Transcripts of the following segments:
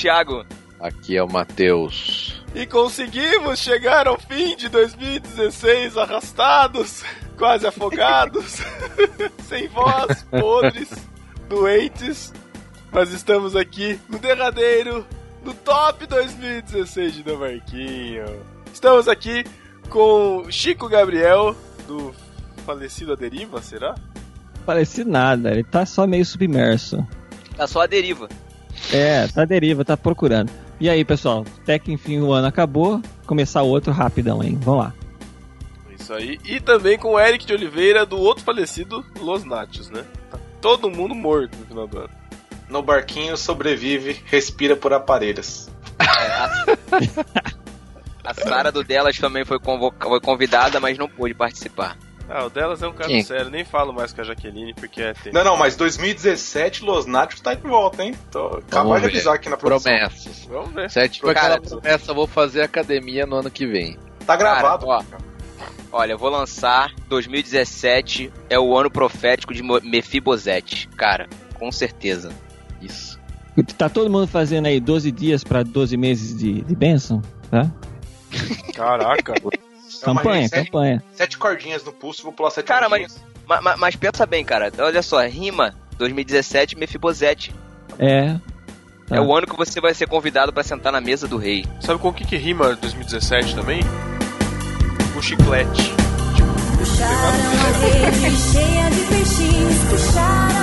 Aqui é o Thiago. Aqui é o Matheus. E conseguimos chegar ao fim de 2016 arrastados, quase afogados, sem voz, podres, doentes. Mas estamos aqui no derradeiro, no top 2016 de Novarquinho. Estamos aqui com Chico Gabriel, do falecido A Deriva, será? Falecido nada, ele tá só meio submerso. Tá só a deriva. É, tá deriva, tá procurando. E aí, pessoal, até que enfim o ano acabou, começar outro rapidão, hein? Vamos lá. Isso aí. E também com o Eric de Oliveira, do outro falecido Los Nachos, né? Tá todo mundo morto no final do ano. No barquinho sobrevive, respira por aparelhos. A Sara do Delas também foi, convoca- foi convidada, mas não pôde participar. Ah, o delas é um caso Quem? sério, nem falo mais com a Jaqueline porque é tempo. Não, não, mas 2017 Los Nachos tá de volta, hein? Tô acabando de avisar aqui na produção. Promessas. Vamos ver. Isso é tipo Cara, aquela promessa, eu vou fazer academia no ano que vem. Tá gravado. Cara, Olha, eu vou lançar 2017 é o ano profético de Mefibosete. Cara, com certeza. Isso. Tá todo mundo fazendo aí 12 dias pra 12 meses de, de bênção, tá? Caraca. Aí, campanha, sete- campanha. Sete cordinhas no pulso, vou pular sete Cara, cordinhas. Ma- ma- Mas, pensa bem, cara. Olha só, rima 2017 Mefibosete. É. Tá. É o ano que você vai ser convidado pra sentar na mesa do rei. Sabe com o que, que rima 2017 também? Com chiclete. Puxaram a rede cheia de peixinhos, puxaram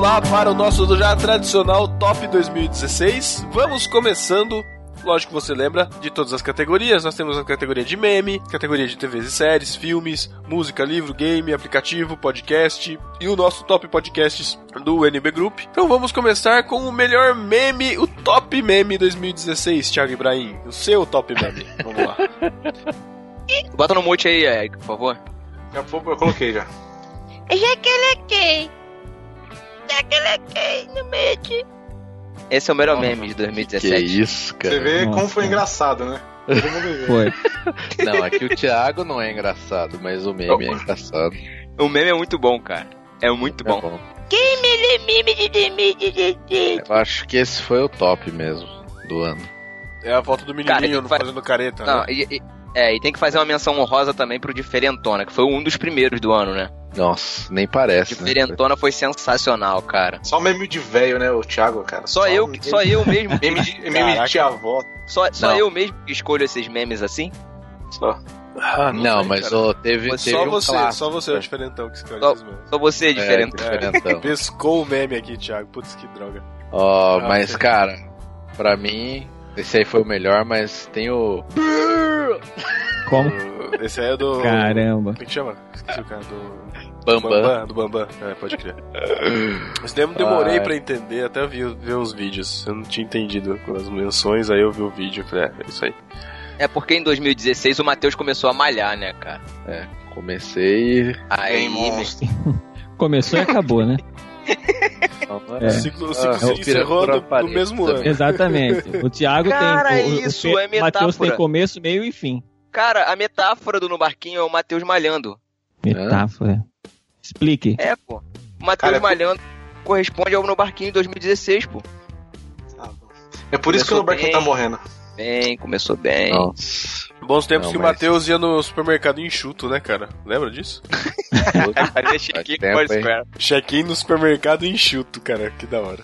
lá para o nosso já tradicional Top 2016. Vamos começando. Lógico que você lembra de todas as categorias. Nós temos a categoria de meme, categoria de TVs e séries, filmes, música, livro, game, aplicativo, podcast e o nosso top podcasts do NB Group. Então vamos começar com o melhor meme, o top meme 2016, Thiago Ibrahim. O seu top meme. Vamos lá. Bota no mute aí, Eric, por favor. Já vou- eu coloquei Esse é o melhor meme de Que 2017. isso, cara. Você vê Nossa. como foi engraçado, né? Foi. Não, aqui o Thiago não é engraçado, mas o meme é engraçado. O meme é muito bom, cara. É muito É bom. bom. Eu acho que esse foi o top mesmo do ano. É a volta do Cara, menininho ele faz- fazendo careta. Não, né? e, e- é, e tem que fazer uma menção honrosa também pro Diferentona, que foi um dos primeiros do ano, né? Nossa, nem parece, né? Diferentona foi sensacional, cara. Só meme de velho, né, o Thiago, cara? Só eu, meme- só eu mesmo, Meme de, meme de tia-avó. só, só Não. eu mesmo que escolho esses memes assim. Só. Ah, Não, sei, mas ó, teve, Mas teve Só um você, clássico, só você é o cara. diferentão que escolhe Só- esses memes. Só você, É, Diferentona. diferentão. Pescou o meme aqui, Thiago. Putz, que droga. Ó, Ah, mas cara, pra mim, esse aí foi o melhor, mas tem o. Como? Esse aí é do. Caramba. Como é que chama? Esqueci o cara. Do. Bambam. Do Bambam. É, pode crer. Mas eu demorei Ah, é. pra entender, até vi, ver os vídeos. Eu não tinha entendido com as menções, aí eu vi o vídeo e falei, é, é isso aí. É porque em 2016 o Matheus começou a malhar, né, cara? Comecei. Aí, Bem monstro. Começou e acabou, né? O É. ciclo, o ciclo Ah, se encerrou no, no mesmo ano. Exatamente. O Thiago Cara, tem. O, isso o, é o Matheus tem começo, meio e fim. cara, a metáfora do No Barquinho é o Matheus malhando. Metáfora. Explique. É, pô. O Matheus Cara, malhando corresponde ao No Barquinho 2016, pô. É por isso que Começou o barquinho bem. tá morrendo. Bem, começou bem. Nossa. Bons tempos Não, que o mas- Matheus ia no supermercado enxuto, né, cara? Lembra disso? Fazia check-in? Square. Check-in no supermercado enxuto, cara. Que da hora.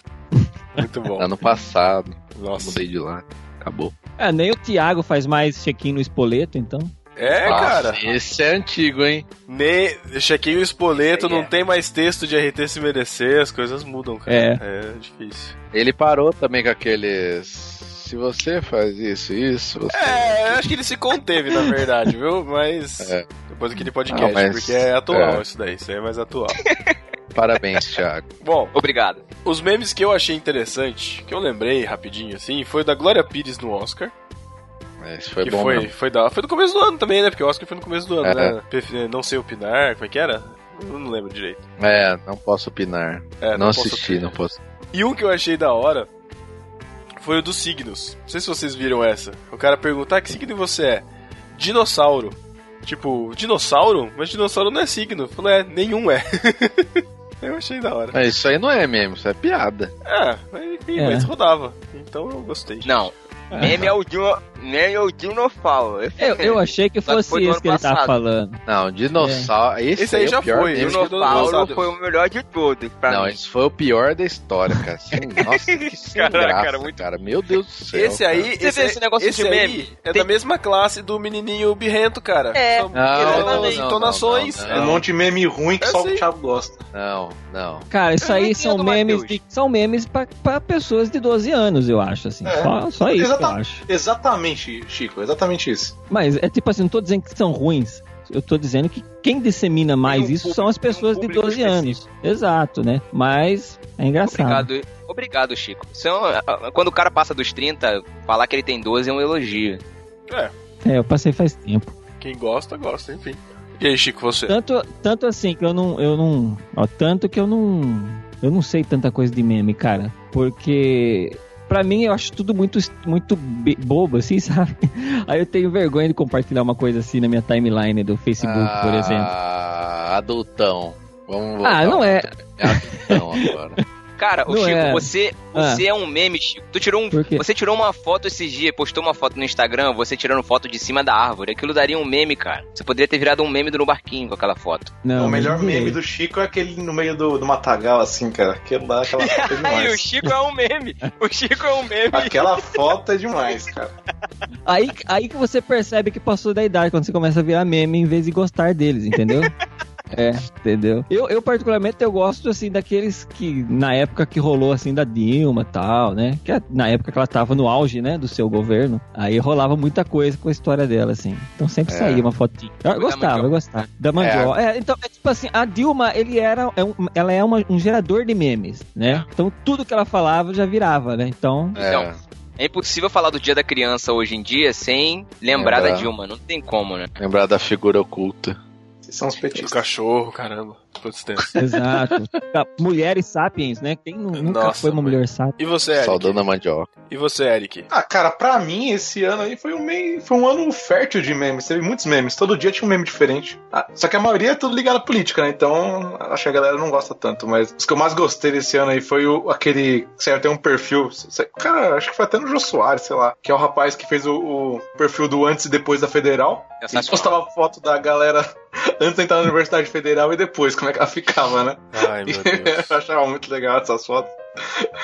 Muito bom. Ano passado, Nossa. mudei de lá. Acabou. É, nem o Thiago faz mais check-in no espoleto, então. É, Nossa, cara. Esse é antigo, hein? Ne... Chequei o espoleto, Aí não é. tem mais texto de RT se merecer, as coisas mudam, cara. É. É difícil. Ele parou também com aqueles. Se você faz isso, isso, você. É, eu acho que ele se conteve, na verdade, viu? Mas. É. Depois daquele podcast, Não, mas- porque é atual é. isso daí, isso aí é mais atual. Parabéns, Thiago. Bom, Obrigado. os memes que eu achei interessante, que eu lembrei rapidinho assim, foi da Glória Pires no Oscar. Esse foi que bom foi, mesmo. foi da Foi no começo do ano também, né? Porque o Oscar foi no começo do ano, É. né? Não sei opinar, como é que era? Eu não lembro direito. É, não posso opinar. É, não posso assisti, opinar. não posso. E um que eu achei da hora foi o dos signos. Não sei se vocês viram essa. O cara pergunta: ah, que signo você é? Dinossauro. Tipo, dinossauro? Mas dinossauro não é signo. Falou, é, nenhum é. eu achei da hora. Mas isso aí não é mesmo, isso é piada. Ah, mas enfim, É. mas rodava. Então eu gostei. Não. Meme é o dino, meme é o dinossauro. É Eu, eu achei que fosse ano que ele tava falando. Não, dinossauro. Esse, Esse aí é já foi, ano dinossauro foi o melhor de todos pra Não, mim. esse foi o pior da história, cara. Assim, nossa, que sem Caraca, graça, cara, muito- cara. Meu Deus do céu. Esse aí, Você esse, vê esse negócio esse de meme? é Tem- da mesma classe do menininho birrento, cara. É. São Não, não, entonações. não, É um monte de meme ruim que só o Thiago gosta. Não, não. Cara, isso não aí são memes, são memes pra, pessoas de 12 anos, eu acho, assim. É. Só, isso Exata- acho. Exatamente, Chico, exatamente isso. Mas é tipo assim, não tô dizendo que são ruins. Eu tô dizendo que quem dissemina mais um isso público- são as tem um pessoas de público 12 anos. Exato, né? Mas é engraçado. Obrigado, obrigado, Chico. É um- quando o cara passa dos 30, falar que ele tem 12 é um elogio. É, eu passei faz tempo. Quem gosta, gosta, enfim. E aí, Chico, você? Tanto, tanto assim que eu não, eu não, ó, tanto que eu não, eu não sei tanta coisa de meme, cara, porque pra mim eu acho tudo muito, muito bobo, assim, sabe? Aí eu tenho vergonha de compartilhar uma coisa assim na minha timeline do Facebook, por exemplo. Ah, adultão. Vamos Ah, voltar não é. É adultão agora. Cara, o Não Chico, é. você, você é um meme, Chico. Tu tirou um, Por quê? você tirou uma foto esses dias, postou uma foto no Instagram, você tirando foto de cima da árvore. Aquilo daria um meme, cara. Você poderia ter virado um meme do No Barquinho com aquela foto. Não, o melhor meme do Chico é aquele no meio do, do matagal, assim, cara. Aquele lá, aquela foto é Aí o demais. Chico é um meme. O Chico é um meme. Aquela foto é demais, cara. Aí, aí que você percebe que passou da idade, quando você começa a virar meme em vez de gostar deles, entendeu? É, entendeu? Eu, eu particularmente, eu gosto, assim, daqueles que, na época que rolou, assim, da Dilma e tal, né? Que é na época que ela tava no auge, né, do seu governo, aí rolava muita coisa com a história dela, assim. Então sempre É. saía uma fotinha. Eu gostava, eu gostava. Da mandioca. É, então, é tipo assim, a Dilma, ele era, é um- ela é uma- um gerador de memes, né? Então tudo que ela falava já virava, né? Então, Então, É, É impossível falar do Dia da Criança hoje em dia sem lembrar Lembrar. da Dilma. Não tem como, né? lembrar da figura oculta. Vocês são os O petistas. cachorro, caramba. Tensos. exato. Mulheres sapiens, né? Quem nu- nunca Nossa, foi uma mãe. mulher sápien? E você, Eric? Saudando a mandioca. E você, Eric? Ah, cara, pra mim, esse ano aí foi um, meio, foi um ano fértil de memes. Teve muitos memes. Todo dia tinha um meme diferente. Ah, só que a maioria é tudo ligado à política, né? Então, acho que a galera não gosta tanto. Mas os que eu mais gostei desse ano aí foi o, aquele. Saiu até um perfil. Cara, acho que foi até no Jô Soares, sei lá. Que é o rapaz que fez o, o perfil do antes e depois da Federal. E Sensacional. postava foto da galera antes de entrar na Universidade Federal e depois, como é ela ficava, né? Ai, meu Deus. eu achava muito legal essas fotos.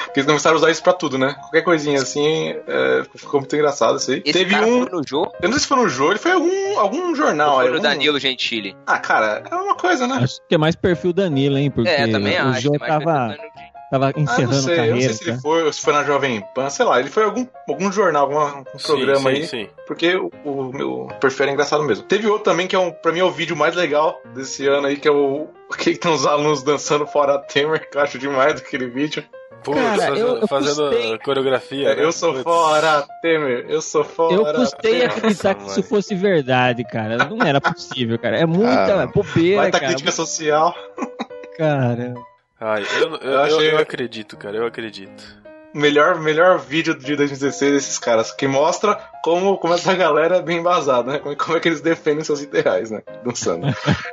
Porque eles começaram a usar isso pra tudo, né? Qualquer coisinha assim, é, ficou muito engraçado isso aí. Esse Teve cara um. foi no jogo, Eu não sei se foi no jogo, ele foi em algum, algum jornal. foi aí, no algum- Danilo Gentili. Ah, cara, é uma coisa, né? Acho que é mais perfil Danilo, hein? Porque É, também o acho. Jô tem mais tava, perfil do Danilo. tava Ah, não encerrando sei, eu não carreira. sei se ele tá? foi, ou se foi na Jovem Pan, sei lá. Ele foi em algum, algum jornal, algum um programa sim, aí. Sim, sim. Porque o, o meu perfil era engraçado mesmo. Teve outro também que é um, pra mim é o vídeo mais legal desse ano aí, que é o. Que estão os alunos dançando fora Temer, que eu acho demais aquele vídeo. Putz, Cara, fazendo, eu- eu fazendo custei- a coreografia. É, né? eu sou Putz. fora Temer, eu sou fora. Eu custei acreditar que isso fosse verdade, cara. Não era possível, cara. É muita Ah, bobeira, Vai tá cara. crítica social. Cara. Ai, eu, eu, Eu achei- eu, eu acredito, cara, eu acredito. Melhor, melhor vídeo de 2016 desses caras, que mostra como, como essa galera é bem embasada, né? Como, como é que eles defendem seus ideais, né? Dançando.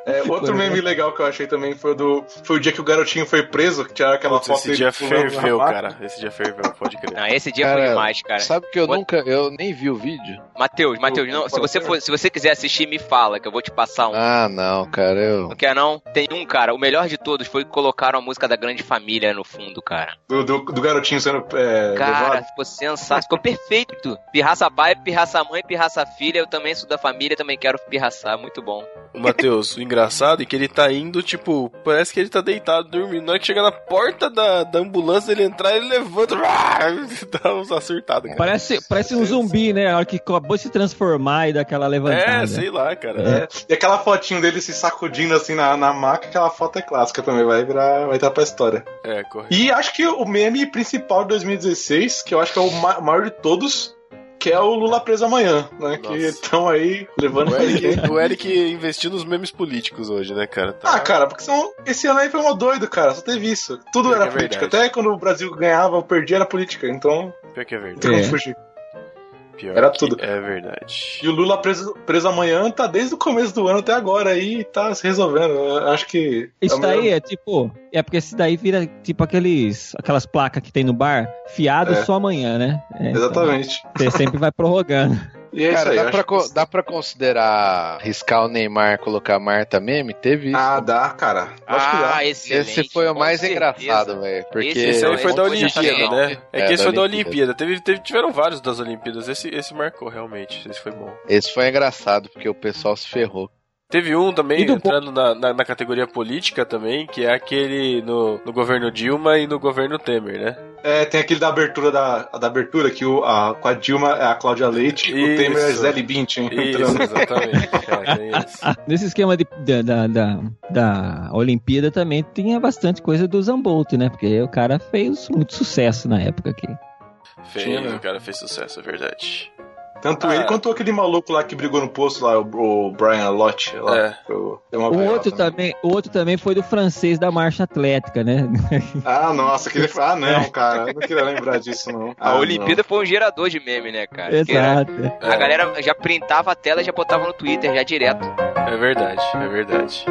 É, outro meme legal que eu achei também foi, do, foi o dia que o garotinho foi preso, que tinha aquela Putz, foto esse dia ferveu, cara. Esse dia ferveu, pode crer. Não, esse dia Cara, foi demais, cara. Sabe que eu What? nunca, eu nem vi o vídeo? Matheus, Matheus, não, se você, for, se você quiser assistir, me fala, que eu vou te passar um. Ah, não, cara, eu. Não quer não? Tem um, cara, o melhor de todos foi que colocaram a música da Grande Família no fundo, cara. Do, do, do garotinho sendo é, Cara, levado. ficou sensacional, ficou perfeito. Pirraça pai, pirraça mãe, pirraça filha, eu também sou da família, também quero pirraçar, muito bom. O Matheus, o engraçado é que ele tá indo, tipo, parece que ele tá deitado, dormindo. Na hora que chega na porta da, da ambulância, ele entrar, ele levanta, dá uns acertados, cara. Parece, parece um zumbi, né? A hora que acabou de se transformar e dá aquela levantada. É, sei lá, cara. É. E aquela fotinho dele se sacudindo assim na, na maca, aquela foto é clássica também, vai virar, vai estar pra história. É, correto. E acho que o meme principal de 2016, que eu acho que é o ma- maior de todos, que é o Lula preso amanhã, né? Que Nossa. estão aí levando O. Eric, o Eric investiu nos memes políticos hoje, né, cara? Tá- Ah, cara, porque são, esse ano aí foi uma doido, cara. Só teve isso. Tudo Pior era que é política. verdade. Até quando o Brasil ganhava ou perdia era política. Então, Pior que é verdade. tem como É. fugir. Pior Era tudo. É verdade. E o Lula preso, preso amanhã tá desde o começo do ano até agora aí e tá se resolvendo. Eu acho que. Isso é melhor- daí é tipo. É porque esse daí vira tipo aqueles, aquelas placas que tem no bar, fiado É. só amanhã, né? É, então, Exatamente. você sempre vai prorrogando. E é Cara, isso aí. dá, eu pra, co- que- dá pra considerar riscar o Neymar colocar Marta meme? Teve isso. Ah, dá, cara. Acho que dá. Ah, excelente. Esse foi o mais certeza. engraçado, velho. Porque Esse Esse aí foi da Olimpíada, né? É, É, que esse da foi da Olimpíada. Olimpíada. Teve, teve- tiveram vários das Olimpíadas. Esse, esse marcou realmente. Esse foi bom. esse foi engraçado, porque o pessoal se ferrou. Teve um também, E do entrando na, na, na categoria política também, que é aquele no, no governo Dilma e no governo Temer, né? É, tem aquele da abertura da, da abertura que o, a, com a Dilma é a Cláudia Leite, o Isso. Temer é Zé Bündchen Isso, exatamente. É. Nesse esquema de- da, da, da, da Olimpíada também tinha bastante coisa do Zambolt, né? Porque o cara fez muito sucesso na época aqui. Fez, Tinha, né? o cara fez sucesso, é verdade. Tanto Ah. ele quanto aquele maluco lá que brigou no posto lá, o, o Brian Lott. Lá, É. O outro também, o outro também foi do francês da marcha atlética, né? Ah, nossa, aquele. Ah, não, cara. Eu não queria lembrar disso, não. A Ah, Olimpíada foi um gerador de meme, né, cara? Porque Exato. A galera já printava a tela e já botava no Twitter, já direto. É verdade, é verdade.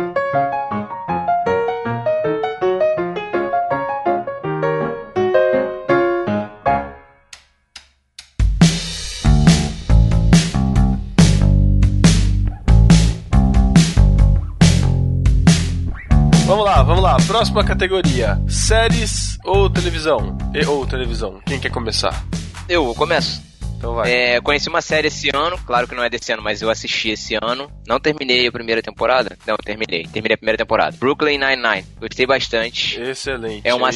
Próxima categoria: séries ou televisão? E, ou televisão. Quem quer começar? Eu começo. Então vai. É, conheci uma série esse ano, claro que não é desse ano, mas eu assisti esse ano. Não terminei a primeira temporada? Não, terminei. Terminei a primeira temporada. Brooklyn Nine-Nine. Gostei bastante. Excelente. É uma, Eu-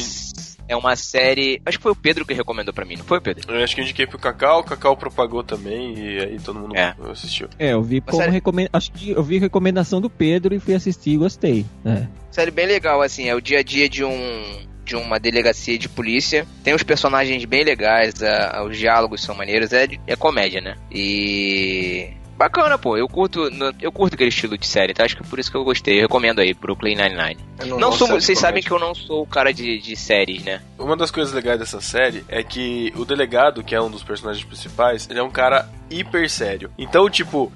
é uma série. Acho que foi o Pedro que recomendou pra mim, não foi, Pedro? Eu acho que eu indiquei pro Cacau, o Cacau propagou também, e aí todo mundo É. assistiu. É, eu vi como série-. Acho que eu vi recomendação do Pedro e fui assistir e gostei. É. Série bem legal, assim, é o dia a dia de um. De uma delegacia de polícia. Tem os personagens bem legais, a- os diálogos são maneiros, é, é comédia, né? E. Bacana, pô. Eu curto, eu curto aquele estilo de série, tá? Acho que é por isso que eu gostei. Eu recomendo aí, Brooklyn Nine-Nine. Não gosto sou, vocês sabem que eu não sou o cara de, de séries, né? Uma das coisas legais dessa série é que o delegado, que é um dos personagens principais, ele é um cara hiper sério. Então, tipo,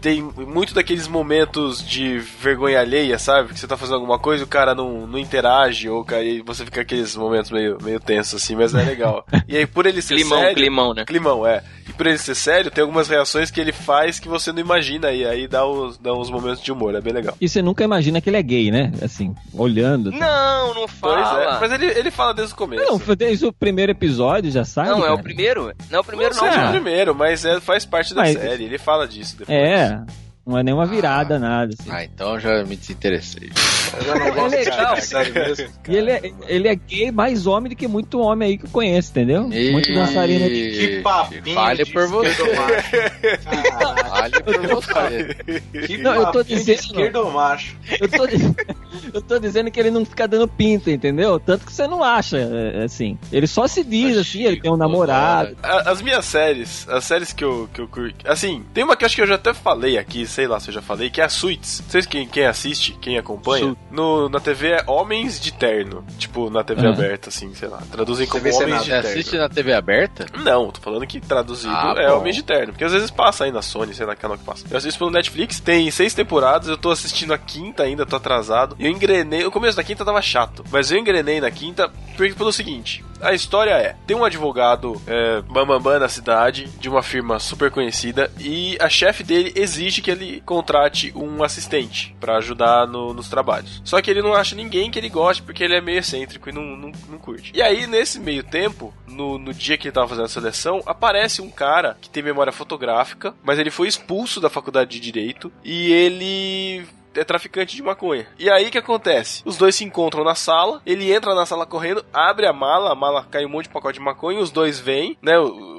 tem muito daqueles momentos de vergonha alheia, sabe? Que você tá fazendo alguma coisa e o cara não, não interage, ou cara, você fica aqueles momentos meio, meio tensos assim, mas é legal. e aí, por ele ser Climão, sério. climão, né? Climão, é. E por ele ser sério, tem algumas reações que ele faz que você não imagina, e aí dá uns, dá uns momentos de humor, é bem legal. E você nunca imagina que ele é gay, né? Assim, olhando. Não, não Pois é, fala. mas ele, ele fala desde o começo. Não, foi desde o primeiro episódio, já sabe? Não, é o cara? primeiro? Não é o primeiro, não não. Ah. o primeiro, mas é, faz parte da Mas- série. Ele fala disso depois. É, não é nenhuma virada, nada. Assim. Ah, então já me desinteressei. Eu já não gosto É de legal. série mesmo. E ele é, ele é gay mais homem do que muito homem aí que eu conheço, entendeu? Muito dançarino aqui. Que papinho. Fale de por você. esquerdo macho. Fale por você. Que Não, eu tô papinho de dizendo- esquerdo macho. Eu tô, eu tô dizendo que ele não fica dando pinta, entendeu? Tanto que você não acha, é, assim. Ele só se diz, assim, ele tem um namorado. As minhas séries, as séries que eu, que eu curto. Assim, tem uma que eu acho que eu já até falei aqui, sei lá se eu já falei, que é a Suits. Vocês quem, quem assiste, quem acompanha, Su- no, na TV é Homens de Terno. Tipo, na TV Ah. aberta, assim, sei lá. Traduzem como TV Homens Senado. de Você Terno. assiste na TV aberta? Não, tô falando que traduzido Ah, é bom. Homens de Terno. Porque às vezes passa aí na Sony, sei lá, canal que passa. Eu assisto pelo Netflix, tem seis temporadas, eu tô assistindo a quinta ainda, tô atrasado. E eu engrenei, o começo da quinta tava chato, mas eu engrenei na quinta por- pelo seguinte: a história é: tem um advogado é, bambambam na cidade, de uma firma super conhecida, e a chefe dele exige que ele contrate um assistente pra ajudar no- nos trabalhos. Só que ele não acha ninguém que ele goste, porque ele é meio excêntrico e não, não, não curte. E aí, nesse meio tempo, no, no dia que ele tava fazendo a seleção, aparece um cara que tem memória fotográfica, mas ele foi expulso da faculdade de Direito e ele é traficante de maconha. E aí que acontece? Os dois se encontram na sala, ele entra na sala correndo, abre a mala, a mala cai um monte de pacote de maconha, os dois vêm, né?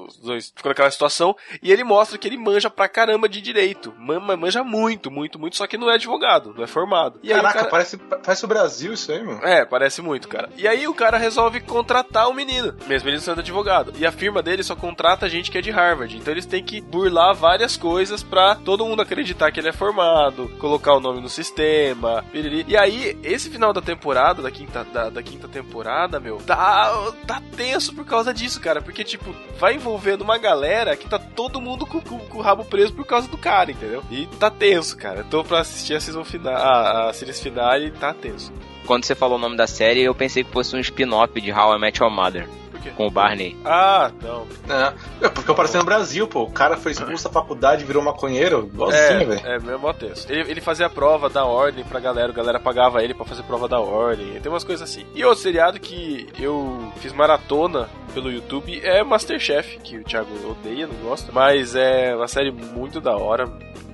Os dois ficam naquela situação e ele mostra que ele manja pra caramba de direito. Mama, manja muito, muito, muito, só que não é advogado, não é formado. E Caraca, cara- parece, parece o Brasil isso aí, meu. É, parece muito, cara. E aí o cara resolve contratar o menino, mesmo ele sendo advogado. E a firma dele só contrata gente que é de Harvard. Então eles têm que burlar várias coisas pra todo mundo acreditar que ele é formado, colocar o nome no sistema. piriri. E aí, esse final da temporada, da quinta, da, da quinta temporada, meu, tá, tá tenso por causa disso, cara. Porque, tipo, vai envolvendo uma galera que tá todo mundo com, com- com o rabo preso por causa do cara, entendeu? E tá tenso, cara. Eu tô pra assistir a season final, a, a series final e tá tenso. Quando você falou o nome da série, eu pensei que fosse um spin-off de How I Met Your Mother, quê? com o Barney. Ah, não. É, é porque eu parecia no Brasil, pô. O cara foi expulso da faculdade e virou maconheiro. Igualzinho, velho. É, é mesmo mó tenso. Ele, ele fazia a prova da ordem pra galera, a galera pagava ele pra fazer prova da ordem. Tem umas coisas assim. E outro seriado que eu fiz maratona pelo YouTube é Masterchef, que o Thiago odeia, não gosta. Mas é uma série muito da hora.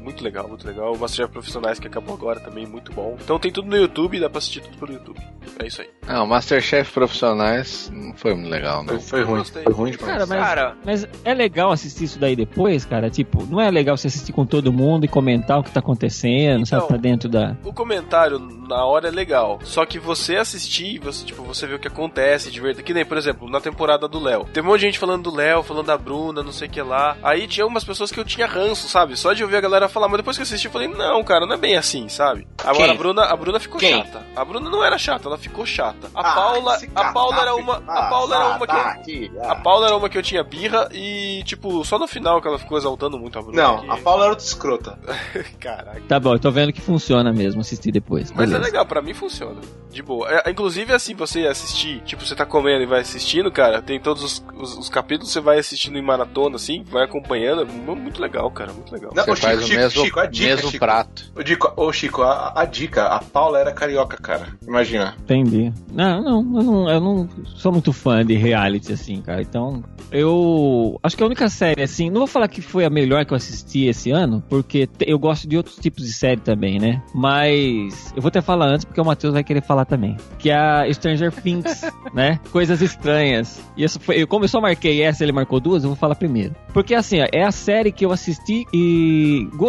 Muito legal, muito legal. O Masterchef Profissionais que acabou agora também, muito bom. Então tem tudo no YouTube, dá pra assistir tudo pelo YouTube. É isso aí. Não, Masterchef Profissionais não foi muito legal, não. Foi, foi ruim. Gostei. Foi ruim demais. Cara, mas, Cara- mas é legal assistir isso daí depois, cara? Tipo, não é legal você assistir com todo mundo e comentar o que tá acontecendo, sabe? Então. Pra dentro da. O comentário na hora é legal, só que você assistir, você, tipo, você vê o que acontece de verdade. Que nem, por exemplo, na temporada do Léo. Teve um monte de gente falando do Léo, falando da Bruna, não sei o que lá. Aí tinha umas pessoas que eu tinha ranço, sabe? Só de ouvir a galera falar, mas depois que eu assisti, eu falei, não, cara, não é bem assim, sabe? Agora Quem? a Bruna, a Bruna ficou Quem? chata. A Bruna não era chata, ela ficou chata. A Ah, Paula, a Paula era uma, a Ah, Paula era uma tá que eu, aqui, a. Paula era uma que eu tinha birra e, tipo, só no final que ela ficou exaltando muito a Bruna. Não, que- a Paula era outra escrota. Caraca. Tá bom, eu tô vendo que funciona mesmo assistir depois. Mas é Beleza. legal, pra mim funciona. De boa. É, inclusive, assim, você assistir, tipo, você tá comendo e vai assistindo, cara, tem todos os, os, os capítulos, você vai assistindo em maratona, assim, vai acompanhando. É mu- muito legal, cara, muito legal. Não, Você faz Chico, o mesmo, Chico, a dica, mesmo Chico. prato. Ô, ô, Chico, a, a dica, a Paula era carioca, cara. Imagina. Entendi. Não, não, eu não, eu não sou muito fã de reality, assim, cara. Então, eu acho que a única série, assim, não vou falar que foi a melhor que eu assisti esse ano, porque te- eu gosto de outros tipos de série também, né? Mas eu vou até falar antes, porque o Matheus vai querer falar também. Que é a Stranger Things, né? Coisas estranhas. E isso foi, eu- como eu só marquei essa, ele marcou duas, eu vou falar primeiro. Porque assim, ó, é a série que eu assisti e gostei,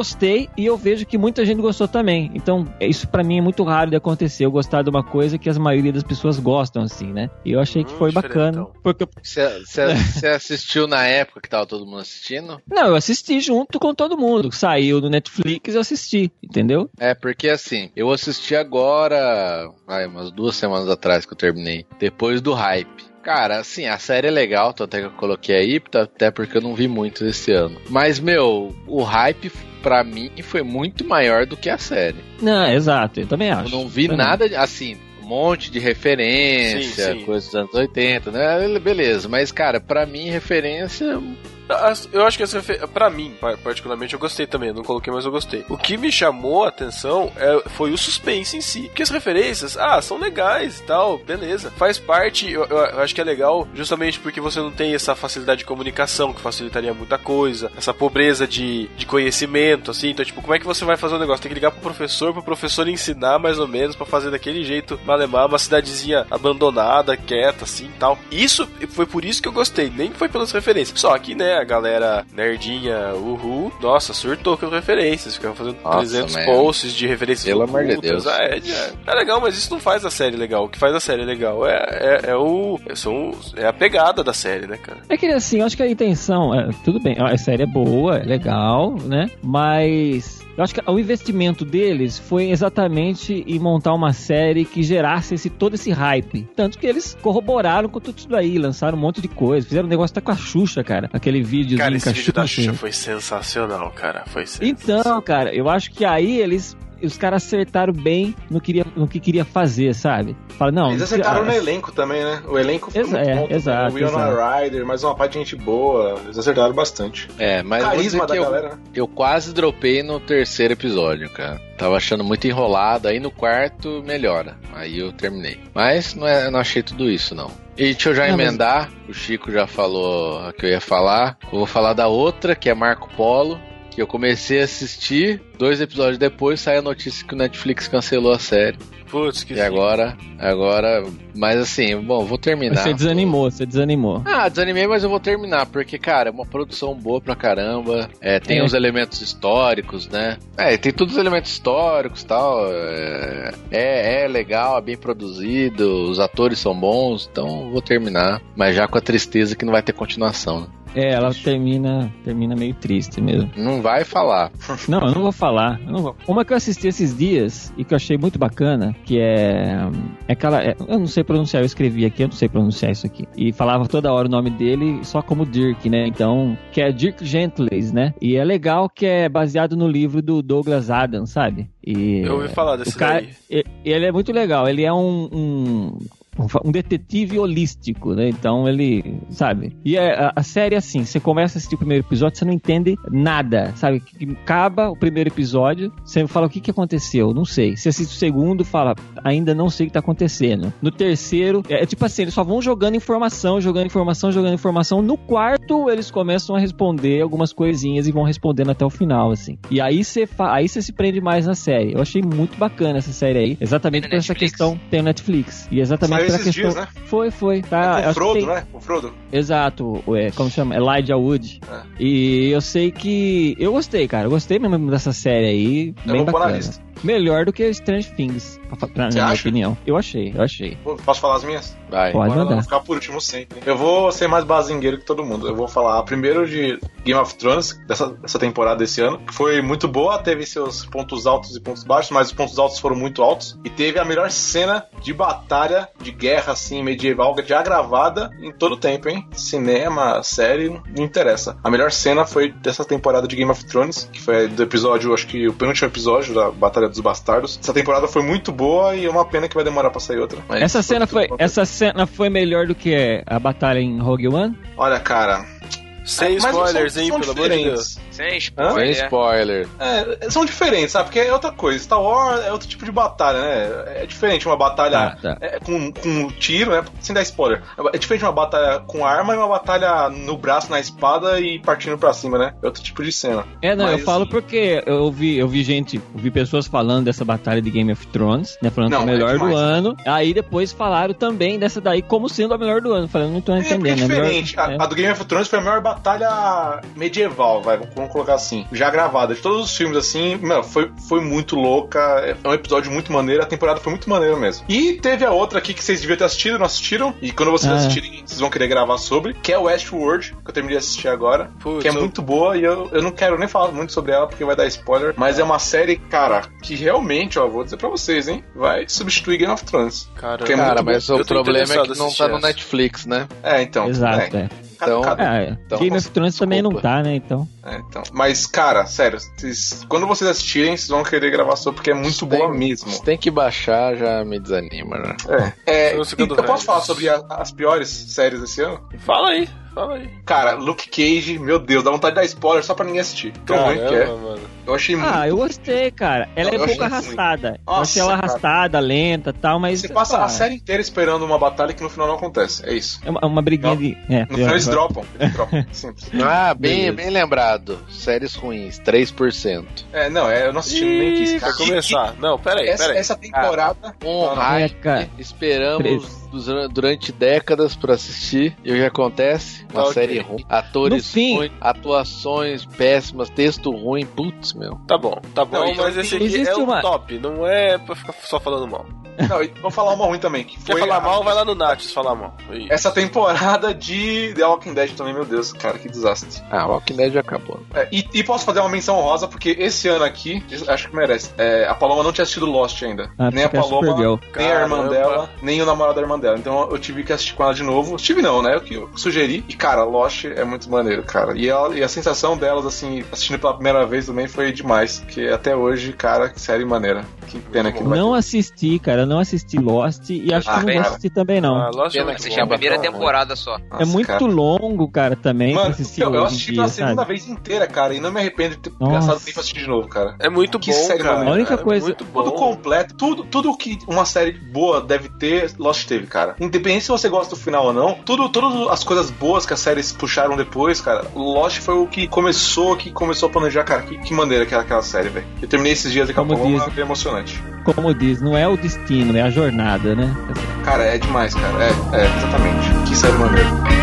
e eu vejo que muita gente gostou também. Então, isso pra mim é muito raro de acontecer. Eu gostar de uma coisa que as maioria das pessoas gostam, assim, né? E eu achei que Hum, foi bacana. diferentão. Porque eu- Você você assistiu na época que tava todo mundo assistindo? Não, eu assisti junto com todo mundo. Saiu no Netflix, eu assisti, entendeu? É, porque assim, eu assisti agora, vai, umas duas semanas atrás que eu terminei, depois do hype. Cara, assim, a série é legal, tanto é que eu coloquei aí, tá- até porque eu não vi muito esse ano. Mas, meu, o hype pra mim foi muito maior do que a série. Não, exato, eu também acho. Eu não vi Também. nada, de- assim, um monte de referência, Sim, sim. coisas dos anos 80, né? Beleza, mas, cara, pra mim, referência. Eu acho que essa pra mim, pa- particularmente, eu gostei também. Não coloquei, mas eu gostei. O que me chamou a atenção é- foi o suspense em si. Porque as referências, ah, são legais e tal, beleza. Faz parte, eu, eu- acho que é legal, justamente porque você não tem essa facilidade de comunicação, que facilitaria muita coisa, essa pobreza de, de conhecimento, assim. Então, tipo, como é que você vai fazer o negócio? Tem que ligar pro professor, pro professor ensinar mais ou menos, pra fazer daquele jeito malemar, uma cidadezinha abandonada, quieta, assim tal. Isso foi por isso que eu gostei, nem foi pelas referências. Só que, né, a galera nerdinha, uhul, nossa, surtou com as referências, ficava fazendo Nossa, 300 man. posts de referências Pelo amor de ocultas. Deus. Ah, é, é, é legal, mas isso não faz a série legal. O que faz a série legal é, é, é o. É, são, é a pegada da série, né, cara? É que assim, eu acho que a intenção, é, tudo bem, a série é boa, é legal, né? Mas eu acho que o investimento deles foi exatamente em montar uma série que gerasse esse, todo esse hype. Tanto que eles corroboraram com tudo isso daí, lançaram um monte de coisa, fizeram um negócio até com a Xuxa, cara. Aquele vídeo Cara, esse vídeo da Xuxa. Xuxa foi sensacional, cara. Foi sensacional. Então, cara, eu acho que aí eles. Os caras acertaram bem no, queria, no que queria fazer, sabe? Fala, não. Eles acertaram ah, no elenco também, né? O elenco ficou Exa- muito é, bom. também. exato, O Winona Ryder, mais uma parte de gente boa. Eles acertaram bastante. É, mas dizer Carisma da que eu, galera. né? eu quase dropei no terceiro episódio, cara. Tava achando muito enrolado, aí no quarto melhora. Aí eu terminei. Mas não, é, não achei tudo isso, não. E deixa eu já Não, mas- emendar, o Chico já falou a que eu ia falar. Eu vou falar da outra, que é Marco Polo. Que eu comecei a assistir, dois episódios depois sai a notícia que o Netflix cancelou a série. Putz, que E agora, agora, mas assim, bom, vou terminar. Você desanimou, você desanimou. Ah, desanimei, mas eu vou terminar, porque, cara, é uma produção boa pra caramba. É, tem É. os elementos históricos, né? É, tem todos os elementos históricos e tal. É, é, é legal, é bem produzido, os atores são bons, então vou terminar. Mas já com a tristeza que não vai ter continuação. né? É, ela termina, termina meio triste mesmo. Não vai falar. Não, eu não vou falar. eu não vou. Uma que eu assisti esses dias e que eu achei muito bacana, que é, é aquela. é- eu não sei pronunciar, eu escrevi aqui, eu não sei pronunciar isso aqui. E falava toda hora o nome dele só como Dirk, né? Então, que é Dirk Gentles, né? E é legal que é baseado no livro do Douglas Adams, sabe? E Eu ouvi falar desse cara, daí. e- ele é muito legal. Ele é um, um, um detetive holístico, né? Então ele, sabe? E a, a- a série é assim: você começa a assistir o primeiro episódio, você não entende nada, sabe? Que Acaba o primeiro episódio, você fala o que, que aconteceu, não sei. Você assiste o segundo, fala, ainda não sei o que tá acontecendo. No terceiro, é, é tipo assim: eles só vão jogando informação, jogando informação, jogando informação. No quarto, eles começam a responder algumas coisinhas e vão respondendo até o final, assim. E aí você aí você se prende mais na série. Eu achei muito bacana essa série aí, exatamente por no essa Netflix? questão. Tem no Netflix. E exatamente esses questão. dias, né? Foi, foi. Tá, É com acho o Frodo, tem- né? O Frodo. Exato, é, como chama? Elijah Wood. É. E eu sei que. Eu gostei, cara. Eu gostei mesmo dessa série aí. Eu bem vou pôr na bacana. lista. Melhor do que Strange Things, pra, pra, minha acha? opinião. Eu achei, eu achei. Posso falar as minhas? Vai. Pode lá, mandar. ficar por último sempre. Eu vou ser mais bazingueiro que todo mundo. Eu vou falar primeiro de Game of Thrones, dessa, dessa temporada desse ano, que foi muito boa, teve seus pontos altos e pontos baixos, mas os pontos altos foram muito altos. E teve a melhor cena de batalha, de guerra, assim, medieval, já gravada em todo o tempo, hein? Cinema, série, não interessa. A melhor cena foi dessa temporada de Game of Thrones, que foi do episódio, acho que o penúltimo episódio da Batalha dos Bastardos. Essa temporada foi muito boa e é uma pena que vai demorar pra sair outra. Mas Essa cena foi, bom. essa cena foi melhor do que a batalha em Rogue One? Olha, cara. Sem mas spoilers, são- hein, são pelo amor de Deus. Sem Sem spoiler. spoiler. É, são diferentes, sabe? Porque é outra coisa. Star Wars é outro tipo de batalha, né? É diferente uma batalha Tá, tá. é, com, com tiro, né? Sem dar spoiler. É diferente uma batalha com arma e uma batalha no braço, na espada e partindo pra cima, né? É outro tipo de cena. É, não, eu Mas- falo porque eu vi, eu vi gente, eu vi pessoas falando dessa batalha de Game of Thrones, né? Falando Não, que é a é melhor do demais. ano. Aí depois falaram também dessa daí como sendo a melhor do ano. Falando, não tô É, é entendendo. né? diferente. Melhor- A, a do Game of Thrones foi a maior batalha medieval, vai, vamos colocar assim. Já gravada. De todos os filmes, assim, meu, foi, foi muito louca. É um episódio muito maneiro. A temporada foi muito maneira mesmo. E teve a outra aqui que vocês deviam ter assistido, não assistiram. E quando vocês Ah, é. assistirem, vocês vão querer gravar sobre, que é Westworld, que eu terminei de assistir agora. Putz, que é muito boa e eu, eu não quero nem falar muito sobre ela porque vai dar spoiler. Mas é uma série, cara, que realmente, ó, vou dizer pra vocês, hein, vai substituir Game of Thrones. Cara, é Cara, mas bom. o Eu problema é que não tá no. Netflix, né? É, então. Exato, é. é. Cada- Então- cada- É, Então, Game of Thrones também não tá, né? Então. É, então. Mas, cara, sério, vocês- quando vocês assistirem, vocês vão querer gravar sobre porque é muito Tem- boa mesmo. Tem que baixar, já me desanima, né? É, No e segundo eu posso falar sobre a- as piores séries desse ano? Fala aí, fala aí. Cara, Luke Cage, meu Deus, dá vontade de dar spoiler só pra ninguém assistir. Tão ruim que é. Mano. Eu achei muito. Ah, eu gostei, cara. Ela Não, é um pouco arrastada. eu Nossa, achei ela cara. arrastada, lenta e tal, mas. Você passa pá, a série inteira esperando uma batalha que no final não acontece. É isso. É uma, uma briguinha Não. de. É, No final eles é, dropam. Eles dropam. Simples. Ah, bem, Beleza. bem lembrado. Séries ruins, 3%. É, não, é, eu não assisti nem quis. E- começar. Não, pera e aí, essa, pera aí. essa temporada. Um Não, não. É, hype, cara. esperamos dura- durante décadas pra assistir e o que acontece? Uma Ok. série ruim, atores ruins, atuações péssimas, texto ruim, putz, meu. Tá bom, tá bom, Não, então mas esse aqui é o uma- top, não é pra ficar só falando mal. Não, e vou falar uma ruim também. Que Quer falar a- mal, vai lá no Natis falar mal. Isso. Essa temporada de The Walking Dead também, meu Deus, cara, que desastre. Ah, Walking Dead já acabou. É, e, e posso fazer uma menção honrosa, porque esse ano aqui, acho que merece. É, a Paloma não tinha assistido Lost ainda. Ah, nem a é Paloma, nem a irmã dela, nem o namorado da irmã dela. Então eu tive que assistir com ela de novo. Tive não, né? Eu que eu sugeri. E, cara, Lost é muito maneiro, cara. E, ela- e a sensação delas, assim, assistindo pela primeira vez também foi demais. Porque até hoje, cara, que série maneira. Que pena que não Não assisti, cara. não assisti Lost e acho Ah, que não bem, vou cara. assistir também não. Ah, Lost é Pena muito que Assisti a primeira Bom, temporada só. é Nossa, muito cara. longo, cara, também pra Mano, assistir eu, eu assisti pela segunda sabe? vez inteira, cara, e não me arrependo de ter Nossa. gastado tempo assistir de novo, cara. É muito Que bom, série cara. maneira. A única É coisa- muito bom. Tudo completo, tudo, tudo que uma série boa deve ter, Lost teve, cara. Independente se você gosta do final ou não, tudo, todas as coisas boas que as séries puxaram depois, cara, Lost foi o que começou, que começou a planejar, cara, que, que maneira que era aquela série, velho. Eu terminei esses dias Como Capão, diz- foi emocionante. Como diz, não é o destino, é a jornada, né? Cara, é demais, cara. É, é, exatamente. Que série maneira.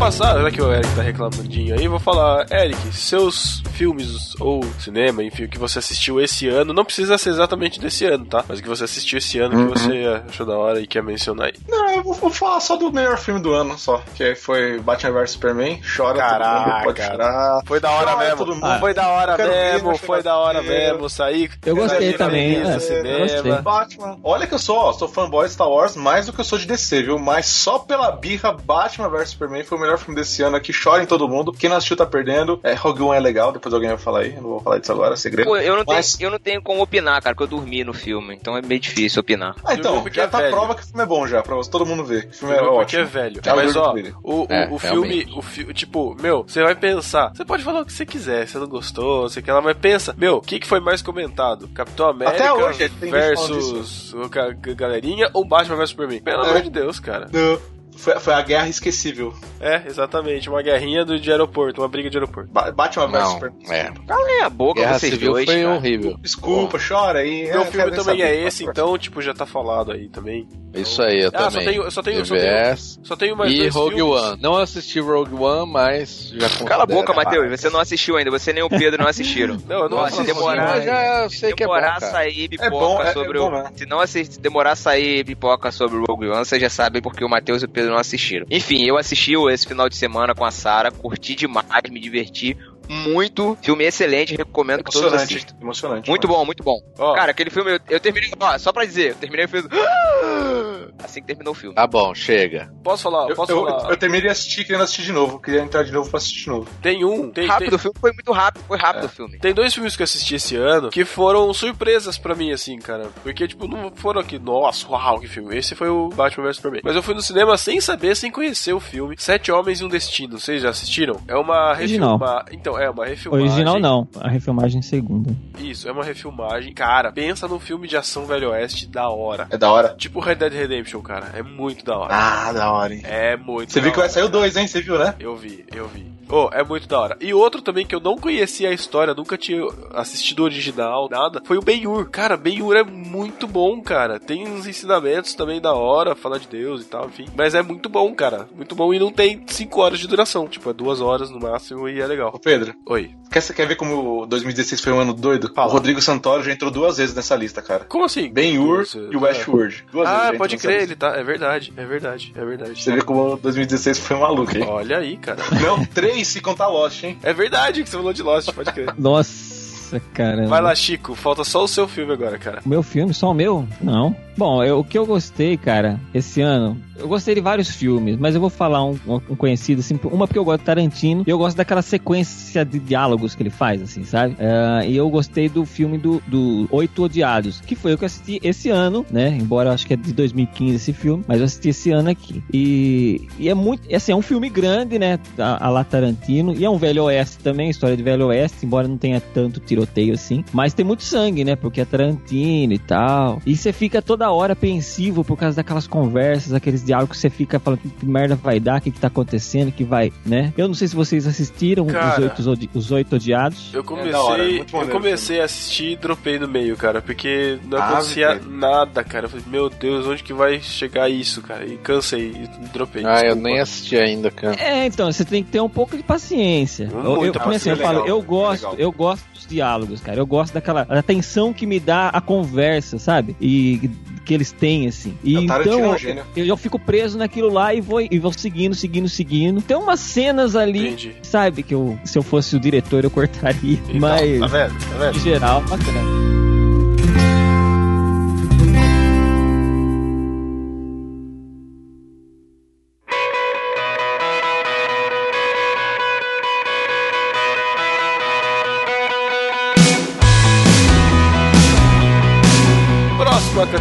Passar, já que o Eric tá reclamandinho aí, vou falar, Eric, seus filmes ou cinema, enfim, o que você assistiu esse ano, não precisa ser exatamente desse ano, tá? Mas o que você assistiu esse ano Uhum. que você achou da hora e quer mencionar aí. Não, eu vou, vou falar só do melhor filme do ano, só. Que foi Batman vs Superman. Chora todo Caraca. mundo, pode chorar. Foi da hora Chora mesmo. todo mundo. Foi da hora Quero mesmo, foi da hora mesmo, sair. Eu gostei sair também, é, cinema. gostei. Batman. Olha que eu sou, ó, sou fanboy de Star Wars mais do que eu sou de DC, viu? Mas só pela birra, Batman vs Superman foi o melhor filme desse ano aqui. Chorem todo mundo. Quem não assistiu tá perdendo. É, Rogue One é legal, depois alguém vai falar aí. Eu não vou falar disso agora, é segredo. Pô, eu não, Mas- tenho, eu não tenho como opinar, cara, porque eu dormi no filme, então é meio difícil opinar. Ah, então, porque já é tá velho. prova que o filme é bom já, pra você- todo mundo ver. O filme é Porque ótimo. é velho. Já Mas ó, o, o, É, o filme, o fi, tipo, meu, você vai pensar. Você pode falar o que você quiser, você não gostou, você quer lá, mas pensa, meu, o que, que foi mais comentado? Capitão América Até hoje, versus o ga- ga- Galerinha ou Batman versus Superman? Pelo É. amor de Deus, cara. Não, Foi, foi a guerra esquecível. É, exatamente, uma guerrinha do, de aeroporto, uma briga de aeroporto. Ba Batman vs Não, Superman. é. Calem a boca, Guerra vocês dois, foi cara. horrível. Desculpa, chora aí. Meu É, filme também é esse, então, tipo, já tá falado aí também. Isso aí, eu Ah, só também. tenho- só tenho- só tenho- Só tenho mais e dois Rogue filmes. One. Não assisti Rogue One, mas já Cala a boca. Matheus. Você não assistiu ainda. Você nem o Pedro não assistiram. Não, eu não falar demorar- mas já sei que é bom, cara. sair pipoca É bom, é- sobre é o. bom, né? Se não assist, demorar a sair pipoca sobre o Rogue One, você já sabe porque o Matheus e o Pedro não assistiram. Enfim, eu assisti esse final de semana com a Sara, curti demais, me diverti muito. Filme excelente, recomendo que todos Emocionante, assistam. emocionante. Muito mano. bom, muito bom. Ó, Cara, aquele filme, eu, eu terminei. Ó, só pra dizer, eu terminei o filme. Assim que terminou o filme. Tá bom, chega. posso falar? Eu, Posso eu, falar? eu terminei de assistir querendo assistir de novo. Queria entrar de novo pra assistir de novo. Tem um, tem, rápido, tem, o filme foi muito rápido, foi rápido o filme. Tem dois filmes que eu assisti esse ano que foram surpresas pra mim, assim, cara. Porque, tipo, não foram aqui, nossa, uau, que filme. Esse foi o Batman vs Superman. Mas eu fui no cinema sem saber, sem conhecer o filme. Sete Homens e um Destino. Vocês já assistiram? É uma Original. refilma... Então, é uma refilmagem. Original não, a refilmagem segunda. Isso, é uma refilmagem. Cara, pensa num filme de ação velho oeste da hora. É da hora. Tipo Red Dead Redemption, cara. É muito da hora. Ah, da hora, hein? É muito Você da viu que vai sair o cara. 2, hein? Você viu, né? Eu vi, eu vi. Oh, é muito da hora. E outro também que eu não conhecia a história, nunca tinha assistido o original, nada, foi o Ben-Hur. Cara, Ben-Hur é muito bom, cara. Tem uns ensinamentos também da hora, falar de Deus e tal, enfim. Mas é muito bom, cara. Muito bom e não tem 5 horas de duração. Tipo, é duas horas no máximo e é Ô, legal. Pedro, Oi. quer, quer ver como o 2016 foi um ano doido? Fala. O Rodrigo Santoro já entrou duas vezes nessa lista, cara. Como assim? Ben-Hur e Westworld. Duas vezes Ah, já pode crer, ele tá. É verdade, é verdade, é verdade. Você vê como 2016 foi maluco, hein? Olha aí, cara. Não, três se contar Lost, hein? É verdade que você falou de Lost, pode crer. Nossa, caramba. Vai lá, Chico. Falta só o seu filme agora, cara. O meu filme, só o meu? Não. Bom, eu- o que eu gostei, cara, esse ano, eu gostei de vários filmes, mas eu vou falar um, um conhecido, assim, uma porque eu gosto de Tarantino e eu gosto daquela sequência de diálogos que ele faz, assim, sabe? Ah, e eu gostei do filme do, do Oito Odiados, que foi o que eu assisti esse ano, né? Embora eu acho que é de 2015 esse filme, mas eu assisti esse ano aqui. E, e é muito, assim, é um filme grande, né? A, a lá Tarantino, e é um velho oeste também, história de velho oeste, embora não tenha tanto tiroteio assim, mas tem muito sangue, né? Porque é Tarantino e tal. E você fica toda hora apreensivo por causa daquelas conversas, aqueles diálogos que você fica falando que, merda vai dar, o que, que tá acontecendo, que vai, né? Eu não sei se vocês assistiram os, Cara. oito, Odi- os Oito Odiados. Eu comecei, da hora, é muito eu comecei a assistir e dropei no meio, cara, porque não Ah, acontecia nada, cara. Eu falei, meu Deus, onde que vai chegar isso, cara? E cansei e dropei. Ah, eu desculpa. nem assisti ainda, cara. É, então, você tem que ter um pouco de paciência. Eu, eu, como assim, eu paciência. falo, eu Legal, gosto, legal. eu gosto diálogos, cara. Eu gosto daquela atenção que me dá a conversa, sabe? E que eles têm, assim. E É, então eu, eu fico preso naquilo lá e vou, e vou seguindo, seguindo, seguindo. Tem umas cenas ali, Entendi. sabe, que eu, se eu fosse o diretor eu cortaria. Então, mas, Tá vendo? Tá vendo? em geral, bacana.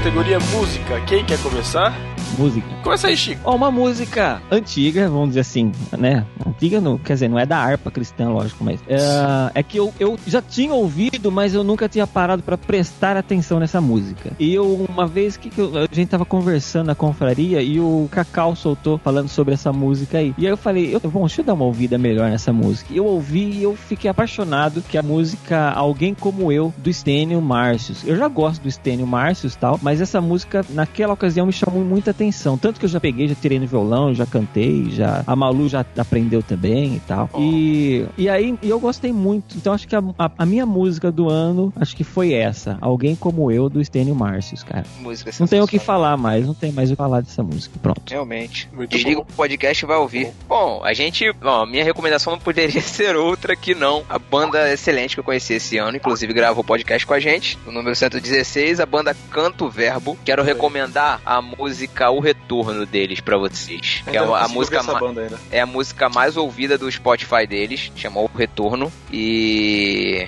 Categoria música. Quem quer começar? Música. Começa aí, Chico. Ó, uma música antiga, vamos dizer assim, né? Antiga, não, quer dizer, não é da harpa cristã, lógico, mas é, é que eu, eu já tinha ouvido, mas eu nunca tinha parado pra prestar atenção nessa música. E eu, uma vez que, que eu- a gente tava conversando na confraria e o Cacau soltou falando sobre essa música aí. E aí eu falei, eu, bom, deixa eu dar uma ouvida melhor nessa música. Eu ouvi e eu fiquei apaixonado que a música Alguém Como Eu, do Stênio Márcios. Eu já gosto do Stênio Márcios e tal, mas essa música, naquela ocasião, me chamou muita atenção. Tanto que eu já peguei, já tirei no violão, já cantei, já a Malu já aprendeu também e tal. E, e aí eu gostei muito. Então acho que a, a- a minha música do ano, acho que foi essa. Alguém Como Eu, do Stênio Márcios, cara. Música Não tem o que falar mais, não tem mais o que falar dessa música. Pronto. Realmente. Muito Desliga bom. o podcast e vai ouvir. Bom, a gente. Ó, minha recomendação não poderia ser outra que não. A banda excelente que eu conheci esse ano, inclusive gravou podcast com a gente, no número 116, a banda Canto Verbo. Quero recomendar a música O Retorno deles pra vocês. É a, música é a música mais ouvida do Spotify deles, chamou O Retorno. E.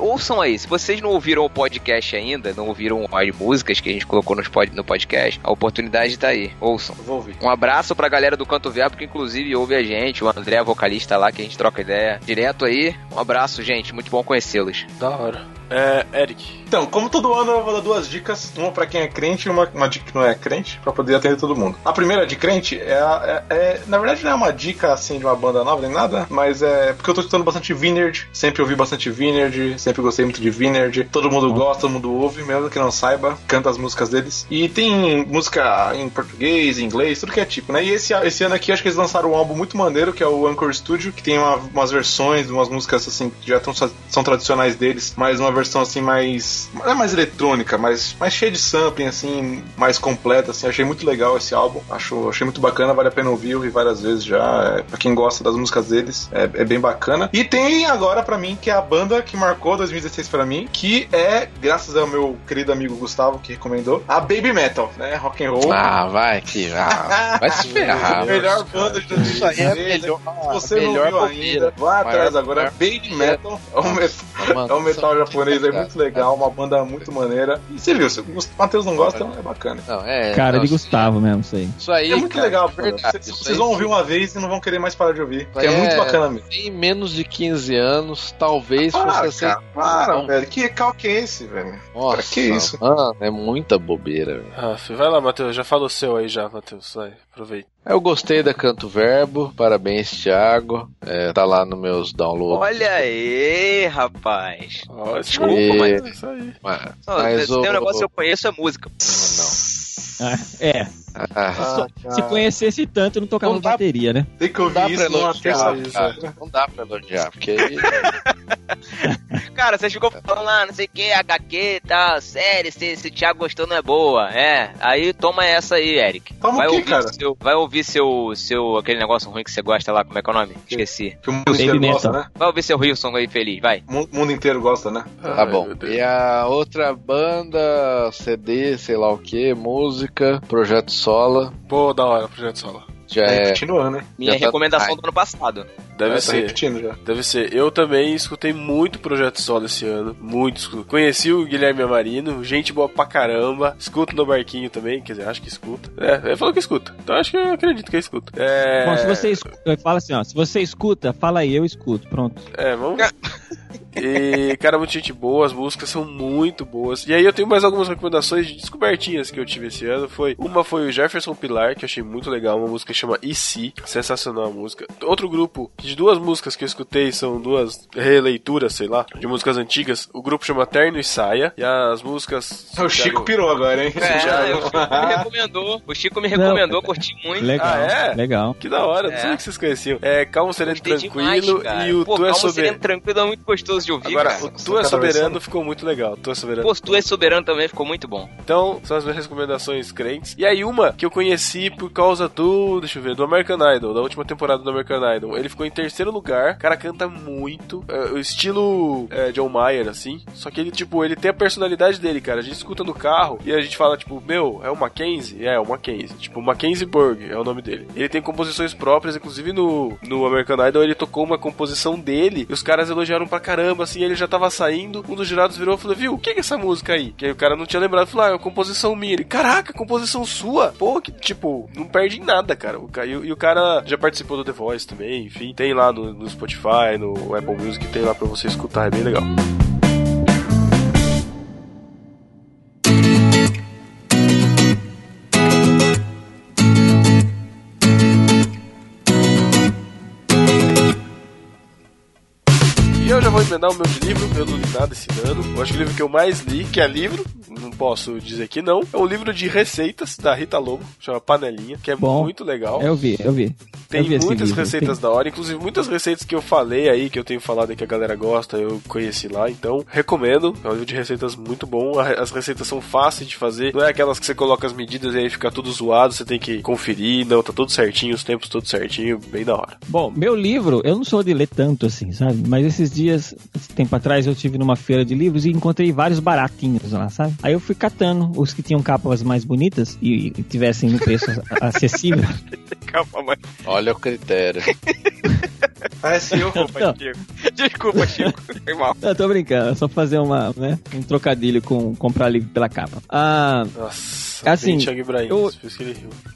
Ouçam aí, se vocês não ouviram o podcast ainda, não ouviram as músicas que a gente colocou nos pod- no podcast, a oportunidade tá aí. Ouçam. Vou ouvir. Um abraço pra galera do Canto Verbo, que inclusive ouve a gente, o André, vocalista lá, que a gente troca ideia direto aí. Um abraço, gente, muito bom conhecê-los. Da hora. É, Eric. Então, como todo ano, eu vou dar duas dicas. Uma pra quem é crente e uma, uma dica que não é crente, pra poder atender todo mundo. A primeira de crente é, a- é- é- Na verdade, não é uma dica assim de uma banda nova nem nada, mas é porque eu tô escutando bastante Vineyard. Sempre ouvi bastante Vineyard, sempre gostei muito de Vineyard. Todo mundo gosta, todo mundo ouve, mesmo que não saiba, canta as músicas deles. E tem música em português, em inglês, tudo que é tipo, né? E esse, esse ano aqui, acho que eles lançaram um álbum muito maneiro, que é o Anchor Studio, que tem uma- umas versões, umas músicas assim, que já tão, são tradicionais deles, mas uma versão assim mais. Não é mais eletrônica, mas mais cheia de sampling, assim, mais completa, assim. Achei muito legal esse álbum. Acho, achei muito bacana, vale a pena ouvir, ouvi várias vezes já. É, pra quem gosta das músicas deles, é, é bem bacana. E tem agora pra mim, que é a banda que marcou 2016 pra mim, que é, graças ao meu querido amigo Gustavo, que recomendou, a Baby Metal, né? Rock and roll. Ah, vai que. Ah, vai se ferrar. melhor banda de Isso aí é 2016. melhor. Se você não melhor viu bobeira. ainda, vai atrás agora. Baby Metal é um metal, é um metal são- japonês, é muito legal, uma banda muito maneira. E você viu, se o Matheus não gosta, é bacana. Não, é. Cara não, de Gustavo mesmo, isso aí. Isso aí. É muito cara, legal, verdade, Vocês, vão ouvir uma vez e não vão querer mais parar de ouvir. É, É, muito bacana mesmo. Tem menos de 15 anos, talvez Ah, fosse assim. cara, para, Não. velho. Que recalque que é esse, velho? Nossa, pra que isso? Mano, é muita bobeira. velho. Ah, filho, vai lá, Matheus. Já fala o seu aí já, Matheus. Vai, aproveita. Eu gostei da Canto Verbo, parabéns, Thiago. É, tá lá nos meus downloads. Olha aí, rapaz. Ó, Desculpa, E- mas. Isso aí. Mas, mas tem o- um negócio que eu conheço é música. Ah, é, Ah, se conhecesse tanto, não tocava Não dá- bateria, né? Tem que não ouvir dá pra isso numa elogiar, cara. Não dá pra elogiar, porque aí Cara, você ficou falando lá, não sei o que, HQ e tal, série, se, se o Thiago gostou não é boa. É, aí toma essa aí, Eric. Toma vai o quê, ouvir cara? Seu, vai ouvir seu, seu, aquele negócio ruim que você gosta lá, como é que é o nome? Esqueci. Que o mundo inteiro gosta, né? Vai ouvir seu Wilson aí feliz, vai. O mu- mundo inteiro gosta, né? tá Ai, bom. E a outra banda, CD, sei lá o que, música, Projeto Sola, Pô, da hora, Projeto Sola. já Tá é. repetindo, né? Minha Já tá- recomendação Ai. do ano passado. Deve É, tá ser. repetindo já. Deve ser. Eu também escutei muito Projeto Solo esse ano. Muito. escuto. Conheci o Guilherme Amarino, gente boa pra caramba. Escuto no barquinho também, quer dizer, acho que escuta. É, ele falou que escuta. Então acho que eu acredito que eu escuto. É. Bom, se você escuta, fala assim, ó, se você escuta, fala aí, eu escuto, pronto. É, vamos. E, cara, muita gente boa, as músicas são muito boas. E aí eu tenho mais algumas recomendações de descobertinhas que eu tive esse ano. Foi Uma foi o Jefferson Pilar, que eu achei muito legal, uma música que chama IC, sensacional a música. Outro grupo de duas músicas que eu escutei são duas releituras, sei lá, de músicas antigas. O grupo chama Terno e Saia, e as músicas. O Chico pirou agora, hein? É, o Chico me recomendou. O Chico me recomendou, curti muito. Legal, Ah, é? legal. Que da hora, não É. sabia que vocês conheciam. É Calmo, Sereno, Tranquilo demais, e o Pô, Tu é calma, Soberano. sereno, tranquilo é muito gostoso de ouvir, Agora, cara. o Tu é Soberano ficou muito legal. Tu é Soberano. Pô, Tu é Soberano também ficou muito bom. Então, são as minhas recomendações crentes. E aí, uma que eu conheci por causa do. Deixa eu ver, do American Idol, da última temporada do American Idol. Ele ficou em terceiro lugar. O cara canta muito. é, o estilo é, John Mayer, assim. Só que ele, tipo, ele tem a personalidade dele, cara. A gente escuta no carro e a gente fala, tipo, meu, é o Mackenzie? É, é o Mackenzie. Tipo, Mackenzie Berg é o nome dele. Ele tem composições próprias, inclusive no, no American Idol ele tocou uma composição dele e os caras elogiaram pra caramba, assim. Ele já tava saindo. Um dos jurados virou e falou, viu, o que é essa música aí? Que aí o cara não tinha lembrado. Falou, ah, é uma composição minha. Ele, caraca, composição sua? Pô, que, tipo, não perde em nada, cara. O, e, e o cara já participou do The Voice também, enfim. Tem lá no, no Spotify, no Apple Music, tem lá pra você escutar, é bem legal. E emendar o meu livro, eu não li nada esse ano. Eu acho que o livro que eu mais li, que é livro, não posso dizer que não, é um livro de receitas da Rita Lobo, chama Panelinha, que é Bom. muito legal. Eu vi, eu vi. Tem eu vi muitas receitas da hora, inclusive muitas receitas que eu falei aí, que eu tenho falado aí que a galera gosta, eu conheci lá, então recomendo. É um livro de receitas muito bom. As receitas são fáceis de fazer, não é aquelas que você coloca as medidas e aí fica tudo zoado, você tem que conferir, não, tá tudo certinho, os tempos tudo certinho, bem da hora. Bom, meu livro, eu não sou de ler tanto assim, sabe? Mas esses dias, tempo atrás, eu tive numa feira de livros e encontrei vários baratinhos lá, sabe? Aí eu fui catando os que tinham capas mais bonitas e, e tivessem no preço acessível. Olha o critério. Ah, eu. Não, Desculpa, Chico. Foi mal. eu tô brincando, é só fazer uma, né, um trocadilho com comprar livro pela capa. Ah, Nossa, Assim, eu-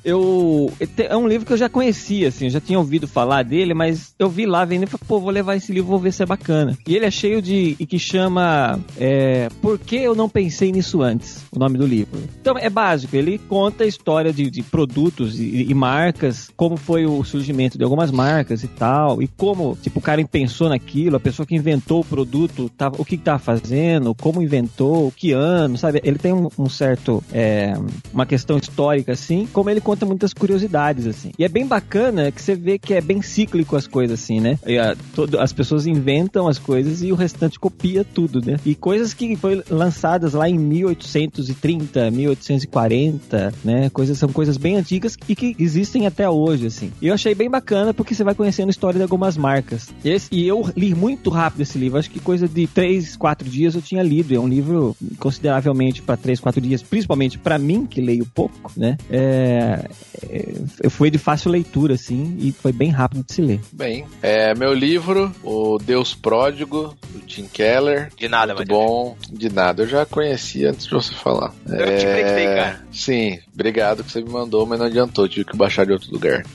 eu. É um livro que eu já conhecia, assim, eu já tinha ouvido falar dele, mas eu vi lá vendo e falei, pô, vou levar esse livro, vou ver se é bacana. E ele é cheio de. e que chama. É, Por que eu não pensei nisso antes? O nome do livro. Então é básico, ele conta a história de, de produtos e, e marcas, como foi o surgimento de algumas marcas e tal, e como, tipo, o cara pensou naquilo, a pessoa que inventou o produto, tava, o que que tava fazendo, como inventou, que ano, sabe? Ele tem um, um certo. é, uma questão histórica, assim, como ele conta muitas curiosidades, assim. E é bem bacana que você vê que é bem cíclico as coisas, assim, né? A- todo- as pessoas inventam as coisas e o restante copia tudo, né? E coisas que foram lançadas lá em 1830, 1840, né? Coisas, são coisas bem antigas e que existem até hoje, assim. E eu achei bem bacana porque você vai conhecendo a história de algumas marcas. Esse- e eu li muito rápido esse livro, acho que coisa de 3, 4 dias eu tinha lido. É um livro consideravelmente para 3, 4 dias, principalmente para mim, que leio pouco, né? É, é, foi de fácil leitura, assim, e foi bem rápido de se ler. Bem, é meu livro, O Deus Pródigo, do Tim Keller. De nada, Muito bom, de nada. Eu já conheci antes de você falar. Eu te brequei, cara. Sim, obrigado que você me mandou, mas não adiantou, tive que baixar de outro lugar.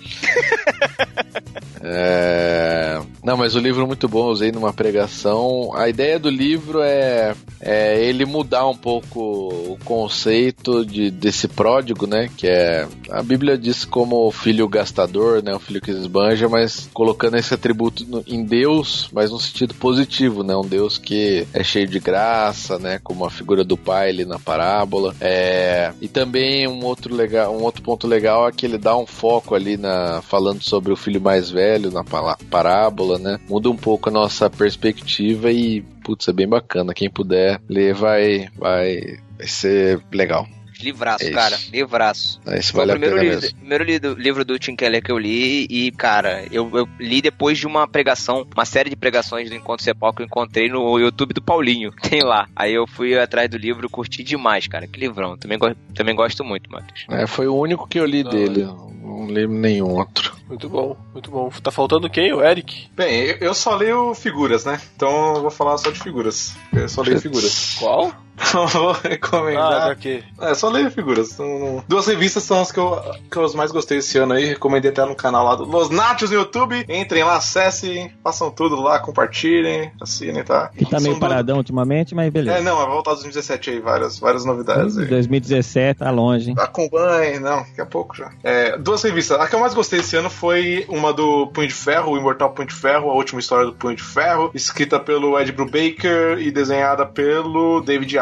É, Não, mas o livro é muito bom, eu usei numa pregação. A ideia do livro é, é ele mudar um pouco o conceito de, desse pródigo, né? Que é. A Bíblia diz como o filho gastador, né? O filho que esbanja, mas colocando esse atributo no- em Deus, mas no sentido positivo, né? Um Deus que é cheio de graça, né? Como a figura do pai ali na parábola. É, e também um outro legal, um outro ponto legal é que ele dá um foco ali na falando sobre o filho mais velho na parábola, né? Muda um pouco a nossa perspectiva e putz, é bem bacana. Quem puder ler vai vai, vai ser legal. Livraço, É isso. cara. Livraço. Esse Foi o vale a primeiro, pena livro, mesmo. primeiro li- livro do Tim Keller que eu li e, cara, eu, eu li depois de uma pregação, uma série de pregações do Encontro Cepal que eu encontrei no YouTube do Paulinho. Tem lá. Aí eu fui atrás do livro, curti demais, cara. Que livrão. Também, go- também gosto muito, Matheus. É, foi o único que eu li Não, dele. Não li nenhum outro. Muito bom, muito bom. Tá faltando quem? O Eric? Bem, eu, eu só leio figuras, né? Então eu vou falar só de figuras. Eu só leio figuras. Qual? Eu vou Ah, recomendar. HQ. É, só leio figuras. Não- não- Duas revistas são as que eu, que eu mais gostei esse ano aí. Recomendei até no canal lá do Los Nachos no YouTube. Entrem lá, acessem, façam tudo lá, compartilhem, assinem, tá? Que tá meio São paradão ultimamente, mas beleza. É, não, vai voltar 2017 aí, várias, várias novidades aí. 2017, tá longe, hein? Acompanhe, não, daqui a pouco já. É, duas revistas. A que eu mais gostei esse ano foi uma do Punho de Ferro, o Imortal Punho de Ferro, a última história do Punho de Ferro, escrita pelo Ed Brubaker e desenhada pelo David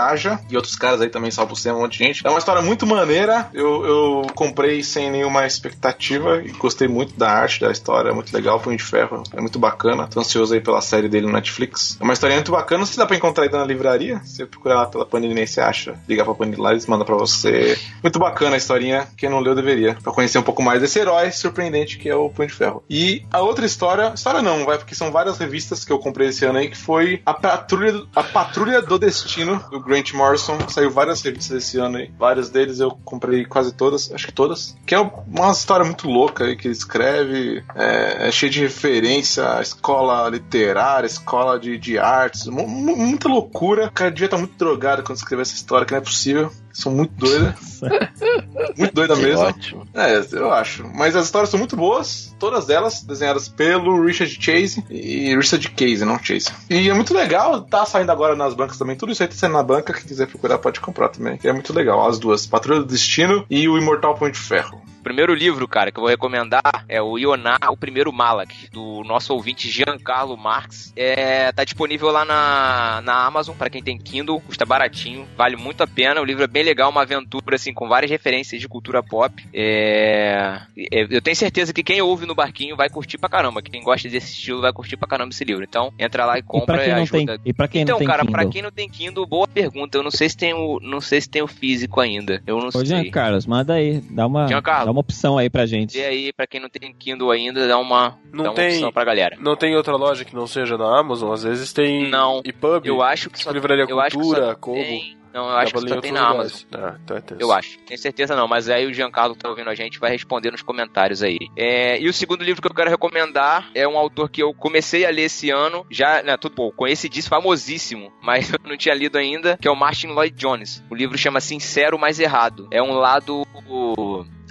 E outros caras aí também, salvo o um monte de gente. É uma história muito maneira, eu, eu comprei sem nenhuma expectativa e gostei muito da arte da história, é muito legal, Punho de Ferro é muito bacana, tô ansioso aí pela série dele no Netflix. É uma história muito bacana, se dá pra encontrar aí na livraria, se você procurar lá pela Panini, você acha, ligar pra Panini lá, eles mandam pra você. Muito bacana a historinha, quem não leu deveria, pra conhecer um pouco mais desse herói surpreendente que é o Punho de Ferro. E a outra história, história não, vai, porque são várias revistas que eu comprei esse ano aí, que foi a Patrulha, a Patrulha do Destino, do Grant Morrison. Saiu várias revistas esse ano aí. Várias deles eu comprei quase todas, acho que todas. Que é uma história muito louca aí que ele escreve. É, é cheio de referência à escola literária, escola de, de artes. mu- mu- muita loucura. Cara devia estar muito drogado quando escreveu essa história, que não é possível. São muito doida. muito doida Que mesmo. ótimo. É, eu acho. Mas as histórias são muito boas, todas elas desenhadas pelo Richard Chase e Richard Case, não Chase. E é muito legal, tá saindo agora nas bancas também. Tudo isso aí tá saindo na banca, quem quiser procurar pode comprar também. que É muito legal, as duas, Patrulha do Destino e o Imortal Punho de Ferro. O primeiro livro, cara, que eu vou recomendar é o Ioná, o primeiro Malak, do nosso ouvinte Giancarlo Marx. É, tá disponível lá na, na Amazon, para quem tem Kindle, custa baratinho, vale muito a pena. O livro é bem legal, uma aventura, assim, com várias referências de cultura pop. É, é, eu tenho certeza que quem ouve no barquinho vai curtir pra caramba. Quem gosta desse estilo vai curtir pra caramba esse livro. Então, entra lá e E compra pra quem e não tem, ajuda. e pra quem então, não tem cara, Kindle? pra quem não tem Kindle, boa pergunta. Eu não sei se tem o, não sei se tem o físico ainda. Eu não Ô, sei. Jean Carlos, manda aí, dá uma, uma opção aí pra gente. E aí, pra quem não tem Kindle ainda, dá uma, Não dá uma tem- opção pra galera. Não tem outra loja que não seja na Amazon? Às vezes tem Não. EPUB, Eu acho que só Livraria eu Cultura, tem- Não, eu acho que só em tem na. Amazon. Ah, então é. Eu acho. Tenho certeza não, mas aí o Giancarlo que tá ouvindo a gente vai responder nos comentários aí. É, e o segundo livro que eu quero recomendar é um autor que eu comecei a ler esse ano. Já, né, tudo bom, conhecidíssimo, famosíssimo, mas eu não tinha lido ainda, que é o Martin Lloyd Jones. O livro chama Sincero, mas Errado. É um lado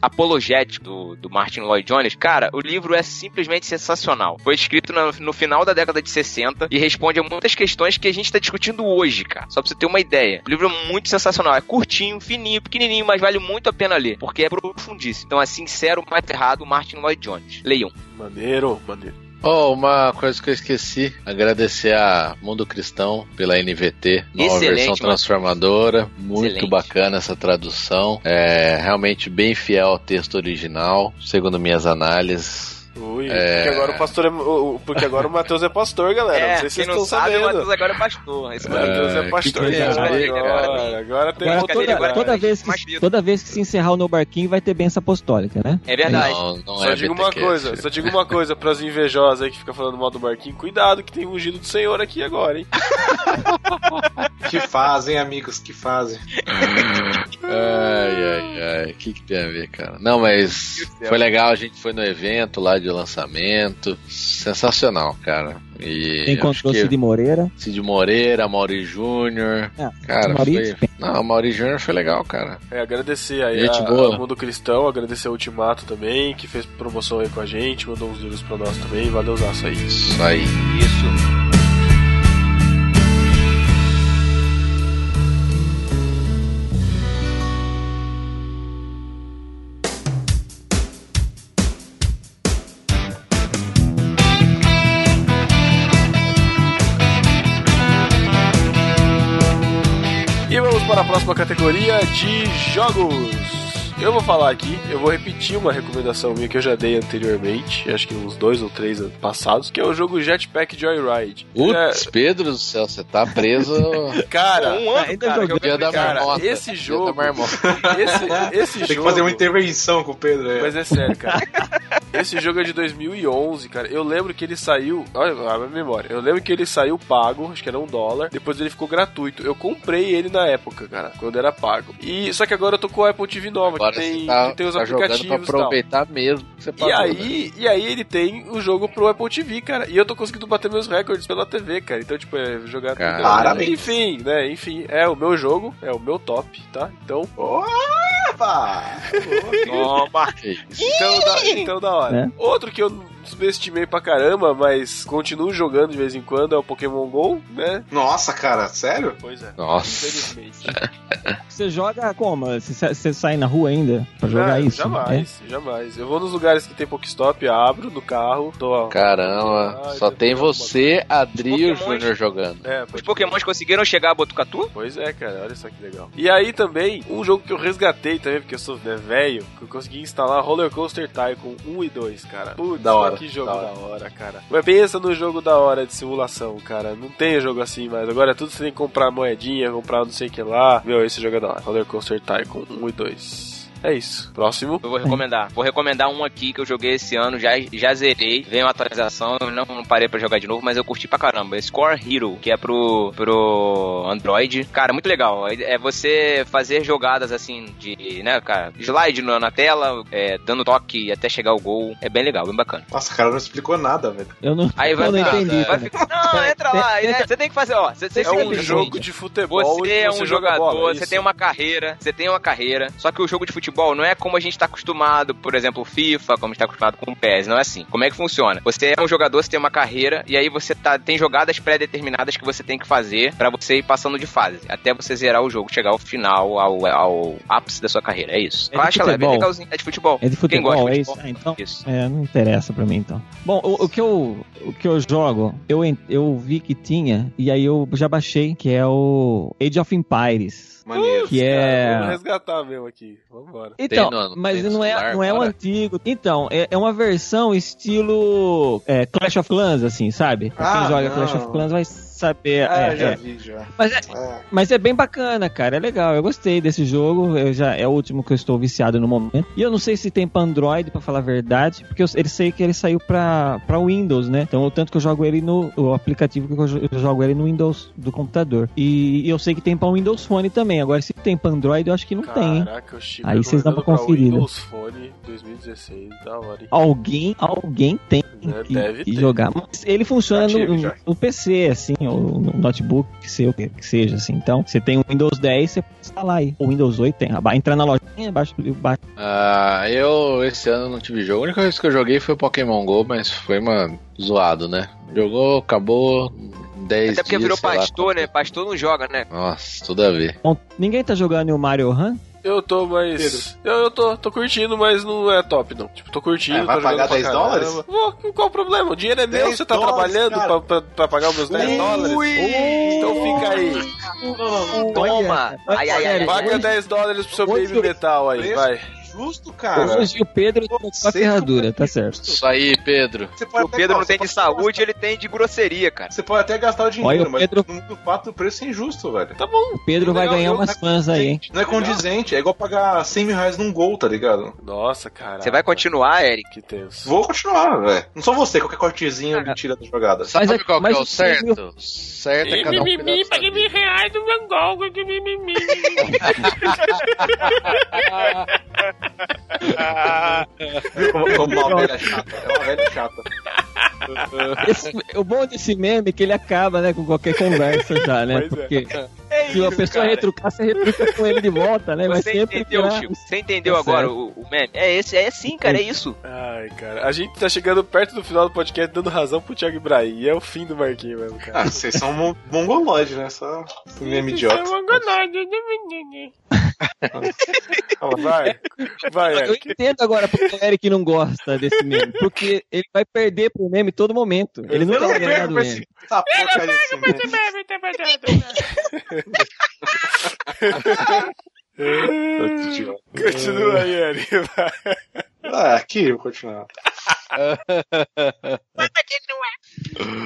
apologético do, do Martin Lloyd Jones. Cara, o livro é simplesmente sensacional. Foi escrito no, no final da década de 60 e responde a muitas questões que a gente tá discutindo hoje, cara. Só pra você ter uma ideia. O livro é muito sensacional. É curtinho, fininho, pequenininho, mas vale muito a pena ler, porque é profundíssimo. Então é sincero, mais errado, Martin Lloyd Jones. Leiam. Maneiro, maneiro. Oh, uma coisa que eu esqueci, agradecer a Mundo Cristão pela NVT, nova Excelente, versão mano. transformadora, muito Excelente. bacana essa tradução, é realmente bem fiel ao texto original, segundo minhas análises. Ui, É. porque agora o pastor é, o- o- porque agora o Matheus é pastor, galera. não sei se vocês não estão sabe, o sabendo. Matheus agora é pastor. Esse O Matheus É, é que pastor. coisa agora, rara, agora, agora tem Agora, toda, agora toda é vez que, toda vez que se encerrar o No Barquinho vai ter benção apostólica, né? É verdade. Não, não Só é digo uma coisa, só digo uma coisa pras invejosas aí que fica falando mal do Marquinho, cuidado que tem um ungido do Senhor aqui agora, hein? Que fazem, amigos, que fazem. Ai, ai, ai, o que, que tem a ver, cara? Não, mas foi legal, a gente foi no evento lá de lançamento, sensacional, cara. E Quem encontrou que Cid Moreira. Cid Moreira, Mauri Júnior. É, cara, Mauri foi... Não, o Mauri Júnior foi legal, cara. É, agradecer aí Gente a, boa. ao Mundo Cristão, agradecer ao Ultimato também, que fez promoção aí com a gente, mandou uns livros pra nós também, valeu zaço aí. Isso aí. Isso. Próxima categoria de jogos. Eu vou falar aqui, eu vou repetir uma recomendação minha que eu já dei anteriormente, acho que uns dois ou três anos passados, que é o jogo Jetpack Joyride. Putz, Pedro do céu, você tá preso É, cara, Um ano, ainda cara, joguei. que eu dia da cara, marmota. esse jogo- esse, esse Tem que jogo... fazer uma intervenção com o Pedro aí. Mas é sério, cara. Esse jogo é de 2011, cara. Eu lembro que ele saiu. Olha a minha memória. Eu lembro que ele saiu pago, acho que era um dólar. Depois ele ficou gratuito. Eu comprei ele na época, cara, quando era pago. E só que agora eu tô com o Apple TV nova, Agora tem, você tá, que tem os tá jogando pra aplicativos e tal. aproveitar mesmo que você E pagou, né? aí, e aí ele tem o jogo pro Apple TV, cara. E eu tô conseguindo bater meus recordes pela TV, cara. Então, tipo, é jogar. Parabéns. Enfim, né? Enfim, é o meu jogo, é o meu top, tá? Então, Opa! Toma. Então da, então da hora. Né? Outro que eu subestimei pra caramba, mas continuo jogando de vez em quando, é o Pokémon GO, né? Nossa, cara, sério? Pois é. Nossa. Infelizmente. Você joga como? Você, você sai na rua ainda pra jogar Não, isso? É? Jamais, jamais. Eu vou nos lugares que tem Pokestop, abro no carro, tô. Caramba, Ah, só tem você, Adri e o. Júnior jogando. É, Os pokémons conseguiram chegar a Botucatu? Pois é, cara, olha só que legal. E aí também, um jogo que eu resgatei também, porque eu sou né, velho, que eu consegui instalar Roller Coaster Tycoon 1 e 2, cara. Putz, Da hora, que jogo da da hora. hora. cara. Mas pensa no jogo da hora de simulação, cara. Não tem jogo assim mais. Agora é tudo você tem que comprar moedinha, comprar não sei o que lá. Meu, esse jogo é da hora. Roller Coaster Tycoon 1 e 2. É isso. Próximo. Eu vou recomendar. Vou recomendar um aqui que eu joguei esse ano, já, já zerei. Veio uma atualização, eu não, não parei pra jogar de novo, mas eu curti pra caramba. Score Hero, que é pro, pro Android. Cara, muito legal. É é você fazer jogadas assim de, né, cara, slide na, na tela, é, dando toque até chegar o gol. É bem legal, bem bacana. Nossa, cara, não explicou nada, velho. Eu não, Aí vai eu não ficar- entendi. vai ficar- não, entra lá. Tem- né? Você tem que fazer, ó. Você, você É um jogo de futebol. Você é um joga jogador, é você tem uma carreira, você tem uma carreira. Só que o jogo de futebol não é como a gente tá acostumado, por exemplo, o FIFA, como a gente tá acostumado com o PES, não é assim. Como é que funciona? Você é um jogador, você tem uma carreira e aí você tá, tem jogadas pré-determinadas que você tem que fazer pra você ir passando de fase, até você zerar o jogo, chegar ao final, ao, ao ápice da sua carreira. É isso. É de Baixa lá, é futebol? legalzinho. É de futebol. É de futebol, Quem gosta é de isso? futebol? Ah, então. Isso. É, não interessa pra mim então. Bom, o, o que eu o que eu jogo, eu eu vi que tinha e aí eu já baixei, que é o Age of Empires. Maneiro. Que é Vamos resgatar mesmo aqui. Vambora. Então, no- mas não é, celular não é o agora? antigo. Então, é, é uma versão estilo é, Clash of Clans, assim, sabe? Pra Quem Ah, joga não. Clash of Clans vai saber. Ah, é, já é. vi, já. Mas, é, É. mas é bem bacana, cara. É legal. Eu gostei desse jogo. Eu já, é o último que eu estou viciado no momento. E eu não sei se tem pra Android, pra falar a verdade, porque eu, ele sei que ele saiu pra, pra Windows, né? Então, o tanto que eu jogo ele no o aplicativo que eu, eu jogo ele no Windows do computador. E, eu sei que tem pra Windows Phone também. Agora, se tem pra Android, eu acho que não tem, hein? Caraca, o Chip Aí vocês dão pra conferida. Windows Phone 2016, da hora? Alguém, alguém tem É, que, deve que ter. jogar. Mas ele funciona tive, no, já. no PC, assim, ou no notebook, que, seja, que seja, assim. Então, você tem o Windows 10, você pode instalar aí. O Windows 8 tem. Aba- Entra na lojinha, baixa o livro, baixa. Ah, eu esse ano não tive jogo. A única coisa que eu joguei foi Pokémon GO, mas foi uma zoado, né? Jogou, acabou 10 Até porque dias, virou lá pastor, quanto né? Pastor não joga, né? Nossa, tudo a ver. Bom, ninguém tá jogando o Mario Run? Eu tô, mas. Eu, eu tô, tô curtindo, mas não é top, não. Tipo, tô curtindo. É, vai pagar pra 10 caramba. dólares? Vou, qual o problema? O dinheiro é meu, 10 você tá dólares, trabalhando pra, pra, pra pagar os meus 10 dólares? Então fica aí. Não. Toma! Ai, ai, ai, ai. Paga 10 dólares pro seu Hoje baby metal aí, Preço vai. Justo, cara. Hoje o Pedro tá com a Você ferradura, tá certo. Isso aí, Pedro. Você pode O Pedro não tem de saúde, ele tem de grosseria, cara. Você pode até gastar o dinheiro, Olha, o mas Pedro- no, no fato o preço é injusto, velho. Tá bom. O Pedro vai Legal, ganhar umas fãs aí, hein? Não é condizente, é igual pagar 100 mil reais num gol, tá ligado? Nossa, cara. Você vai continuar, Eric? Que tenso. Vou continuar, velho. Não sou você, qualquer cortezinho me tira da jogada. Sabe Mas é- qual que mas é o o seu- certo? Certo é cada um da sua vida. reais do Van Gogh. Como, como uma velha chata. É uma velha chata. Esse- o bom desse meme é que ele acaba, né, com qualquer conversa já, né? Pois é. Porque se a pessoa retrucar, você retruca com ele de volta, né? Vai Você sempre entendeu, virar- Chico? Você entendeu Tá agora o, o meme? É esse, é sim, cara, é isso. Ai, cara. A gente tá chegando perto do final do podcast dando razão pro Thiago Ibrahim. E é o fim do Marquinhos mesmo, cara. Ah, vocês são mon- mongoloide, né? Só meme idiota. Vai, vai, Eu Eric. entendo agora porque o Eric não gosta desse meme. Porque ele vai perder pro meme todo momento. Ele Eu nunca não vai ganhar do meme. Essa meme. Outro idiota. Continua aí. Vai. Ah, aqui, vou continuar.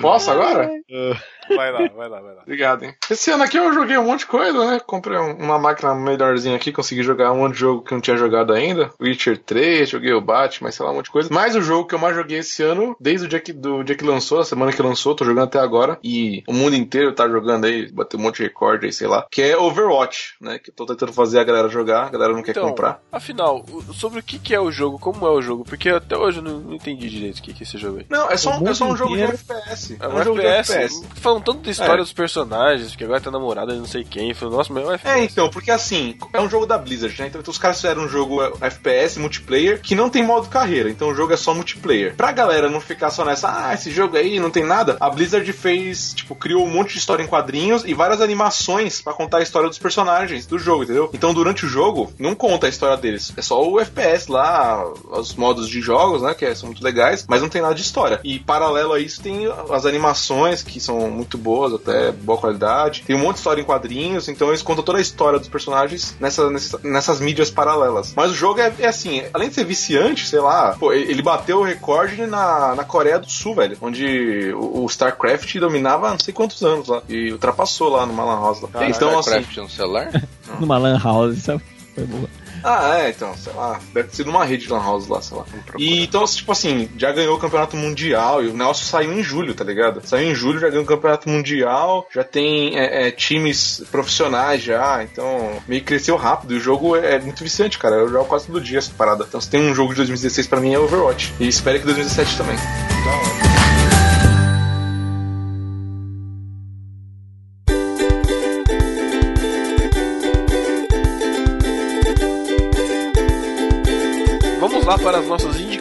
Posso agora? vai lá, vai lá, vai lá. Obrigado, hein? Esse ano aqui eu joguei um monte de coisa, né? Comprei um- uma máquina melhorzinha aqui, consegui jogar um monte de jogo que eu não tinha jogado ainda. Witcher 3, joguei o Batman, sei lá, um monte de coisa. Mas o jogo que eu mais joguei esse ano, desde o dia que, do dia que lançou, a semana que lançou, tô jogando até agora. E o mundo inteiro tá jogando aí, bateu um monte de recorde aí, sei lá. Que é Overwatch, né? Que eu tô tentando fazer a galera jogar, a galera não quer Então, comprar. afinal, sobre o que, é o jogo, como é o jogo, porque até hoje eu não, não entendi direito o que, que é esse jogo aí. Não, é só, O é só um jogo de FPS. É É um um jogo de FPS? FPS. Falando contando da história É. dos personagens, que agora tá namorada de não sei quem. Falei, nossa, mas é um É, FPS. então, porque assim, é um jogo da Blizzard, né? Então, os caras fizeram um jogo FPS, multiplayer, que não tem modo carreira, então o jogo é só multiplayer. Pra galera não ficar só nessa, ah, esse jogo aí não tem nada, a Blizzard fez, tipo, criou um monte de história em quadrinhos e várias animações pra contar a história dos personagens do jogo, entendeu? Então, durante o jogo, não conta a história deles, é só o FPS lá, os modos de jogos, né, que são muito legais, mas não tem nada de história. E paralelo a isso tem as animações, que são muito boas, até boa qualidade. Tem um monte de história em quadrinhos, então eles contam toda a história dos personagens nessa, nessa- nessas mídias paralelas. Mas o jogo é, é assim, além de ser viciante, sei lá, pô, ele bateu o recorde na, na Coreia do Sul, velho, onde o, o StarCraft dominava há não sei quantos anos lá, e ultrapassou lá no Malan House. Lá. Tem então, assim, StarCraft no celular? Numa lan house, sabe? Foi boa. Ah, é, então, sei lá, deve ter sido uma rede de lan house lá, sei lá. E então, tipo assim, já ganhou o campeonato mundial e o Nelson saiu em julho, tá ligado? Saiu em julho, já ganhou o campeonato mundial, já tem é, é, times profissionais já, então meio que cresceu rápido. E o jogo é, é muito viciante, cara. Eu jogo quase todo dia essa parada. Então, se tem um jogo de 2016 pra mim é Overwatch. E espero que 2017 também. Vamos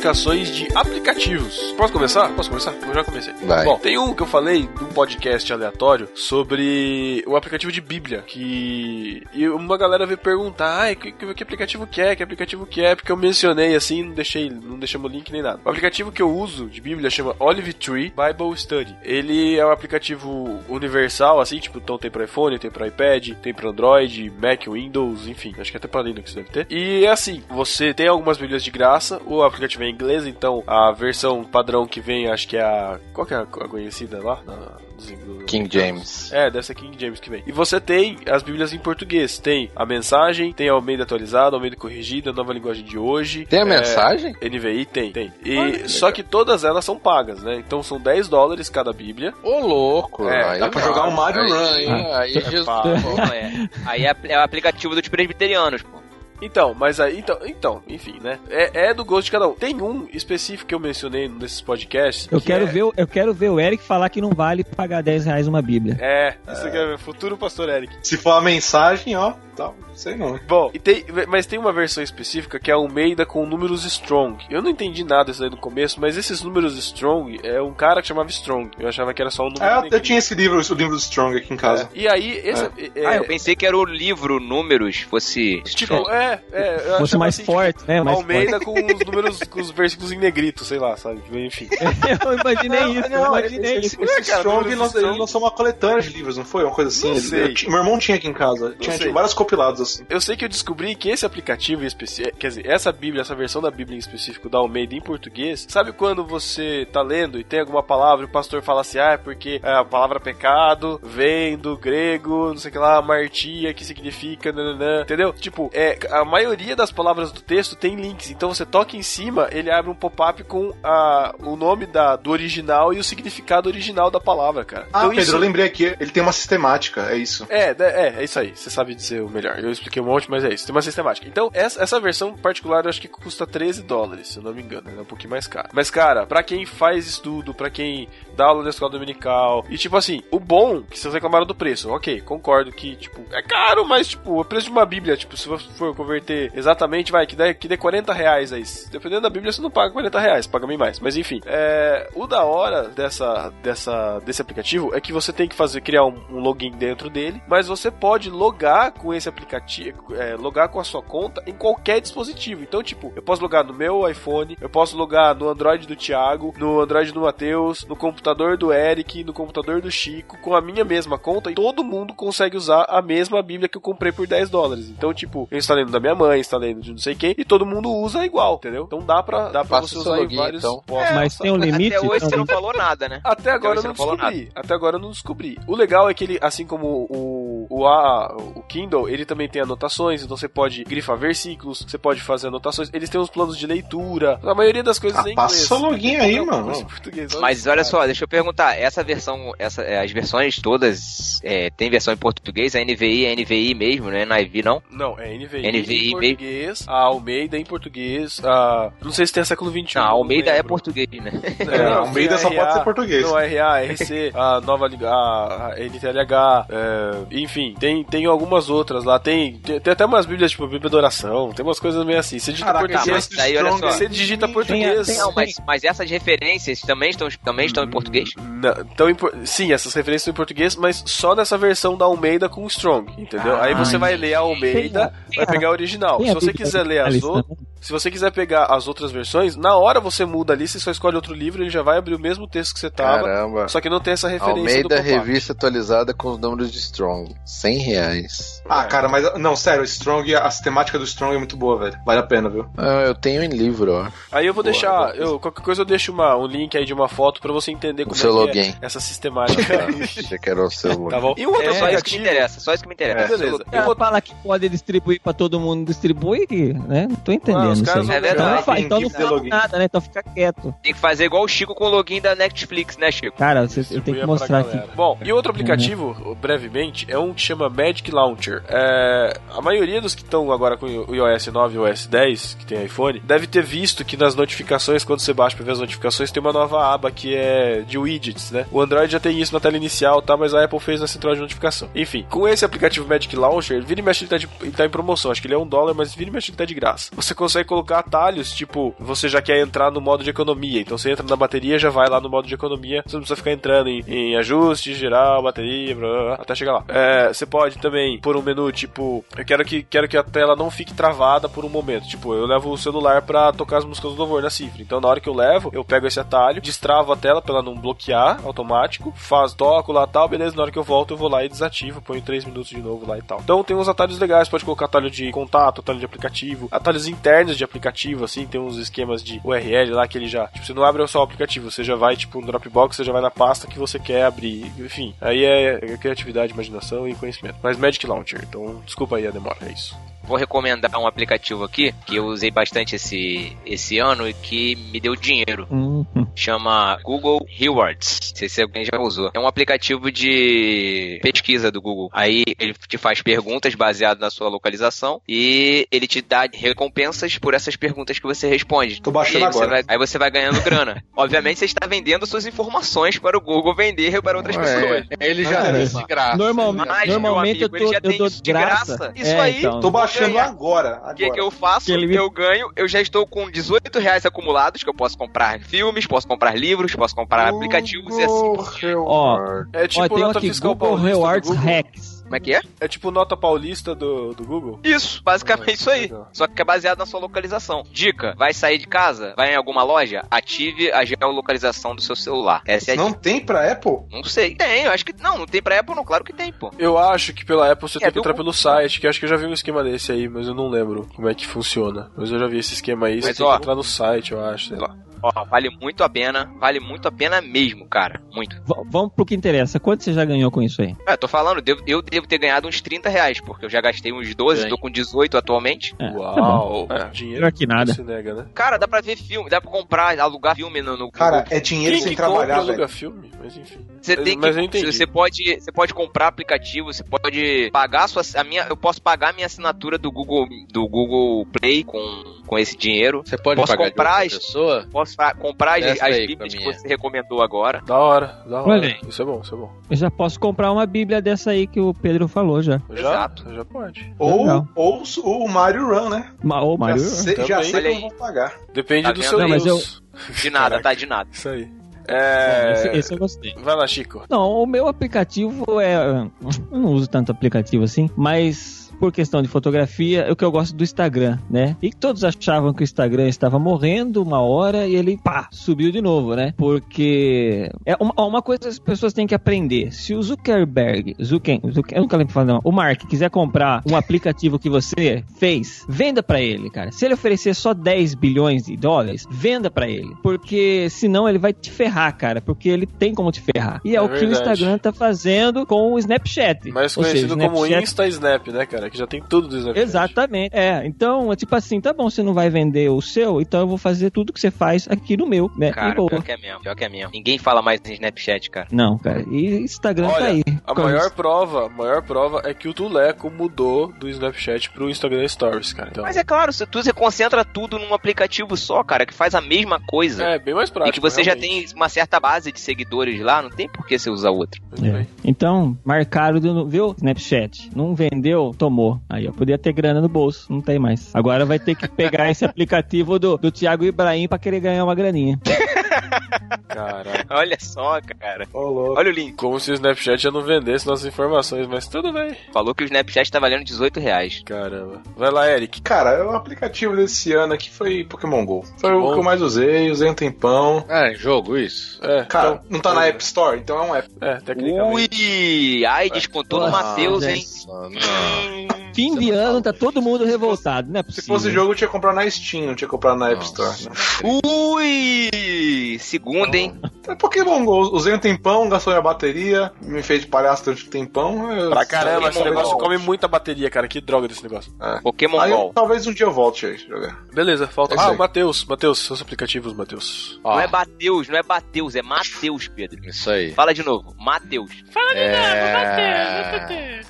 indicações de aplicativos. Posso começar? Posso começar? Eu já comecei. Vai. Bom, tem um que eu falei num podcast aleatório sobre o aplicativo de Bíblia. Que. E uma galera veio perguntar: ai, que, que, aplicativo que é? Que aplicativo que é? Porque eu mencionei assim, não deixei, não deixamos link nem nada. O aplicativo que eu uso de Bíblia chama Olive Tree Bible Study. Ele é um aplicativo universal, assim, tipo, então tem para iPhone, tem para iPad, tem para Android, Mac, Windows, enfim, acho que até para Linux deve ter. E é assim, você tem algumas Bíblias de graça, o aplicativo é em inglês, então a versão padrão que vem, acho que é a. Qual que é a, conhecida lá? Na- dos- do- King James. é, deve ser King James que vem. E você tem as Bíblias em português. Tem a mensagem, tem a Almeida atualizada, Almeida corrigida, a nova linguagem de hoje. Tem a É, mensagem? NVI tem, tem. E Olha só que todas elas são pagas, né? Então são 10 dólares cada Bíblia. Ô, louco. É, aí dá pra jogar um Mario aí, Run, hein? Aí, Jesus. pá. Não é. Aí é, é o aplicativo dos presbiterianos, pô. Então, mas aí, então, então, enfim, né? É, é do gosto de cada um. Tem um específico que eu mencionei nesses podcasts. Eu que quero, é- ver, o- eu quero ver o Eric falar que não vale pagar 10 reais uma bíblia. É, isso aqui é futuro pastor Eric. Se for a mensagem, ó, tá, sei não. Bom, e tem, mas tem uma versão específica que é a Almeida com números Strong. Eu não entendi nada disso aí no começo, mas esses números Strong é um cara que chamava Strong. Eu achava que era só um número. É, eu, tinha esse livro, o livro do Strong aqui em casa. E aí, esse. é- Ah, eu pensei que era o livro Números fosse. Tipo, é, é. Fosse mais assim, forte, né? Mais Almeida com os números, com os versículos em negrito, sei lá, sabe? Enfim. forte. eu imaginei isso, eu imaginei esse, isso. esse É, cara, Strong, lançou, Strong. lançou uma coletânea de livros, não foi? Uma coisa assim? Não Ele- sei. eu meu irmão tinha aqui em casa. Tinha, tinha vários compilados assim. Eu sei que eu descobri que esse aplicativo específico, quer dizer, essa Bíblia, essa versão da Bíblia em específico da Almeida em português, sabe quando você tá lendo e tem alguma palavra e o pastor fala assim, ah, é porque a palavra pecado vem do grego, não sei o que lá, martia, que significa, nananã, entendeu? Tipo, é, a maioria das palavras do texto tem links, então você toca em cima, ele abre um pop-up com a, o nome da, do original e o significado original da palavra, cara. Ah, Então Pedro, isso- eu lembrei aqui, ele tem uma sistemática, é isso. é, né, é, é isso aí. Você sabe dizer o melhor. Eu expliquei um monte, mas é isso. Tem uma sistemática. Então, essa, essa versão particular eu acho que custa 13 dólares, se eu não me engano. É um pouquinho mais cara. Mas, cara, pra quem faz estudo, pra quem dá aula na escola dominical, e tipo assim, o bom, que vocês reclamaram do preço, ok, concordo que, tipo, é caro, mas, tipo, o preço de uma Bíblia, tipo, se você for converter exatamente, vai, que dê, que dê 40 reais aí. Dependendo da Bíblia, você não paga 40 reais, paga bem mais. Mas enfim, é, o da hora dessa, dessa, desse aplicativo é que você tem que fazer, criar um, um login dentro dele, mas você pode logar com esse aplicativo, é, logar com a sua conta em qualquer dispositivo. Então, tipo, eu posso logar no meu iPhone, eu posso logar no Android do Thiago, no Android do Matheus, no computador do Eric, no computador do Chico, com a minha mesma conta, e todo mundo consegue usar a mesma Bíblia que eu comprei por 10 dólares. Então, tipo, eu instalei no da minha mãe, instalei no de não sei quem, e todo mundo usa igual, entendeu? Então dá pra, dá pra você usar em login, vários então. postos. Mas tem um limite? Até hoje um você não falou nada, né? Até agora eu você não não descobri. Até agora eu não descobri. O legal é que ele, assim como o, o, a, o Kindle, ele também tem anotações, então você pode grifar versículos, você pode fazer anotações. Eles têm uns planos de leitura. A maioria das coisas Ah, é em inglês. passa o login aí, Não, mano. português. Mas olha só, deixa eu perguntar, essa versão, essa, é, as versões todas, é, tem versão em português, a NVI é NVI mesmo, né? Na IV não? Não, é NVI, NVI em português, a Almeida em português, a... Não sei se tem a século XXI. Não, a Almeida não é português, né? É, É, não, Almeida só a pode ser português. Não, a RA, a RC, a nova liga, a, a NTLH, é, enfim, tem, tem algumas outras lá. Tem, tem, tem até umas bíblias, tipo, Bíblia da Oração, tem umas coisas meio assim. Você digita Caraca, português, mas daí, olha só. você digita português. tem- Não, mas, mas essas referências também estão, também estão em português? Não, então, sim, essas referências estão em português, mas só nessa versão da Almeida com Strong, entendeu? Ah, Aí você vai ler a Almeida, Tem- vai pegar a original. Tem Se você quiser ler as outras? Se você quiser pegar as outras versões, na hora você muda ali, você só escolhe outro livro, ele já vai abrir o mesmo texto que você tava, Caramba. só que não tem essa referência Almeida. Revista atualizada com os números de Strong. 100 reais. Ah, cara, mas não, sério, o Strong, a sistemática do Strong é muito boa, velho. Vale a pena, viu? Ah, eu tenho em livro, ó. Aí eu vou Boa, deixar, boa. eu, qualquer coisa eu deixo uma, um link aí de uma foto pra você entender como seu é que login. é essa sistemática. Achei que era o seu tá bom? E um outro É só isso que me interessa, só isso que me interessa. Beleza. O cara fala que pode distribuir pra todo mundo, distribui, né? Não tô entendendo Ah, os caras vão É Então, verdade, não então não fala nada, né? Então fica quieto. Tem que fazer igual o Chico com o login da Netflix, né, Chico? Cara, você, eu tenho que mostrar aqui. Bom, e outro aplicativo, brevemente, é um que chama Magic Launcher. É, a maioria dos que estão agora com o iOS 9 e o iOS 10, que tem iPhone, deve ter visto que nas notificações, quando você baixa pra ver as notificações, tem uma nova aba que é de widgets, né? O Android já tem isso na tela inicial, tá? Mas a Apple fez na central de notificação. Enfim, com esse aplicativo Magic Launcher, vira e mexe ele tá, de- ele tá em promoção. Acho que ele é um dólar, mas vira e mexe ele tá de graça. Você consegue colocar atalhos, tipo, você já quer entrar no modo de economia. Então você entra na bateria, já vai lá no modo de economia. Você não precisa ficar entrando em, em ajuste, geral, bateria, blá, blá, blá, até chegar lá. É, você pode também pôr um menu, tipo, eu quero que, quero que a tela não fique travada por um momento. Tipo, eu levo o celular pra tocar as músicas do louvor na cifra. Então na hora que eu levo, eu pego esse atalho, destravo a tela pra ela não bloquear automático, faz, toco lá tal, beleza. Na hora que eu volto, eu vou lá e desativo, ponho 3 minutos de novo lá e tal. Então tem uns atalhos legais, pode colocar atalho de contato, atalho de aplicativo, atalhos internos de aplicativo, assim, tem uns esquemas de URL lá que ele já. Tipo, você não abre só o aplicativo, você já vai, tipo, no Dropbox, você já vai na pasta que você quer abrir. Enfim, aí é, é criatividade, imaginação e conhecimento. Mas Magic Launcher, então desculpa aí a demora, é isso. Vou recomendar um aplicativo aqui que eu usei bastante esse, esse ano e que me deu dinheiro. Hum, hum. Chama Google Rewards. Não sei se alguém já usou. É um aplicativo de pesquisa do Google. Aí ele te faz perguntas baseado na sua localização e ele te dá recompensas por essas perguntas que você responde. Tô baixando aí você agora. vai- aí você vai ganhando grana. Obviamente você está vendendo suas informações para o Google vender para outras pessoas. É, ele já deu de graça. Normalmente, Mas, normalmente amigo, eu, tô, já eu isso de graça. graça. Isso É, aí, então. Tô baixando agora. O que, que eu faço? Que ele Eu ganho, eu já estou com 18 reais acumulados, que eu posso comprar filmes, posso comprar livros, posso comprar aplicativos e assim. Ó, É tipo Ó, tem aqui fiscal Google Google. Hacks. Como é que é? É tipo nota paulista do, do Google. Isso, basicamente Ah, isso aí. legal. Só que é baseado na sua localização. Dica: vai sair de casa, vai em alguma loja, ative a geolocalização do seu celular. Essa é a Não dica. tem pra Apple? Não sei. Tem, eu acho que. Não, não tem pra Apple, não. Claro que tem, pô. Eu acho que pela Apple você É, tem que entrar Google. pelo site, que eu acho que eu já vi um esquema desse aí, mas eu não lembro como é que funciona. Mas eu já vi esse esquema aí, você Mas, tem ó. que entrar no site, eu acho, sei lá. Ó, vale muito a pena. Vale muito a pena mesmo, cara. Muito. V- vamos pro que interessa. Quanto você já ganhou com isso aí? É, tô falando, devo- eu devo ter ganhado uns 30 reais, porque eu já gastei uns 12, Bem. tô com 18 atualmente. É, tá. Uau! É, dinheiro que nada. se nega, né? Cara, dá pra ver filme, dá pra comprar, alugar filme no. no Cara, é dinheiro Quem sem que compra trabalhar, aluga velho. filme? Mas enfim. Você Mas- tem mas eu que. entendi. Você pode, você pode comprar aplicativo, você pode pagar a sua. A minha, eu posso pagar a minha assinatura do Google, do Google Play com, com esse dinheiro. Você pode Posso pagar comprar de outra pessoa? Posso comprar as, bíblias que você recomendou agora. Da hora, da hora. Olha. Isso é bom, isso é bom. Eu já posso comprar uma bíblia dessa aí que o Pedro falou já. Já? Exato. Já pode. Ou, Legal. ou o Mario Run, né? Ma- Ô, Mário. já sei, já sei eu vou pagar. Depende Tá do vendo? seu Não, mas Deus. De nada, Caraca. tá? De nada. Isso aí. É... esse, esse eu gostei. Vai lá, Chico. Não, o meu aplicativo é. Eu não uso tanto aplicativo assim, mas por questão de fotografia, é o que eu gosto do Instagram, né? E todos achavam que o Instagram estava morrendo uma hora e ele, pá, subiu de novo, né? Porque é uma, uma coisa que as pessoas têm que aprender. Se o Zuckerberg, Zucken, Zucken eu nunca lembro falar não, o Mark quiser comprar um aplicativo que você fez, venda pra ele, cara. Se ele oferecer só 10 bilhões de dólares, venda pra ele. Porque senão ele vai te ferrar, cara. Porque ele tem como te ferrar. E é, É o que o verdade. Instagram tá fazendo com o Snapchat. Mais Ou seja, conhecido como Snapchat- Insta Snap, né, cara? Que já tem tudo do Snapchat. Exatamente. É, então, é tipo assim, tá bom, você não vai vender o seu, então eu vou fazer tudo que você faz aqui no meu, né? e Cara, pior que é mesmo, pior que é mesmo. Ninguém fala mais em Snapchat, cara. Não, cara. E Instagram tá Olha, aí. A maior isso. prova, a maior prova é que o Tuleco mudou do Snapchat pro Instagram Stories, cara. Então, Mas é claro, se tu você concentra tudo num aplicativo só, cara, que faz a mesma coisa. é bem mais e prático. que você já realmente. tem uma certa base de seguidores lá, não tem por que você usar outro. É. Então, marcaram, do, viu? Snapchat. Não vendeu, tomou. Aí, eu podia ter grana no bolso, não tem mais. Agora vai ter que pegar esse aplicativo do, do Thiago Ibrahim pra querer ganhar uma graninha. Caraca. Olha só, cara. Ô. Olha o link. Como se o Snapchat já não vendesse nossas informações, mas tudo bem. Falou que o Snapchat tá valendo 18 reais. Caramba. Vai lá, Eric. Cara, o aplicativo desse ano aqui foi Pokémon GO. Foi Que o bom. que eu mais usei, usei um tempão. É, jogo isso? É, Cara, então- não tá na App Store, então é um app. É, tecnicamente. Ui! Ai, descontou no Matheus, hein? Não. Fim de ano, tá todo mundo revoltado, não é Se fosse jogo, eu tinha que comprar na Steam, não tinha que comprar na App. Store. né? Ui! Segunda, hein? É Pokémon GO, usei um tempão, gastou minha bateria, me fez de palhaço durante um tempão. eu- Pra caramba, esse negócio come muita bateria, cara. Que droga desse negócio. É. Pokémon Aí Go. talvez um dia eu volte aí jogar. Beleza, falta. É Ah, Matheus. Matheus, seus aplicativos, Matheus. Ó, Não é Bateus, não é Bateus, é Mateus, Pedro. isso aí. Fala de novo, Mateus. É...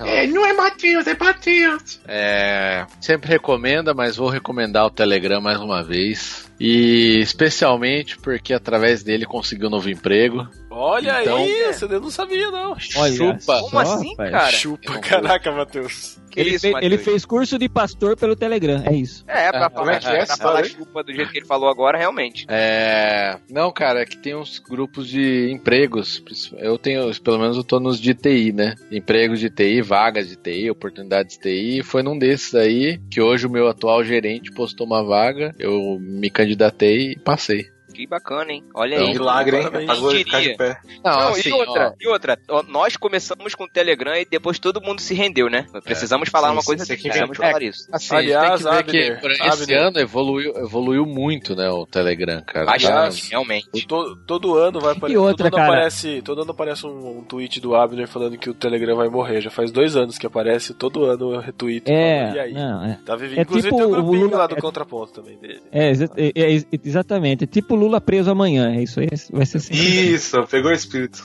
É, não é Matheus, é Matheus. É, sempre recomenda, mas vou recomendar o Telegram mais uma vez. E especialmente porque através dele conseguiu um novo emprego. Olha Então- aí, você não sabia, não. Olha Chupa. só, Como assim, rapaz. cara? Chupa, caraca, Matheus. Ele, isso, fe- ele fez curso de pastor pelo Telegram, é isso. É, pra, Como falar, é que é essa pra falar chupa do jeito que ele falou agora, realmente. É, não, cara, é que tem uns grupos de empregos. Eu tenho, pelo menos eu tô nos de TI, né? Empregos de TI, vagas de TI, oportunidades de TI. Foi num desses aí que hoje o meu atual gerente postou uma vaga. Eu me candidatei e passei. Que bacana, hein? Olha Então, aí. Milagre, hein? Quem ficar de pé. Não, Não, assim, e outra, ó, e outra, ó, nós começamos com o Telegram e depois todo mundo se rendeu, né? Precisamos falar sim, uma coisa sim, assim, que precisamos falar isso. Assim, Aliás, a gente tem que ver Abner, que esse ano evoluiu, evoluiu muito, né, o Telegram, cara. Bastante, Tá- realmente. Todo, todo ano vai aparecer. E outra, todo ano cara? aparece, todo ano aparece um, um tweet do Abner falando que o Telegram vai morrer. Já faz dois anos que aparece, todo ano eu retuito. falo, e É, aí? não, é. Tá vivendo. É Inclusive tipo tem um o grupinho Lula- lá do é- contraponto também dele. É, exa- é, é, exatamente. É tipo Lula preso amanhã. É isso aí. Vai ser assim. Isso, pegou o espírito.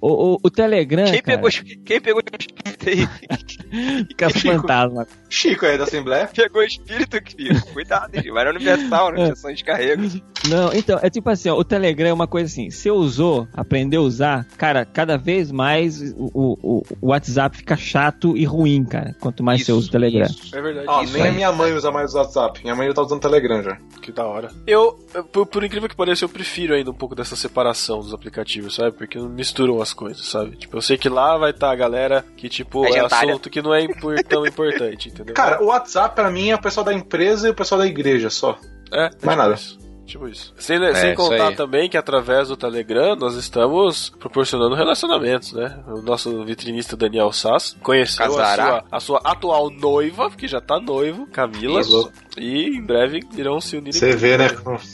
O, o, o Telegram. Quem cara, pegou, quem pegou o espírito aí? fica fantasma. Chico aí da Assembleia. Pegou o espírito, filho. Cuidado, hein? vai na Universal, né? Sessão de carrego. Não, então, é tipo assim, ó, o Telegram é uma coisa assim, você usou, aprendeu a usar, cara, cada vez mais o, o, o WhatsApp fica chato e ruim, cara, quanto mais você usa o Telegram. isso. É verdade. Ó, Isso nem a minha mãe usa mais o WhatsApp. Minha mãe já tá usando o Telegram já. Que da hora. Eu, eu- por, por incrível que pareça, eu prefiro ainda um pouco dessa separação dos aplicativos, sabe? Porque não misturam as coisas, sabe? Tipo, eu sei que lá vai estar a galera que, tipo, É é assunto que não é impor- tão importante, entendeu? Cara, o WhatsApp pra mim é o pessoal da empresa e o pessoal da igreja só. é, é mais tipo nada. Isso. Tipo isso. Sem, sem isso contar também que através do Telegram nós estamos proporcionando relacionamentos, né? O nosso vitrinista Daniel Sass conheceu a sua, a sua atual noiva, porque já tá noivo, Camila. Isso. E em breve irão se unir. Você vê, né?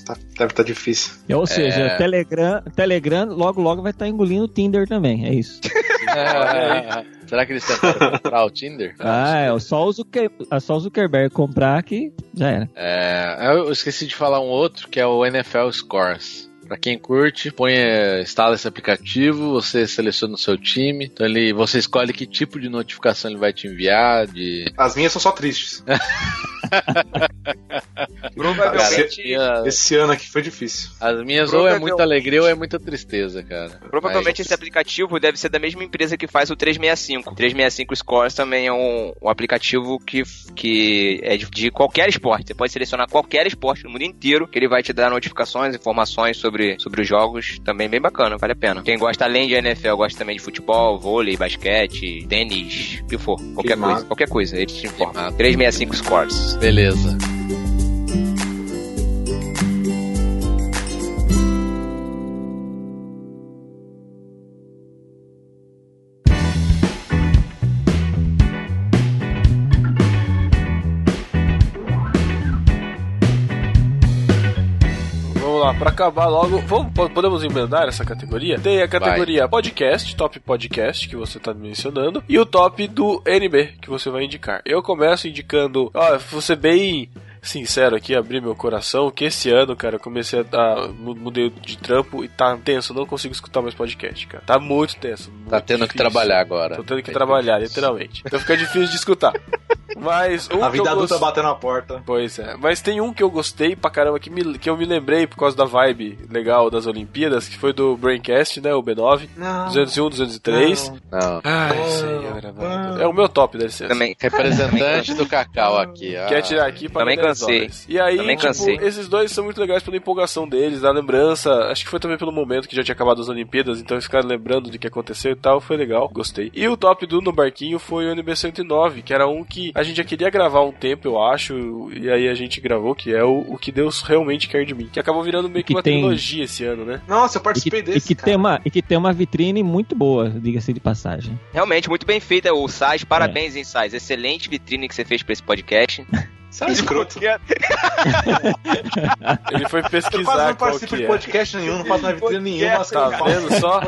tá- deve estar difícil. Ou seja, É. Telegram, Telegram logo logo vai estar engolindo o Tinder também, é isso. É, será que eles tentaram comprar o Tinder? Ah, é só o, Zucker, é só o Zuckerberg comprar que já era. É, eu esqueci de falar um outro que é o NFL Scores. Pra quem curte, põe, eh, instala esse aplicativo, você seleciona o seu time, então ele, você escolhe que tipo de notificação ele vai te enviar, de As minhas são só tristes. Provavelmente, Cara, Esse ano aqui foi difícil. As minhas ou é muita alegria ou é muita tristeza, cara. provavelmente Mas- esse aplicativo deve ser da mesma empresa que faz o 365. O 365 Scores também é um, um aplicativo que, que é de, de qualquer esporte. Você pode selecionar qualquer esporte no mundo inteiro, que ele vai te dar notificações, informações sobre, sobre os jogos. Também bem bacana, vale a pena. Quem gosta além de NFL, gosta também de futebol, vôlei, basquete, tênis, o que for. Qualquer massa. coisa. Qualquer coisa, eles te informam. massa. 365 Scores. Beleza. Pra acabar logo, vamos, po- podemos emendar essa categoria? Tem a categoria podcast, top podcast, que você tá mencionando, e o top do NB, que você vai indicar. Eu começo indicando, ó, ser bem sincero aqui, abrir meu coração, que esse ano, cara, eu comecei a. a- mu- mudei de trampo e tá tenso, não consigo escutar mais podcast, cara. Tá muito tenso. Tá muito tendo que difícil. trabalhar agora. Tô tendo que ter trabalhar, que- literalmente. Então fica difícil de escutar. Mas um A que eu vida adulta gost- batendo na porta. Pois é, mas tem um que eu gostei pra caramba, que, me, que eu me lembrei por causa da vibe legal das Olimpíadas, que foi do Braincast, né, o B9, Não. 201, 203. Não. Ai, Não. senhor, amado. É o meu top, deve ser. Também. Representante do Cacau aqui. Quer tirar aqui para Também cansei. E aí, Também tipo, cansei. esses dois são muito legais pela empolgação deles, da lembrança. Acho que foi também pelo momento que já tinha acabado as Olimpíadas, então eles ficaram lembrando do que aconteceu e tal. Foi legal, gostei. E o top do No Barquinho foi o NB 109, que era um que a gente já queria gravar há um tempo, eu acho. E aí a gente gravou, que é o, o que Deus realmente quer de mim. Que acabou virando meio que, que uma tem- trilogia esse ano, né? Nossa, eu E que, participei e desse. que cara. tem uma, e que tem uma vitrine muito boa, diga-se de passagem. Realmente, muito bem feita o Sais. Parabéns, hein, Sais. Excelente vitrine que você fez pra esse podcast. Você é um escroto. Ele foi Eu quase pesquisar não participo de é. podcast nenhum, não faço na vitrine nenhuma. Mas Tá vendo só?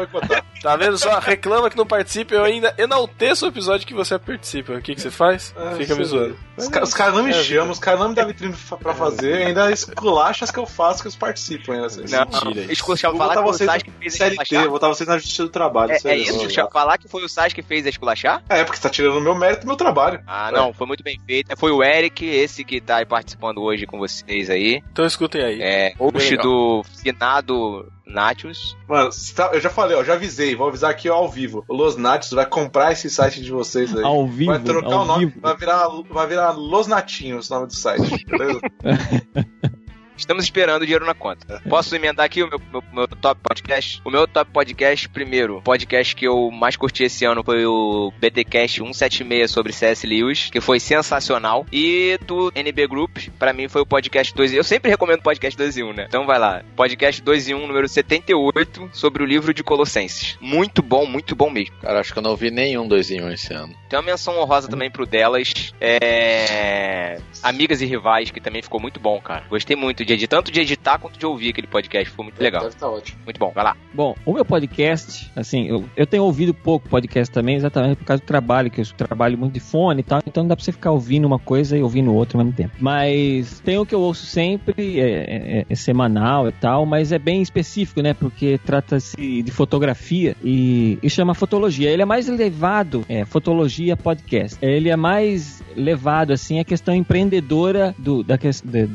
Tá vendo só? Reclama que não participa, eu ainda enalteço o episódio que você participa. O que, que você faz? Ah, Fica me zoando. Os, ca- os caras não me É, chamam, os caras não me dão vitrine pra fazer, ainda esculacha as que eu faço que eles participam ainda. Assim. Não, Mentira Vou falar botar que foi o vocês Sais que fez a CLT, esculachar. vou botar vocês na justiça do trabalho. É, é isso, falar que foi o Sais que fez a esculachar? É, porque você tá tirando o meu mérito do meu trabalho. Ah, não, foi muito bem feito. Foi o Eric, esse que tá aí participando hoje com vocês aí. Então escutem aí. É, host do finado Natius. Mano, tá- eu já falei, ó, já avisei, vou avisar aqui ó, ao vivo. O Los Natos vai comprar esse site de vocês aí. Ao vivo, vai trocar ao o nome, vivo. vai virar, vai virar Los Natinhos o nome do site, beleza? Estamos esperando o dinheiro na conta. Posso emendar aqui o meu, meu- meu top podcast? O meu top podcast, primeiro, o podcast que eu mais curti esse ano foi o BTcast 176 sobre C.S. Lewis, que foi sensacional. E do NB Group, pra mim foi o podcast 2 Eu sempre recomendo podcast 2 em 1, né? Então vai lá. Podcast 2 em 1, número 78, sobre o livro de Colossenses. Muito bom, muito bom mesmo. Cara, acho que eu não vi nenhum 2 em 1 esse ano. Tem uma menção honrosa também pro delas. É... Amigas e Rivais, que também ficou muito bom, cara. Gostei muito de editar, tanto de editar quanto de ouvir aquele podcast. Ficou muito legal. Deve tá ótimo. Muito bom, vai lá. Bom, o meu podcast, assim, eu, eu tenho ouvido pouco podcast também, exatamente por causa do trabalho, que eu trabalho muito de fone e tal, então não dá pra você ficar ouvindo uma coisa e ouvindo outra ao mesmo tempo. Mas tem o que eu ouço sempre, é, é- é semanal e tal, mas é bem específico, né? Porque trata-se de fotografia e, e chama fotologia. Ele é mais levado, é, fotologia podcast. Ele é mais levado, assim, a questão empreendedora do, da, de,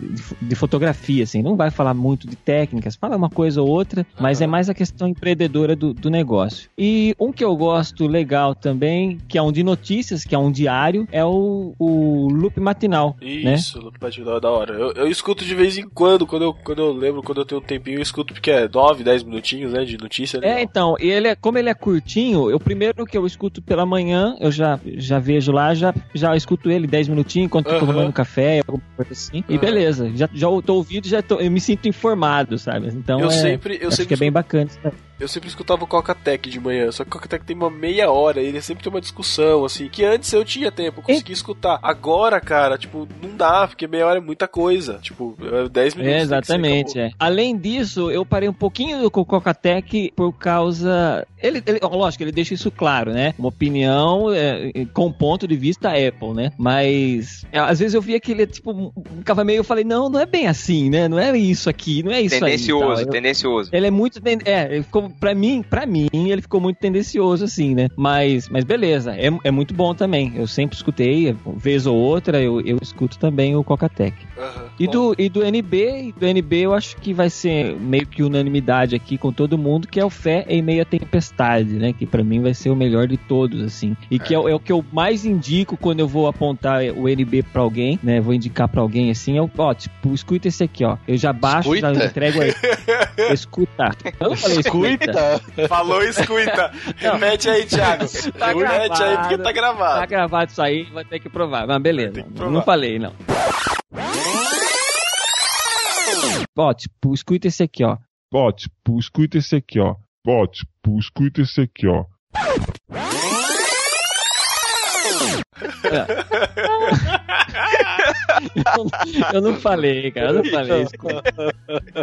de fotografia, assim. Não vai falar muito de técnicas, fala uma coisa ou outra, mas é mais a questão empreendedora do, do negócio. E um que eu gosto legal também, que é um de notícias, que é um diário, é o, o Loop Matinal, né? Isso, Lupe Batidão é da hora. Eu, eu escuto de vez em quando, quando eu, quando eu lembro, quando eu tenho um tempinho, eu escuto porque é 9, 10 minutinhos, né, de notícia. É, então, e ele é, como ele é curtinho, eu primeiro que eu escuto pela manhã, eu já, já vejo lá, já, já escuto ele 10 minutinhos enquanto eu tô tomando café, alguma coisa assim. E Aham. beleza, já, já tô ouvindo, já tô, eu me sinto informado, sabe? Então eu é, sempre, eu acho sempre que é bem bacana. daí. Eu sempre escutava o Coca-Tech de manhã, só que o Coca-Tech tem uma meia hora, ele sempre tem uma discussão, assim, que antes eu tinha tempo, eu conseguia escutar. Agora, cara, tipo, não dá, porque meia hora é muita coisa. Tipo, é 10 minutos. É, tem que ser, exatamente, acabou. é. Além disso, eu parei um pouquinho do Coca-Tech por causa. Ele, ele- lógico, ele deixa isso claro, né? Uma opinião é, é, com ponto de vista Apple, né? Mas é, às vezes eu via que ele, tipo, ficava meio. Eu falei, não, não é bem assim, né? Não é isso aqui, não é isso aí. tendencioso. Eu- tendencioso. Ele é muito. É, ele ficou Então, pra mim, pra mim, ele ficou muito tendencioso, assim, né? Mas, mas beleza, é, é muito bom também. Eu sempre escutei, vez ou outra, eu, eu escuto também o Coca-Tech. Aham. E do, e do NB, do NB eu acho que vai ser meio que unanimidade aqui com todo mundo, que é o Fé em Meia Tempestade, né? Que pra mim vai ser o melhor de todos, assim. E que é, o- é o que eu mais indico quando eu vou apontar o NB pra alguém, né? Vou indicar pra alguém assim, é o, ó, tipo, escuta esse aqui, ó. Eu já baixo, já entrego aí. Escuta. Eu não falei escuta. Falou, escuta. Repete aí, Thiago. Tá Repete aí, porque tá Tá gravado. gravado isso aí, vai ter que provar. Mas beleza, não, provar. não falei, não. Ó, tipo, escuta esse aqui, ó. Ó, tipo, escuta esse aqui, ó. Ó, tipo, escuta esse aqui, ó. Eu não falei, cara, eu não falei isso.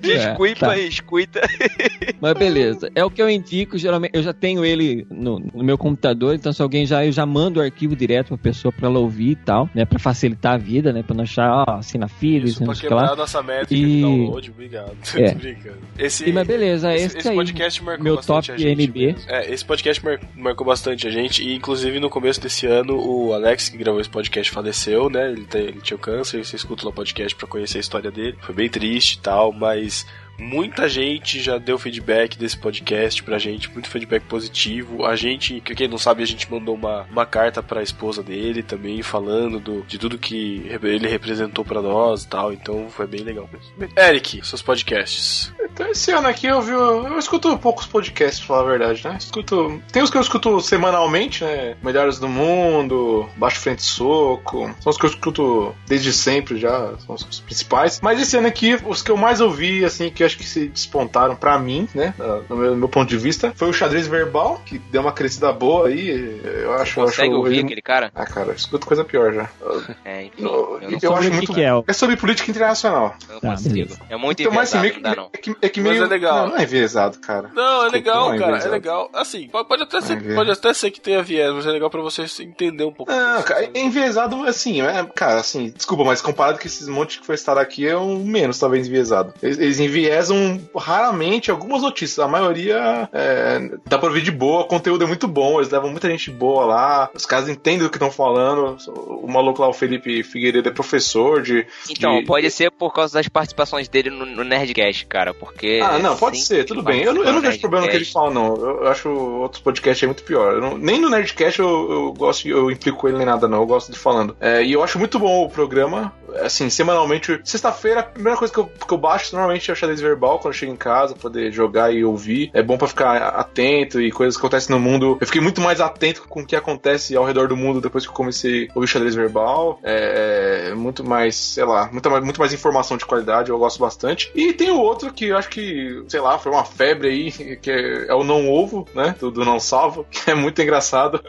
Desculpa É, tá. escuta. Mas beleza, é o que eu indico, geralmente, eu já tenho ele no, no meu computador, então se alguém já, eu já mando o arquivo direto pra pessoa pra ela ouvir e tal, né, pra facilitar a vida, né, pra não achar, ó, assina filhos, Isso pra quebrar a nossa métrica E- de download, obrigado. É. Esse, E, mas beleza, esse, esse, esse aí, podcast marcou meu bastante top a gente. NB. mesmo. É, esse podcast mar- marcou bastante a gente. E inclusive no começo desse ano, o Alex, que gravou esse podcast, faleceu, né? Ele, ele tinha o câncer, você escuta lá o podcast pra conhecer a história dele. Foi bem triste e tal, mas. Muita gente já deu feedback desse podcast pra gente, muito feedback positivo. A gente, que quem não sabe, a gente mandou uma, uma carta pra esposa dele também, falando do, de tudo que ele representou pra nós e tal. Então foi bem legal mesmo. Eric, seus podcasts. Então, esse ano aqui eu vi. Eu escuto poucos podcasts, pra falar a verdade, né? Escuto. Tem os que eu escuto semanalmente, né? Melhores do Mundo, Baixo Frente Soco. São os que eu escuto desde sempre já, são os principais. Mas esse ano aqui, os que eu mais ouvi, assim, que acho que se despontaram pra mim, né? No meu, no meu ponto de vista, foi o Xadrez Verbal, que deu uma crescida boa aí. Eu acho. eu Consegue acho ouvir ele- aquele cara? Ah, cara, eu escuto coisa pior já. É, enfim. Eu, Eu não, eu acho muito. que é o- É sobre política internacional. eu não Tá, consigo. beleza. É muito Então, mas assim, enviesado, meio não que, dá não. é que, é que Mas meio. é legal. Não, não é enviesado, cara. Não, é Desculpa, legal, não é cara, é legal. Assim, pode, até ser, É. pode até ser que tenha viés, mas é legal pra você entender um pouco. Não, disso, cara, sabe? é enviesado, assim, é, cara, assim, desculpa, mas comparado com esses montes que foi estar aqui, é um menos, talvez, enviesado. Eles, eles enviesam raramente algumas notícias, a maioria é, dá pra ouvir de boa, o conteúdo é muito bom, eles levam muita gente boa lá, os caras entendem o que estão falando, o maluco lá, o Felipe Figueiredo, é professor de... Então, de- pode ser por causa das participações dele no, no Nerdcast, cara, porque... Ah, não, pode ser, tudo bem. Eu, não- eu não vejo problema no que ele fala, não. Eu, eu acho outros podcasts aí muito pior. Eu não- nem no Nerdcast eu, eu gosto, eu implico ele nem nada, não. Eu gosto de falando. É, e eu acho muito bom o programa. Assim, semanalmente. Sexta-feira, a primeira coisa que eu, que eu baixo normalmente é o xadrez verbal quando eu chego em casa, poder jogar e ouvir. É bom pra ficar atento e coisas que acontecem no mundo. Eu fiquei muito mais atento com o que acontece ao redor do mundo depois que eu comecei a ouvir xadrez verbal. É, é muito mais, sei lá, muito mais, muito mais informação de qualidade. Eu gosto bastante. E tem o outro que eu acho que, sei lá, foi uma febre aí, que é, é o Não Ovo, né? Do, do Não Salvo, que é muito engraçado.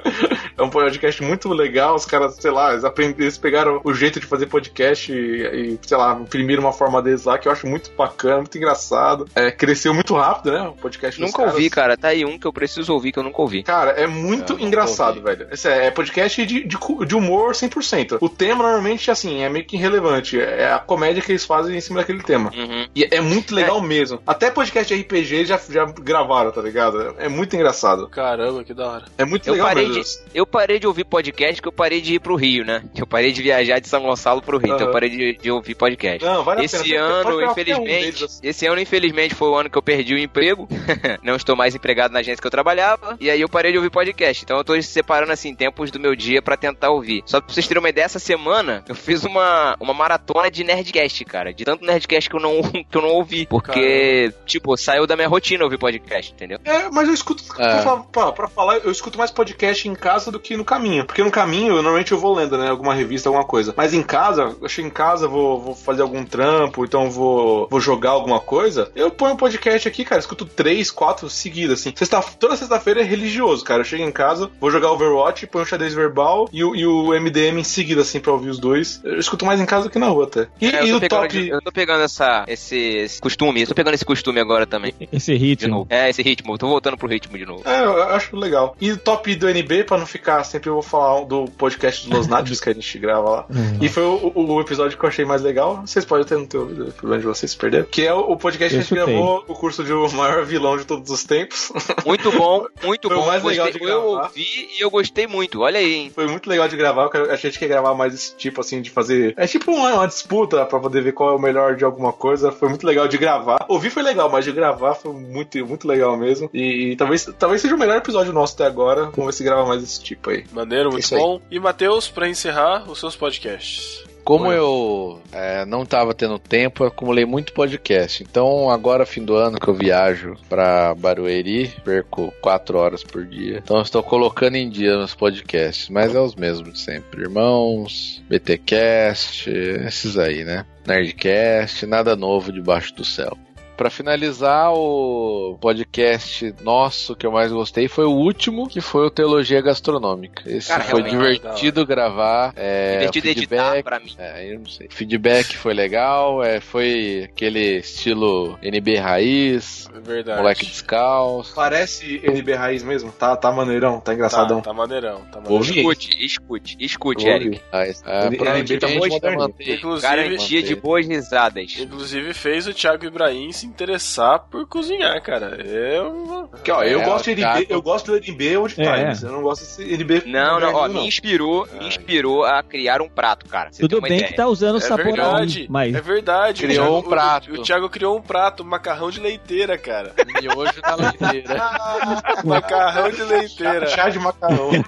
É um podcast muito legal. Os caras, sei lá, eles, aprenderam, eles pegaram o jeito de fazer podcast e, e, sei lá, imprimiram uma forma deles lá que eu acho muito bacana, muito engraçado. É, cresceu muito rápido, né? O podcast Nunca caras. ouvi, cara. Tá aí um que eu preciso ouvir que eu nunca ouvi. Cara, é muito Eu nunca engraçado, velho. Esse é, é podcast de, de, de humor 100%. O tema, normalmente, assim, é meio que irrelevante. É a comédia que eles fazem em cima daquele tema. Uhum. E é muito legal mesmo. Até podcast de RPG já, já gravaram, tá ligado? É muito engraçado. Caramba, que da hora. É muito Eu legal parei, mesmo. de, eu parei de ouvir podcast que eu parei de ir pro Rio, né? Eu parei de viajar de São Gonçalo pro Rio, então eu parei de, de ouvir podcast. Não, vale esse ano, um infelizmente, deles, assim. esse ano, infelizmente, foi o ano que eu perdi o emprego. Não estou mais empregado na agência que eu trabalhava. E aí eu parei de ouvir podcast. Então eu tô separando, assim, tempos do meu dia pra tentar ouvir. Só pra vocês terem uma ideia, essa semana eu fiz uma, uma maratona de Nerdcast, cara. De tanto Nerdcast que eu não, que eu não ouvi. Porque, tipo, saiu da minha rotina ouvir podcast, entendeu? É, mas eu escuto, É. pra, falar- pra- pra falar, eu escuto mais podcast em casa do que no caminho. Porque no caminho, eu, normalmente eu vou lendo, né? Alguma revista, alguma coisa. Mas em casa, eu chego em casa, vou, vou fazer algum trampo, então vou, vou jogar alguma coisa. Eu ponho um podcast aqui, cara, escuto três, quatro seguidas, assim. Sexta, toda sexta-feira é religioso, cara. Eu chego em casa, vou jogar Overwatch, ponho o xadrez verbal e, o- e o MDM em seguida, assim, pra ouvir os dois. Eu escuto mais em casa do que na rua, até. E, É, e o top. eu tô pegando essa, esse, esse costume, eu tô pegando esse costume agora também. Esse De ritmo. novo. É, esse ritmo, eu tô voltando pro ritmo de novo. É, eu acho legal. E o top do NB, pra não ficar indicar, sempre eu vou falar do podcast dos Los que a gente grava lá. Uhum. E foi o, o- episódio que eu achei mais legal. Vocês podem ter no teu ouvido, problema de vocês se perderam. Que é o, o podcast que a Eu gente gravou o curso de o maior vilão de todos os tempos. Muito bom, muito Foi o bom. mais legal Gostei- de eu gravar. ouvi e eu gostei muito. Olha aí, hein? Foi muito legal de gravar, porque a gente quer gravar mais esse tipo assim de fazer. É tipo uma, uma disputa pra poder ver qual é o melhor de alguma coisa. Foi muito legal de gravar. Ouvir foi legal, mas de gravar foi muito, muito legal mesmo. E, talvez, talvez seja o melhor episódio nosso até agora. Vamos ver se grava mais esse tipo aí. Maneiro, muito bom. E Matheus, pra encerrar os seus podcasts. Como Oi. eu é, não tava tendo tempo, eu acumulei muito podcast. Então, agora, fim do ano, que eu viajo pra Barueri, perco quatro horas por dia. Então, estou colocando em dia meus podcasts, mas é os mesmos de sempre. Irmãos, BTcast, esses aí, né? Nerdcast, nada novo debaixo do céu. Pra finalizar, o podcast nosso que eu mais gostei foi o último, que foi o Teologia Gastronômica. Esse Cara, foi divertido gravar. É, Divertido o editar feedback- pra mim. é, eu não sei. Feedback foi legal, é, foi aquele estilo NB raiz, É verdade. moleque descalço. Parece NB Raiz mesmo? Tá, tá maneirão, tá engraçadão. Tá, tá maneirão, tá maneirão. Escute, escute, escute, Eric. Mas, é, Ele- provavelmente ele tá muito moderno. Garantia de boas risadas. inclusive fez o Thiago Ibrahim se interessar por cozinhar, cara. Eu. Ó, eu É, gosto de NB, eu gosto do NB Old É. Times. Eu não gosto desse NB. Não, não, ó, moderno, me inspirou, me inspirou a criar um prato, cara. Você Tudo bem ideia. que tá usando É sabor verdade, mas é verdade. Criou Thiago- um prato. O, o Thiago criou um prato, macarrão de leiteira, cara. Miojo na leiteira. macarrão de leiteira. Chá de macarrão.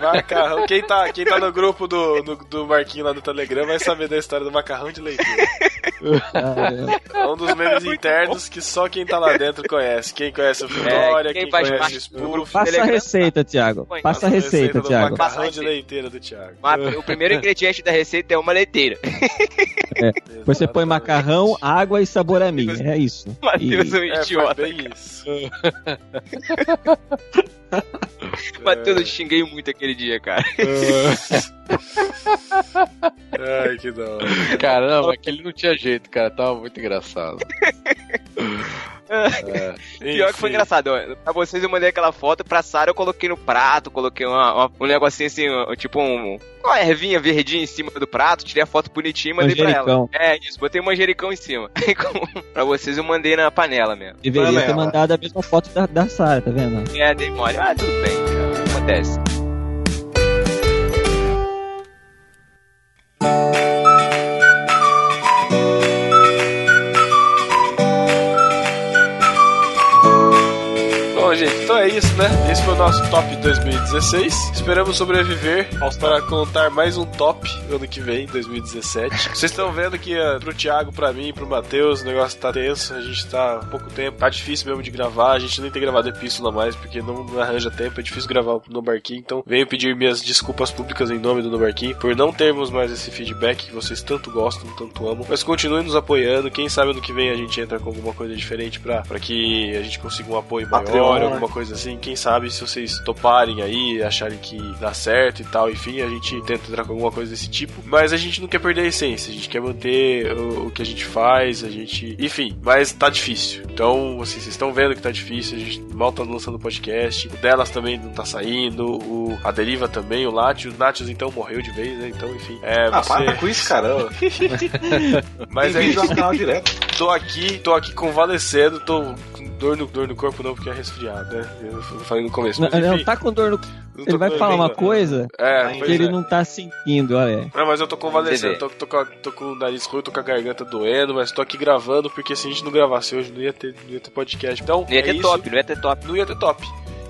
Macarrão. Quem tá, quem tá no grupo do, no- do Marquinho lá no Telegram vai saber da história do macarrão de leiteira. ah, É um dos memes internos que só quem tá lá dentro conhece. Quem conhece o Vitória, É, quem quem, faz conhece parte o grupo passa a Telegram. receita, Thiago. Põe. Passa a receita, do Thiago. macarrão a de leiteira do Thiago. Mas o primeiro ingrediente da receita é uma leiteira. Depois você põe macarrão, água e sabor a mim. É isso. Matheus é um É, idiota. bem isso. Matheus, eu te xinguei muito aquele dia, cara. Ai, que da hora. Cara, não, aquele não tinha jeito, cara. Tava muito engraçado. É. Pior que foi engraçado. Pra vocês eu mandei aquela foto, pra Sara eu coloquei no prato, coloquei uma- uma- um negocinho assim, tipo um. Uma ervinha verdinha em cima do prato, tirei a foto bonitinha e mandei pra ela. Manjericão. É isso, botei um manjericão em cima. pra vocês eu mandei na panela mesmo. Deveria ter Panela. mandado a mesma foto da, da Sara, tá vendo? É, dei mole. Ah, tudo bem, cara. Acontece. Então é isso, né? Esse foi o nosso top 2016. Esperamos sobreviver para contar mais um top ano que vem, 2017. Vocês estão vendo que uh, pro Thiago, pra mim, pro Matheus, o negócio tá tenso. A gente tá há pouco tempo, tá difícil mesmo de gravar. A gente nem tem gravado epístola mais porque não arranja tempo. É difícil gravar no Barquinho. Então, venho pedir minhas desculpas públicas em nome do No Barquinho por não termos mais esse feedback que vocês tanto gostam, tanto amam. Mas continuem nos apoiando. Quem sabe ano que vem a gente entra com alguma coisa diferente pra, pra que a gente consiga um apoio maior, Patreon, né? alguma coisa assim. Quem sabe se vocês toparem aí, acharem que dá certo e tal, enfim, a gente tenta entrar com alguma coisa desse tipo. Mas a gente não quer perder a essência, a gente quer manter o, o que a gente faz, a gente. Enfim, mas tá difícil. Então, assim, vocês estão vendo que tá difícil, a gente mal tá lançando podcast. O delas também não tá saindo, o, a deriva também, o Latios. O Natius então morreu de vez, né? Então, enfim. É, Ah, você... para com isso, caramba. Mas é isso. no canal direto. Tô aqui, tô aqui convalescendo, tô com dor no, dor no corpo não, porque é resfriado, né? Eu falei no começo. Não, Mas, não enfim, tá com dor no. Ele vai falar uma coisa É, que ele é. não tá sentindo, olha. Não, mas eu tô convalescendo, tô, tô, com tô com o nariz ruim, tô com a garganta doendo, mas tô aqui gravando, porque se a gente não gravasse hoje, não ia ter, não ia ter podcast. Então, Não ia é ter isso. top, não ia ter top. Não ia ter top.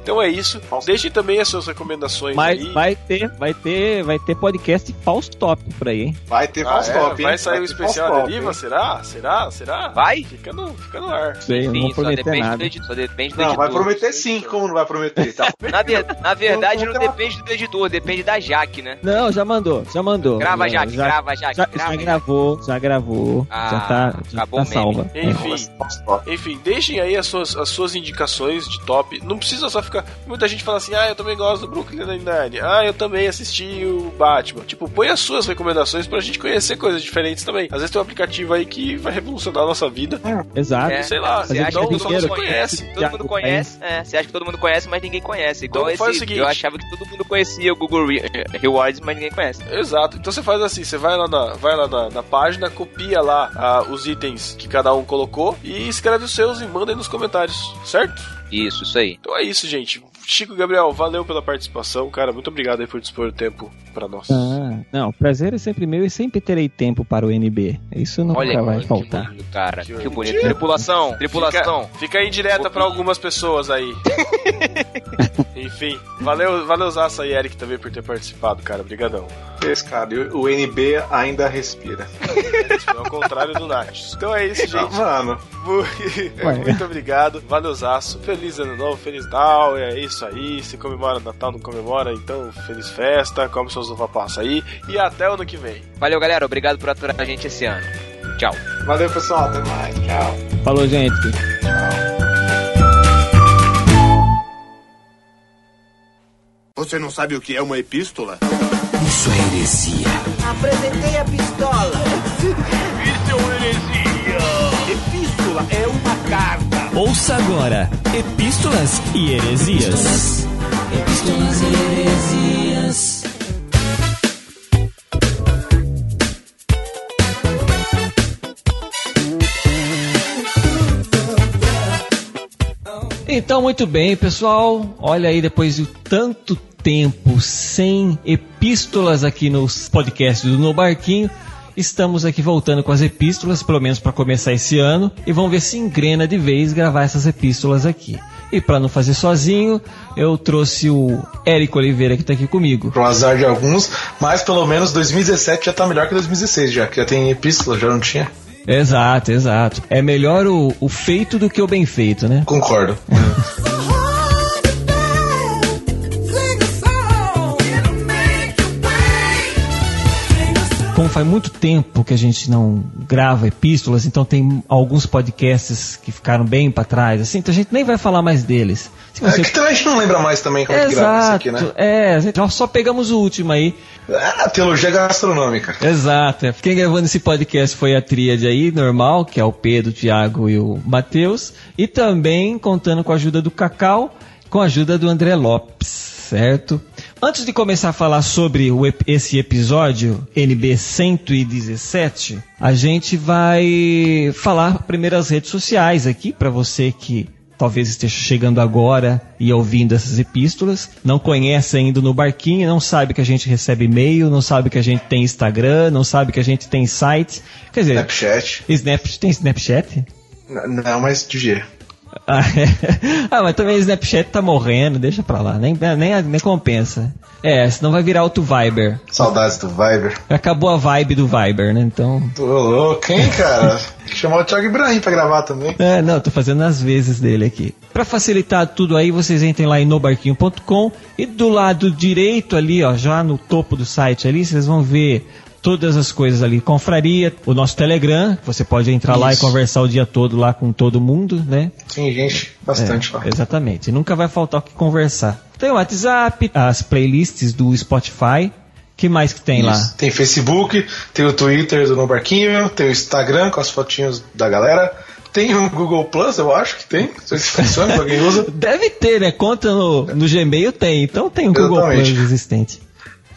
Então é isso. Deixem também as suas recomendações Mas aí. vai ter, vai ter, vai ter podcast falso top por aí, hein? Vai ter Ah, false é? top, hein? Vai sair o ter especial da top, Deriva? Será? Será? Será? Vai? Fica no, fica no ar. Sei, eu não vou Sim, só prometer depende, nada. do editor, só depende do Não, vai editor. prometer sim, como não vai prometer? Tá? Na, ver- na verdade, Não, depende do editor, depende da Jaque, né? Não, já mandou, já mandou. Grava, já, Jaque, já, grava, Jaque, já, grava. já gravou, já gravou, Ah, já tá, já acabou tá o salva. Enfim. Enfim, deixem aí as suas, as suas indicações de top. Não precisa só ficar época. Muita gente fala assim: ah, eu também gosto do Brooklyn Nine-Nine. Ah, eu também assisti o Batman. Tipo, põe as suas recomendações pra gente conhecer coisas diferentes também. Às vezes tem um aplicativo aí que vai revolucionar a nossa vida. Exato. É. Sei lá, Você acha então que todo mundo conhece. conhece? Todo mundo conhece, é, você acha que todo mundo conhece, mas ninguém conhece. Igual Então faz o esse, seguinte. eu achava que todo mundo conhecia o Google Re- Rewards, mas ninguém conhece. Exato. Então você faz assim, você vai lá na, vai lá na, na página, copia lá ah, os itens que cada um colocou e escreve os seus e manda aí nos comentários, certo? Isso, isso aí. Então é isso, gente. Chico e Gabriel, valeu pela participação, cara. Muito obrigado aí por dispor o tempo pra nós. Ah, não, prazer é sempre meu e sempre terei tempo para o NB. Isso nunca Olha vai faltar. bonito, cara. Que Que bonito. Tripulação, tripulação. Fica, fica aí direta pra algumas pessoas aí. Enfim, valeu, valeu Zaça e Eric também por ter participado, cara. Obrigadão. Esse cara, e o NB ainda respira. Ao contrário do Nath. Então é isso, Ah, gente. Mano, Mu- Muito obrigado. Valeu, Zaço. Feliz ano novo, feliz Natal. É isso aí. Se comemora Natal, não comemora, então feliz festa. Come seus uva passa aí. E até o ano que vem. Valeu, galera. Obrigado por aturar a gente esse ano. Tchau. valeu pessoal, até mais. Tchau. Falou, gente. Você não sabe o que é uma epístola? Isso é heresia. Apresentei a pistola. Ouça agora Epístolas e Heresias. Epístolas e heresias. Então, muito bem, pessoal. Olha aí, depois de tanto tempo sem epístolas aqui nos podcasts do No Barquinho, estamos aqui voltando com as epístolas, pelo menos para começar esse ano, e vamos ver se engrena de vez gravar essas epístolas aqui. E para não fazer sozinho, eu trouxe o Érico Oliveira que está aqui comigo. Pro azar de alguns, mas pelo menos 2017 já tá melhor que 2016 já, que já tem epístola, já não tinha. Exato, exato. É melhor o, o feito do que o bem feito, né? Concordo. Como faz muito tempo que a gente não grava epístolas, então tem alguns podcasts que ficaram bem para trás, assim, então a gente nem vai falar mais deles. Se É você... que também a gente não lembra mais também como é que grava isso Exato, aqui, né? é, gente- nós só pegamos o último aí. Ah, teologia gastronômica. Exato, é. quem gravou nesse podcast foi a tríade aí, normal, que é o Pedro, o Thiago e o Matheus, e também contando com a ajuda do Cacau, com a ajuda do André Lopes, certo? Antes de começar a falar sobre o esse episódio, NB 117, a gente vai falar primeiro as redes sociais aqui, para você que talvez esteja chegando agora e ouvindo essas epístolas, não conhece ainda no barquinho, não sabe que a gente recebe e-mail, não sabe que a gente tem Instagram, não sabe que a gente tem site. Quer dizer, Snapchat. Snap, tem Snapchat? Não, mas. Ah, é. Ah, mas também o Snapchat tá morrendo, deixa pra lá, nem, nem, nem compensa. É, senão vai virar outro Viber. Saudades do Viber. Acabou a vibe do Viber, né? Então. Tô louco, hein, cara? Chamar o Thiago Ibrahim pra gravar também. É, não, tô fazendo as vezes dele aqui. Pra facilitar tudo aí, vocês entrem lá em nobarquinho.com e do lado direito ali, ó, já no topo do site ali, vocês vão ver todas as coisas ali. Confraria, o nosso Telegram, você pode entrar lá e Isso. conversar o dia todo lá com todo mundo, né? Tem gente bastante lá. É, exatamente. Nunca vai faltar o que conversar. Tem o WhatsApp, as playlists do Spotify. que mais que tem lá? Isso. Tem Facebook, tem o Twitter do No Barquinho, tem o Instagram com as fotinhos da galera. Tem o Google Plus, eu acho que tem. Não sei se funciona, alguém usa. Deve ter, né? Conta no, no Gmail tem. Então tem o Google Exatamente. Plus existente.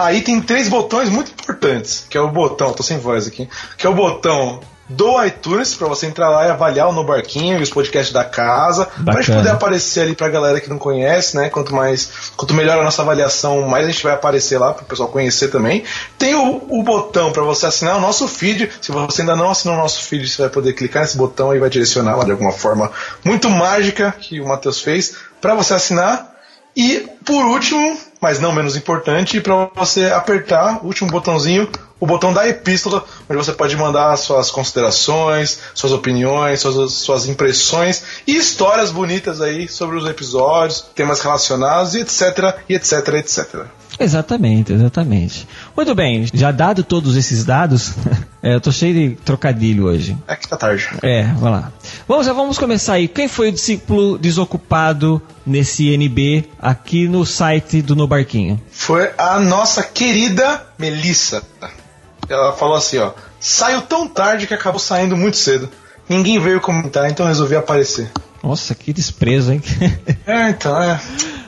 Aí tem três botões muito importantes, que é o botão, tô sem voz aqui, que é o botão do iTunes, pra você entrar lá e avaliar o No Barquinho e os podcasts da casa, pra gente Bacana. poder aparecer ali pra galera que não conhece, né? Quanto mais, quanto melhor a nossa avaliação, mais a gente vai aparecer lá pro pessoal conhecer também. Tem o, o botão pra você assinar o nosso feed. Se você ainda não assinou o nosso feed, você vai poder clicar nesse botão e vai direcionar lá de alguma forma muito mágica que o Matheus fez pra você assinar. E por último, mas não menos importante, para você apertar o último botãozinho, o botão da epístola, onde você pode mandar suas considerações, suas opiniões, suas, suas impressões e histórias bonitas aí sobre os episódios, temas relacionados, etc, etc, etc. Exatamente, exatamente. Muito bem, já dado todos esses dados, é, eu tô cheio de trocadilho hoje. É que tá tarde. É, vamos lá. Vamos, já vamos começar aí. Quem foi o discípulo desocupado nesse NB aqui no site do No Barquinho? Foi a nossa querida Melissa. Ela falou assim, ó. Saiu tão tarde que acabou saindo muito cedo. Ninguém veio comentar, então resolvi aparecer. Nossa, que desprezo, hein? É, então, é.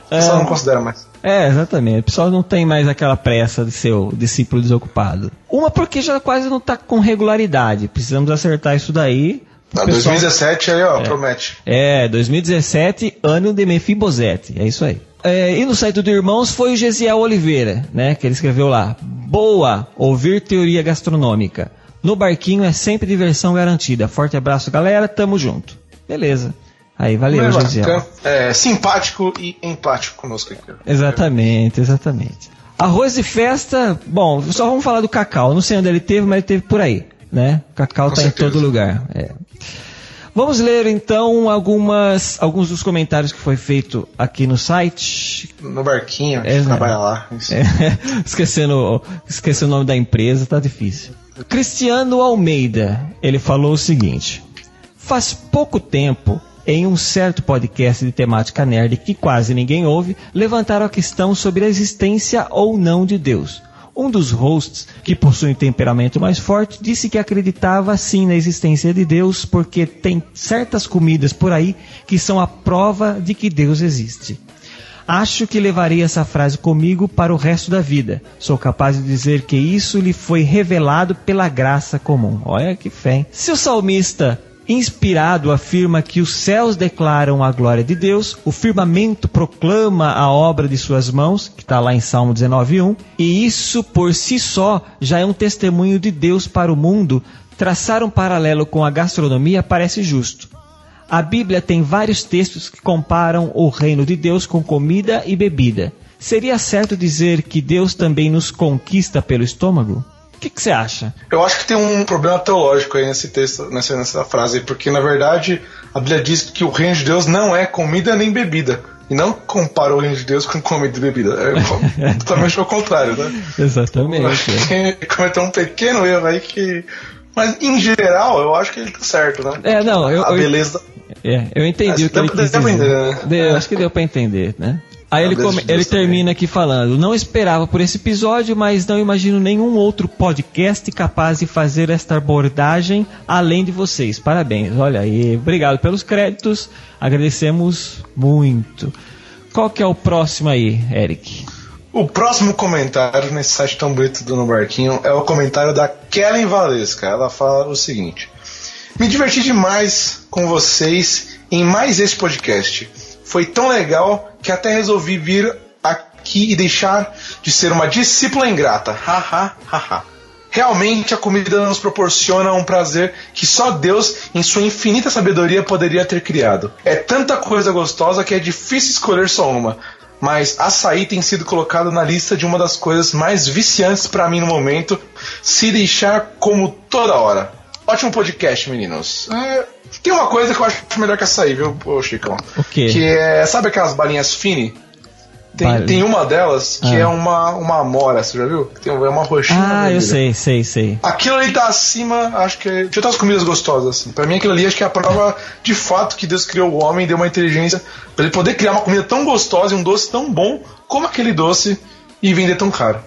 O pessoal não considera mais. É, exatamente. O pessoal não tem mais aquela pressa de ser o discípulo desocupado. Uma porque já quase não tá com regularidade. Precisamos acertar isso daí. Ah, pessoal- 2017 aí, ó, promete. É, 2017, ano de Mefibosete. É isso aí. É, e no site do Irmãos foi o Gesiel Oliveira, né? Que ele escreveu lá. Boa, ouvir teoria gastronômica. No barquinho é sempre diversão garantida. Forte abraço, galera. Tamo junto. Beleza. Aí, valeu, Gesiel. bacana. É, simpático e empático conosco aqui. Exatamente, exatamente. Arroz de festa, bom, só vamos falar do Cacau. Não sei onde ele teve, mas ele teve por aí, né? O Cacau tá certeza. em todo lugar. é. Vamos ler então algumas, alguns dos comentários que foi feito aqui no site. No barquinho, a É, gente trabalha lá. É, esquecendo, esqueci o nome da empresa, tá difícil. Cristiano Almeida, ele falou o seguinte: Faz pouco tempo, em um certo podcast de temática nerd que quase ninguém ouve, levantaram a questão sobre a existência ou não de Deus. Um dos hosts, que possui um temperamento mais forte, disse que acreditava sim na existência de Deus porque tem certas comidas por aí que são a prova de que Deus existe. Acho que levarei essa frase comigo para o resto da vida. Sou capaz de dizer que isso lhe foi revelado pela graça comum. Olha que fé. hein? Se o salmista inspirado afirma que os céus declaram a glória de Deus, o firmamento proclama a obra de suas mãos, que está lá em Salmo 19:1, e isso por si só já é um testemunho de Deus para o mundo. Traçar um paralelo com a gastronomia parece justo. A Bíblia tem vários textos que comparam o reino de Deus com comida e bebida. Seria certo dizer que Deus também nos conquista pelo estômago? O que que você acha? Eu acho que tem um problema teológico aí nesse texto, nessa, nessa frase, porque na verdade a Bíblia diz que o reino de Deus não é comida nem bebida. E não compara o reino de Deus com comida e bebida. É totalmente ao contrário, né? Eu Exatamente. acho que ele cometeu um pequeno erro aí que. Mas em geral, eu acho que ele tá certo, né? É, não, eu, a eu- beleza. é, eu entendi Acho o que ele que quis deu pra dizer. entender, né? Deu, acho que deu pra entender, né? Aí ele, come- ele termina aqui falando: Não esperava por esse episódio, mas não imagino nenhum outro podcast capaz de fazer esta abordagem além de vocês. Parabéns, olha aí. Obrigado pelos créditos, agradecemos muito. Qual que é o próximo aí, Eric? O próximo comentário nesse site tão bonito do No Barquinho é o comentário da Kellen Valesca. Ela fala o seguinte: Me diverti demais com vocês em mais esse podcast. Foi tão legal que até resolvi vir aqui e deixar de ser uma discípula ingrata. Haha, haha. Realmente a comida nos proporciona um prazer que só Deus, em sua infinita sabedoria, poderia ter criado. É tanta coisa gostosa que é difícil escolher só uma. Mas açaí tem sido colocado na lista de uma das coisas mais viciantes pra mim no momento, se deixar como toda hora. Ótimo podcast, meninos. É, tem uma coisa que eu acho melhor que açaí, viu, ô Chicão? O quê? Que é. Sabe aquelas balinhas fine? Tem, tem uma delas que Ah. é uma, uma amora, você já viu? Tem, é uma roxinha. Ah, eu sei, sei, sei. Aquilo ali tá acima, acho que é, de outras comidas gostosas, assim. Pra mim aquilo ali acho que é a prova de fato que Deus criou o homem deu uma inteligência pra ele poder criar uma comida tão gostosa e um doce tão bom como aquele doce e vender tão caro.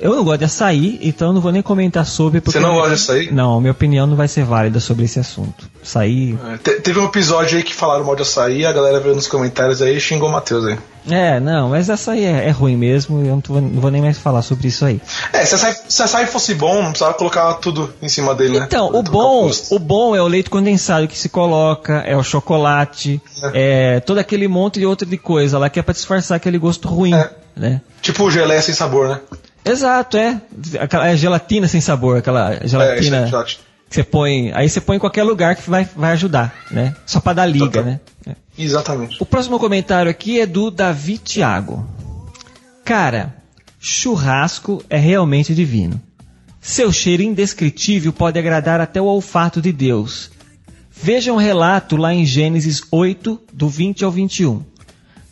Eu não gosto de açaí, então eu não vou nem comentar sobre. porque- Você não gosta de açaí? Não, minha opinião não vai ser válida sobre esse assunto. Açaí. É, te- teve um episódio aí que falaram mal de açaí, a galera veio nos comentários aí e xingou o Matheus aí. É, não, mas açaí é, é ruim mesmo, eu não, tô- não vou nem mais falar sobre isso aí. É, se açaí, se açaí fosse bom, não precisava colocar tudo em cima dele, né? Então, o bom, o bom é o leite condensado que se coloca, é o chocolate, é todo aquele monte de outra de coisa lá que é pra disfarçar aquele gosto ruim, É. né? Tipo gelé sem sabor, né? Exato, é. Aquela é gelatina sem sabor, aquela gelatina é que você põe. Aí você põe em qualquer lugar que vai, vai ajudar, né? Só pra dar liga, Total. né? Exatamente. O próximo comentário aqui é do Davi Thiago. Cara, churrasco é realmente divino. Seu cheiro indescritível pode agradar até o olfato de Deus. Veja um relato lá em Gênesis 8, do 20 ao 21.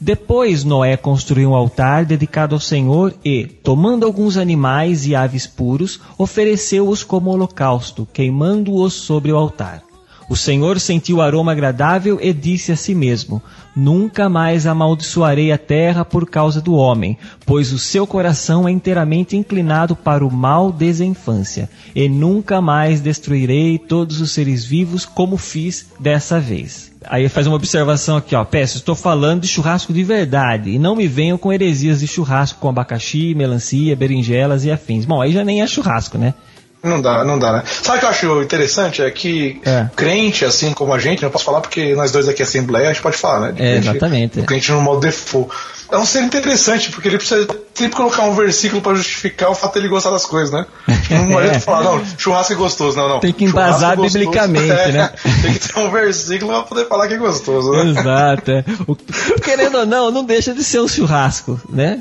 Depois Noé construiu um altar dedicado ao Senhor e, tomando alguns animais e aves puros, ofereceu-os como holocausto, queimando-os sobre o altar. O Senhor sentiu o aroma agradável e disse a si mesmo: Nunca mais amaldiçoarei a terra por causa do homem, pois o seu coração é inteiramente inclinado para o mal desde a infância, e nunca mais destruirei todos os seres vivos como fiz dessa vez. Aí faz uma observação aqui, ó. Peço, estou falando de churrasco de verdade. E não me venham com heresias de churrasco com abacaxi, melancia, berinjelas e afins. Bom, aí já nem é churrasco, né? Não dá, não dá, né? Sabe o que eu acho interessante? É que É. crente, assim como a gente, não posso falar porque nós dois aqui, Assembleia, a gente pode falar, né? De É, crente- exatamente. O crente no modo default. É um ser interessante, porque ele precisa sempre colocar um versículo pra justificar o fato dele gostar das coisas, né? Não adianta falar, não, churrasco é gostoso, não, não. Tem que Churrasco embasar é gostoso. biblicamente, É, né? Tem que ter um versículo pra poder falar que é gostoso, né? Exato. é. O- querendo ou não, não deixa de ser um churrasco, né?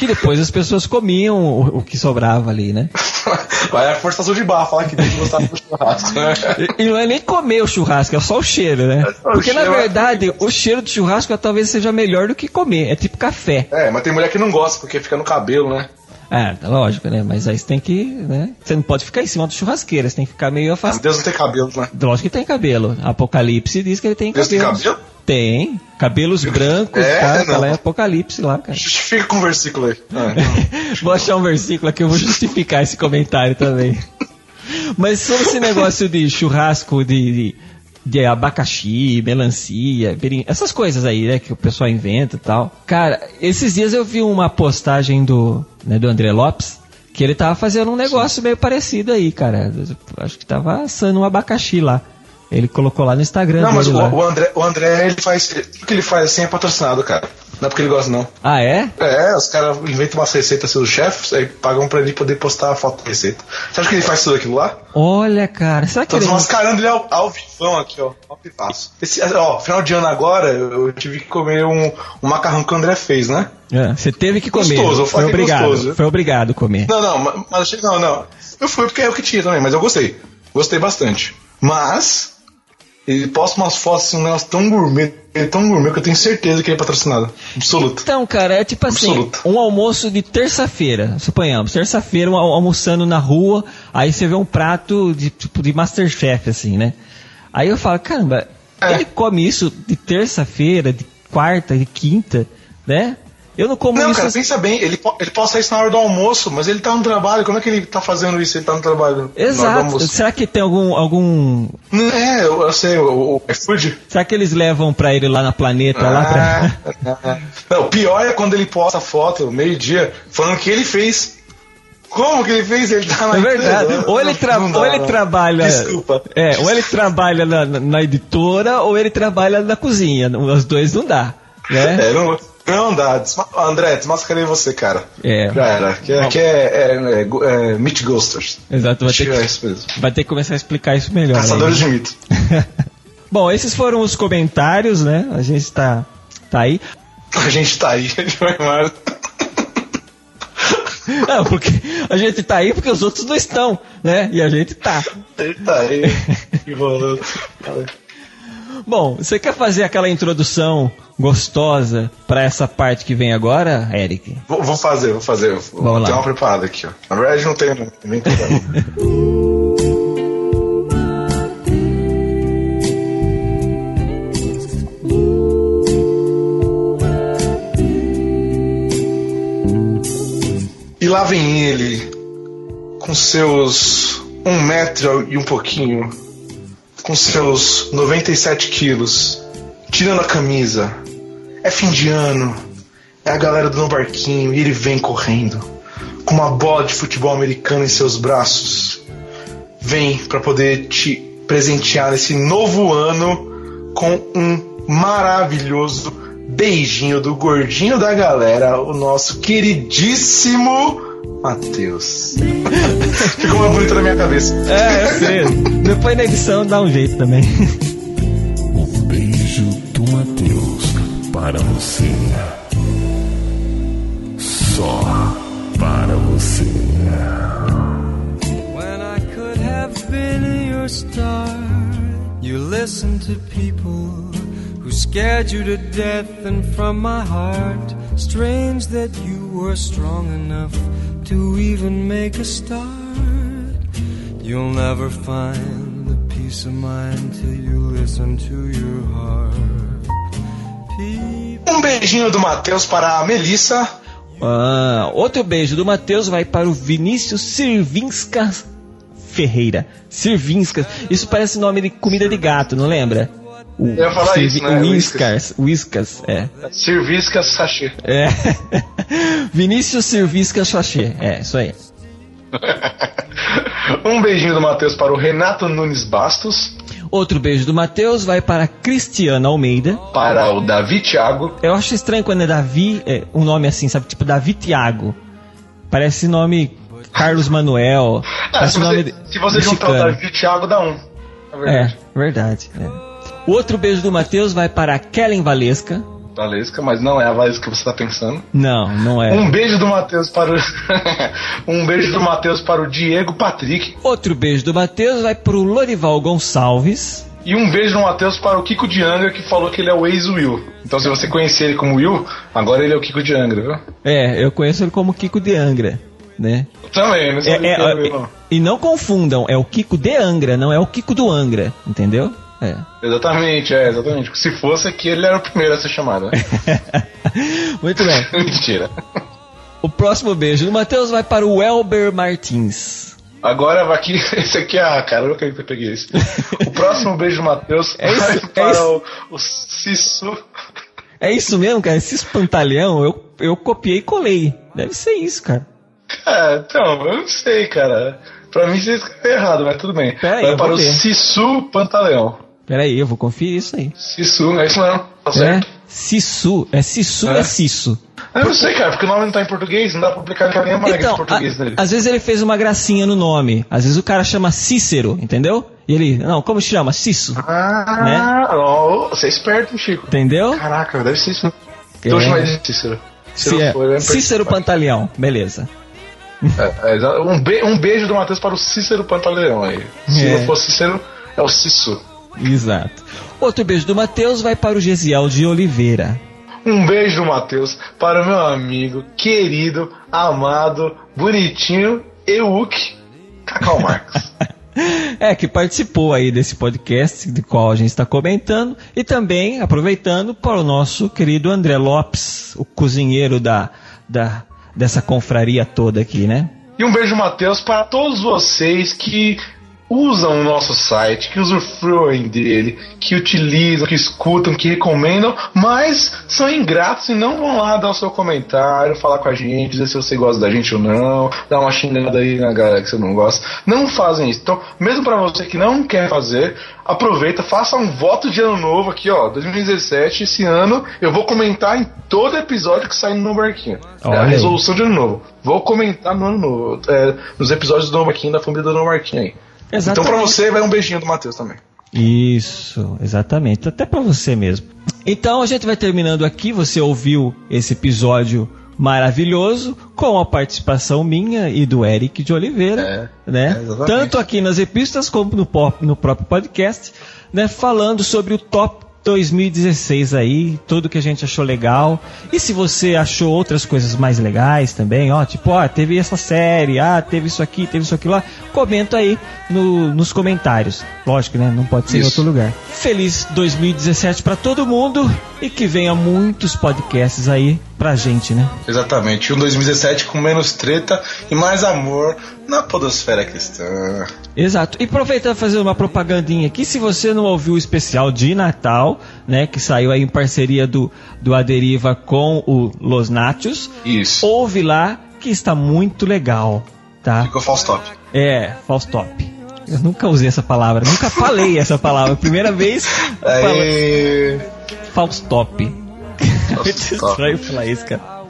Que depois as pessoas comiam o, o que sobrava ali, né? Vai a forçação de barra, falar que tem que gostar do churrasco, né? E, e não é nem comer o churrasco, é só o cheiro, né? o Porque na cheiro. verdade, o cheiro do churrasco talvez seja melhor do que comer. É tipo café. É, mas tem mulher que não gosta, porque fica no cabelo, né? É, lógico, né? Mas aí você tem que, né? Você não pode ficar em cima do churrasqueira, você tem que ficar meio Ah, afastado. Deus não tem cabelo, né? Lógico que tem cabelo. Apocalipse diz que ele tem Deus tem cabelo. Tem. Cabelos brancos, É, não. Tá lá em Apocalipse lá, cara. Justifica com o versículo aí. Ah, Vou achar um versículo aqui, eu vou justificar esse comentário também. Mas sobre esse negócio de churrasco de, de, de abacaxi, melancia, berin- essas coisas aí, né, que o pessoal inventa e tal. Cara, esses dias eu vi uma postagem do, né, do André Lopes, que ele tava fazendo um negócio meio parecido aí, cara. Acho que tava assando um abacaxi lá. Ele colocou lá no Instagram Não, mas o, o André, o André, ele faz. Tudo que ele faz assim é patrocinado, cara. Não é porque ele gosta, não. Ah, é? É, os caras inventam umas receitas, seus chefes, aí pagam pra ele poder postar a foto da receita. Você acha que ele faz tudo aquilo lá? Olha, cara, será que Tô ele... desmascarando ele ao, ao vivão aqui, ó. Ao vivaço. Esse, ó, final de ano agora, eu, tive que comer um, um macarrão que o André fez, né? É, você teve que comer. Gostoso, eu foi obrigado. gostoso. Foi obrigado a comer. Não, não, ma- mas achei. Não, não. Eu fui porque é o que tinha também, mas eu gostei. Gostei bastante. Mas. Ele posta umas fotos assim, um negócio tão gourmet, tão gourmet que eu tenho certeza que ele é patrocinado. Absoluto. Então, cara, é tipo assim, Absoluto. um almoço de terça-feira, suponhamos, terça-feira um al- almoçando na rua, aí você vê um prato de tipo de Masterchef, assim, né? Aí eu falo, caramba, É. ele come isso de terça-feira, de quarta, de quinta, né? Eu não como Não, isso. cara, pensa bem, ele, ele posta isso na hora do almoço, mas ele tá no trabalho. Como é que ele tá fazendo isso? Ele tá no trabalho. Exato. Será que tem algum algum É, eu, eu sei, o, o iFood. Será que eles levam pra ele lá na planeta lá pra... Ah, Não, o pior é quando ele posta a foto, meio-dia, falando que ele fez. Como que ele fez? Ele tá na É verdade. empresa. Ou ele, tra- Não ou ele não. trabalha. Desculpa. É, ou ele trabalha na, na- na editora ou ele trabalha na cozinha. Os dois não dá. Né? É, não, não dá. Desma André, desmascarei você, cara. É. Já era. Aqui é, aqui é, é, é, é Meat Ghosters. Exato, vai ter, É que, mesmo. vai ter que começar a explicar isso melhor. Caçadores aí. de mito. Bom, esses foram os comentários, né? A gente tá, tá aí. A gente tá aí. A gente vai mais. Não, porque a gente tá aí porque os outros não estão, né? E a gente tá. A gente tá aí. Bom, você quer fazer aquela introdução gostosa pra essa parte que vem agora, Eric? Vou, vou fazer, vou fazer. Vou Vamos lá. ter uma preparada aqui, ó. Na verdade, não tenho, não. Nem. E lá vem ele, com seus um metro e um pouquinho, com seus 97 quilos, tirando a camisa. É fim de ano, é a galera do barquinho e ele vem correndo, com uma bola de futebol americano em seus braços. Vem para poder te presentear nesse novo ano com um maravilhoso beijinho do gordinho da galera, o nosso queridíssimo Matheus. Ficou mais bonito na minha cabeça. É, eu sei. Depois na edição dá um jeito também. O beijo do Matheus para você. só para você. When I could have been your star, you listened to people who scared you to death, and from my heart, strange that you were strong enough to even make a start. You'll never find the peace of mind till you listen to your heart. People Um beijinho do Matheus para a Melissa. Ah, outro beijo do Matheus vai para o Vinícius Sirvinska Ferreira. Sirvinskas. Isso parece nome de comida de gato, não lembra? O, Eu ia falar isso, né? Whiskas. Whiskas, é. Servisca sachê. É. Vinícius Sirviskas Sachê. É, isso aí. Um beijinho do Matheus para o Renato Nunes Bastos. Outro beijo do Matheus vai para Cristiana Almeida. Para o Davi Thiago. Eu acho estranho quando é Davi, é, um nome assim, sabe? Tipo Davi Tiago. Parece nome Carlos Manuel. Ah, se, nome você, de- se você juntar o. Davi Thiago, dá um. É verdade. É, verdade. é. O outro beijo do Matheus vai para a Kellen Valesca. Valesca, mas não é a Valesca que você está pensando. Não, não é. Um beijo do Matheus para o. um beijo do Matheus para o Diego Patrick. Outro beijo do Matheus vai pro Lorival Gonçalves. E um beijo do Matheus para o Kiko de Angra, que falou que ele é o ex-Will. Então, se você conhecer ele como Will, agora ele é o Kiko de Angra, viu? É, eu conheço ele como Kiko de Angra, né? Também, não É, é, é, não. e não confundam, é o Kiko de Angra, não é o Kiko do Angra, entendeu? É. Exatamente, é, exatamente. Se fosse aqui, ele era o primeiro a ser chamado. né? Muito bem. Mentira. O próximo beijo do Matheus vai para o Elber Martins. Agora vai aqui, esse aqui é a cara, eu que eu peguei esse. O próximo beijo do Matheus É isso, vai é para isso. o, o Sissu. É isso mesmo, cara? Esse espantalhão eu, eu copiei e colei. Deve ser isso, cara. É, então, eu não sei, cara. Pra mim você escreveu errado, mas tudo bem. Vai para o ver. Sissu Pantaleão. Pera aí, eu vou conferir isso aí. Sissu, é isso mesmo, tá É? certo? Sissu. É Sissu, É? é Sisso. Eu não sei, cara, porque o nome não tá em português, não dá pra aplicar nenhuma regra Então, de português a- nele. às vezes ele fez uma gracinha no nome. Às vezes o cara chama Cícero, entendeu? E ele, não, como chama? Cisso. Ah, né? ó, você é esperto, Chico. Entendeu? Caraca, deve ser isso. É. Então chama ele de Cícero. Se Se é, for, é Cícero. Pantaleão, beleza. É, é, um, be- um beijo do Matheus para o Cícero Pantaleão aí. Se É. não for Cícero, é o Cissu. Exato. Outro beijo do Matheus vai para o Gesiel de Oliveira. Um beijo, Matheus, para o meu amigo, querido, amado, bonitinho, Euk Cacau Marcos. É, que participou aí desse podcast de qual a gente está comentando. E também, aproveitando, para o nosso querido André Lopes, o cozinheiro da, da, dessa confraria toda aqui, né? E um beijo, Matheus, para todos vocês que usam o nosso site, que usufruem dele, que utilizam, que escutam, que recomendam, mas são ingratos e não vão lá dar o seu comentário, falar com a gente, dizer se você gosta da gente ou não, dar uma xingada aí na galera que você não gosta. Não fazem isso. Então, mesmo para você que não quer fazer, aproveita, faça um voto de ano novo aqui, ó, 2017, esse ano, eu vou comentar em todo episódio que sair no Barquinho. É Olha a aí. resolução de ano novo. Vou comentar no ano novo, é, nos episódios do No Barquinho, da família do No Barquinho aí. Então pra você vai um beijinho do Matheus também. Isso, exatamente. Até pra você mesmo. Então a gente vai terminando aqui. Você ouviu esse episódio maravilhoso com a participação minha e do Eric de Oliveira, né? é, exatamente. Tanto aqui nas epistas como no, pop- no próprio podcast, né? Falando sobre o top 2016 aí, tudo que a gente achou legal. E se você achou outras coisas mais legais também, ó, tipo, ó, teve essa série, ah, teve isso aqui, teve isso aqui lá, comenta aí no- nos comentários. Lógico, né? Não pode ser em Isso. outro lugar. Feliz 2017 pra todo mundo e que venha muitos podcasts aí pra gente, né? Exatamente. Um 2017 com menos treta e mais amor na podosfera cristã. Exato. E aproveitando fazer uma propagandinha aqui, se você não ouviu o especial de Natal, né, que saiu aí em parceria do, do Aderiva com o Los Nachos, Isso. ouve lá que está muito legal, tá? Ficou Faustop. É, Faustop. Eu nunca usei essa palavra, nunca falei essa palavra. Primeira vez, eu falo Aí. Muito estranho falar isso, cara.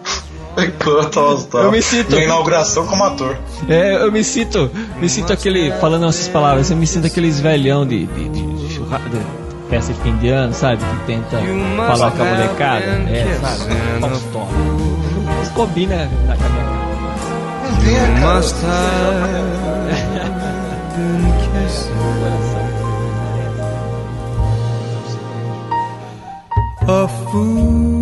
Eu me sinto- Na inauguração como ator. É, eu me sinto, me sinto aquele, falando essas palavras, eu me sinto aqueles velhão de, de, de, churra- de festa de fim de ano, sabe? Que tenta falar com a molecada. É, sabe? Faustop. combina na caminhada. Não tem a cara. A fool.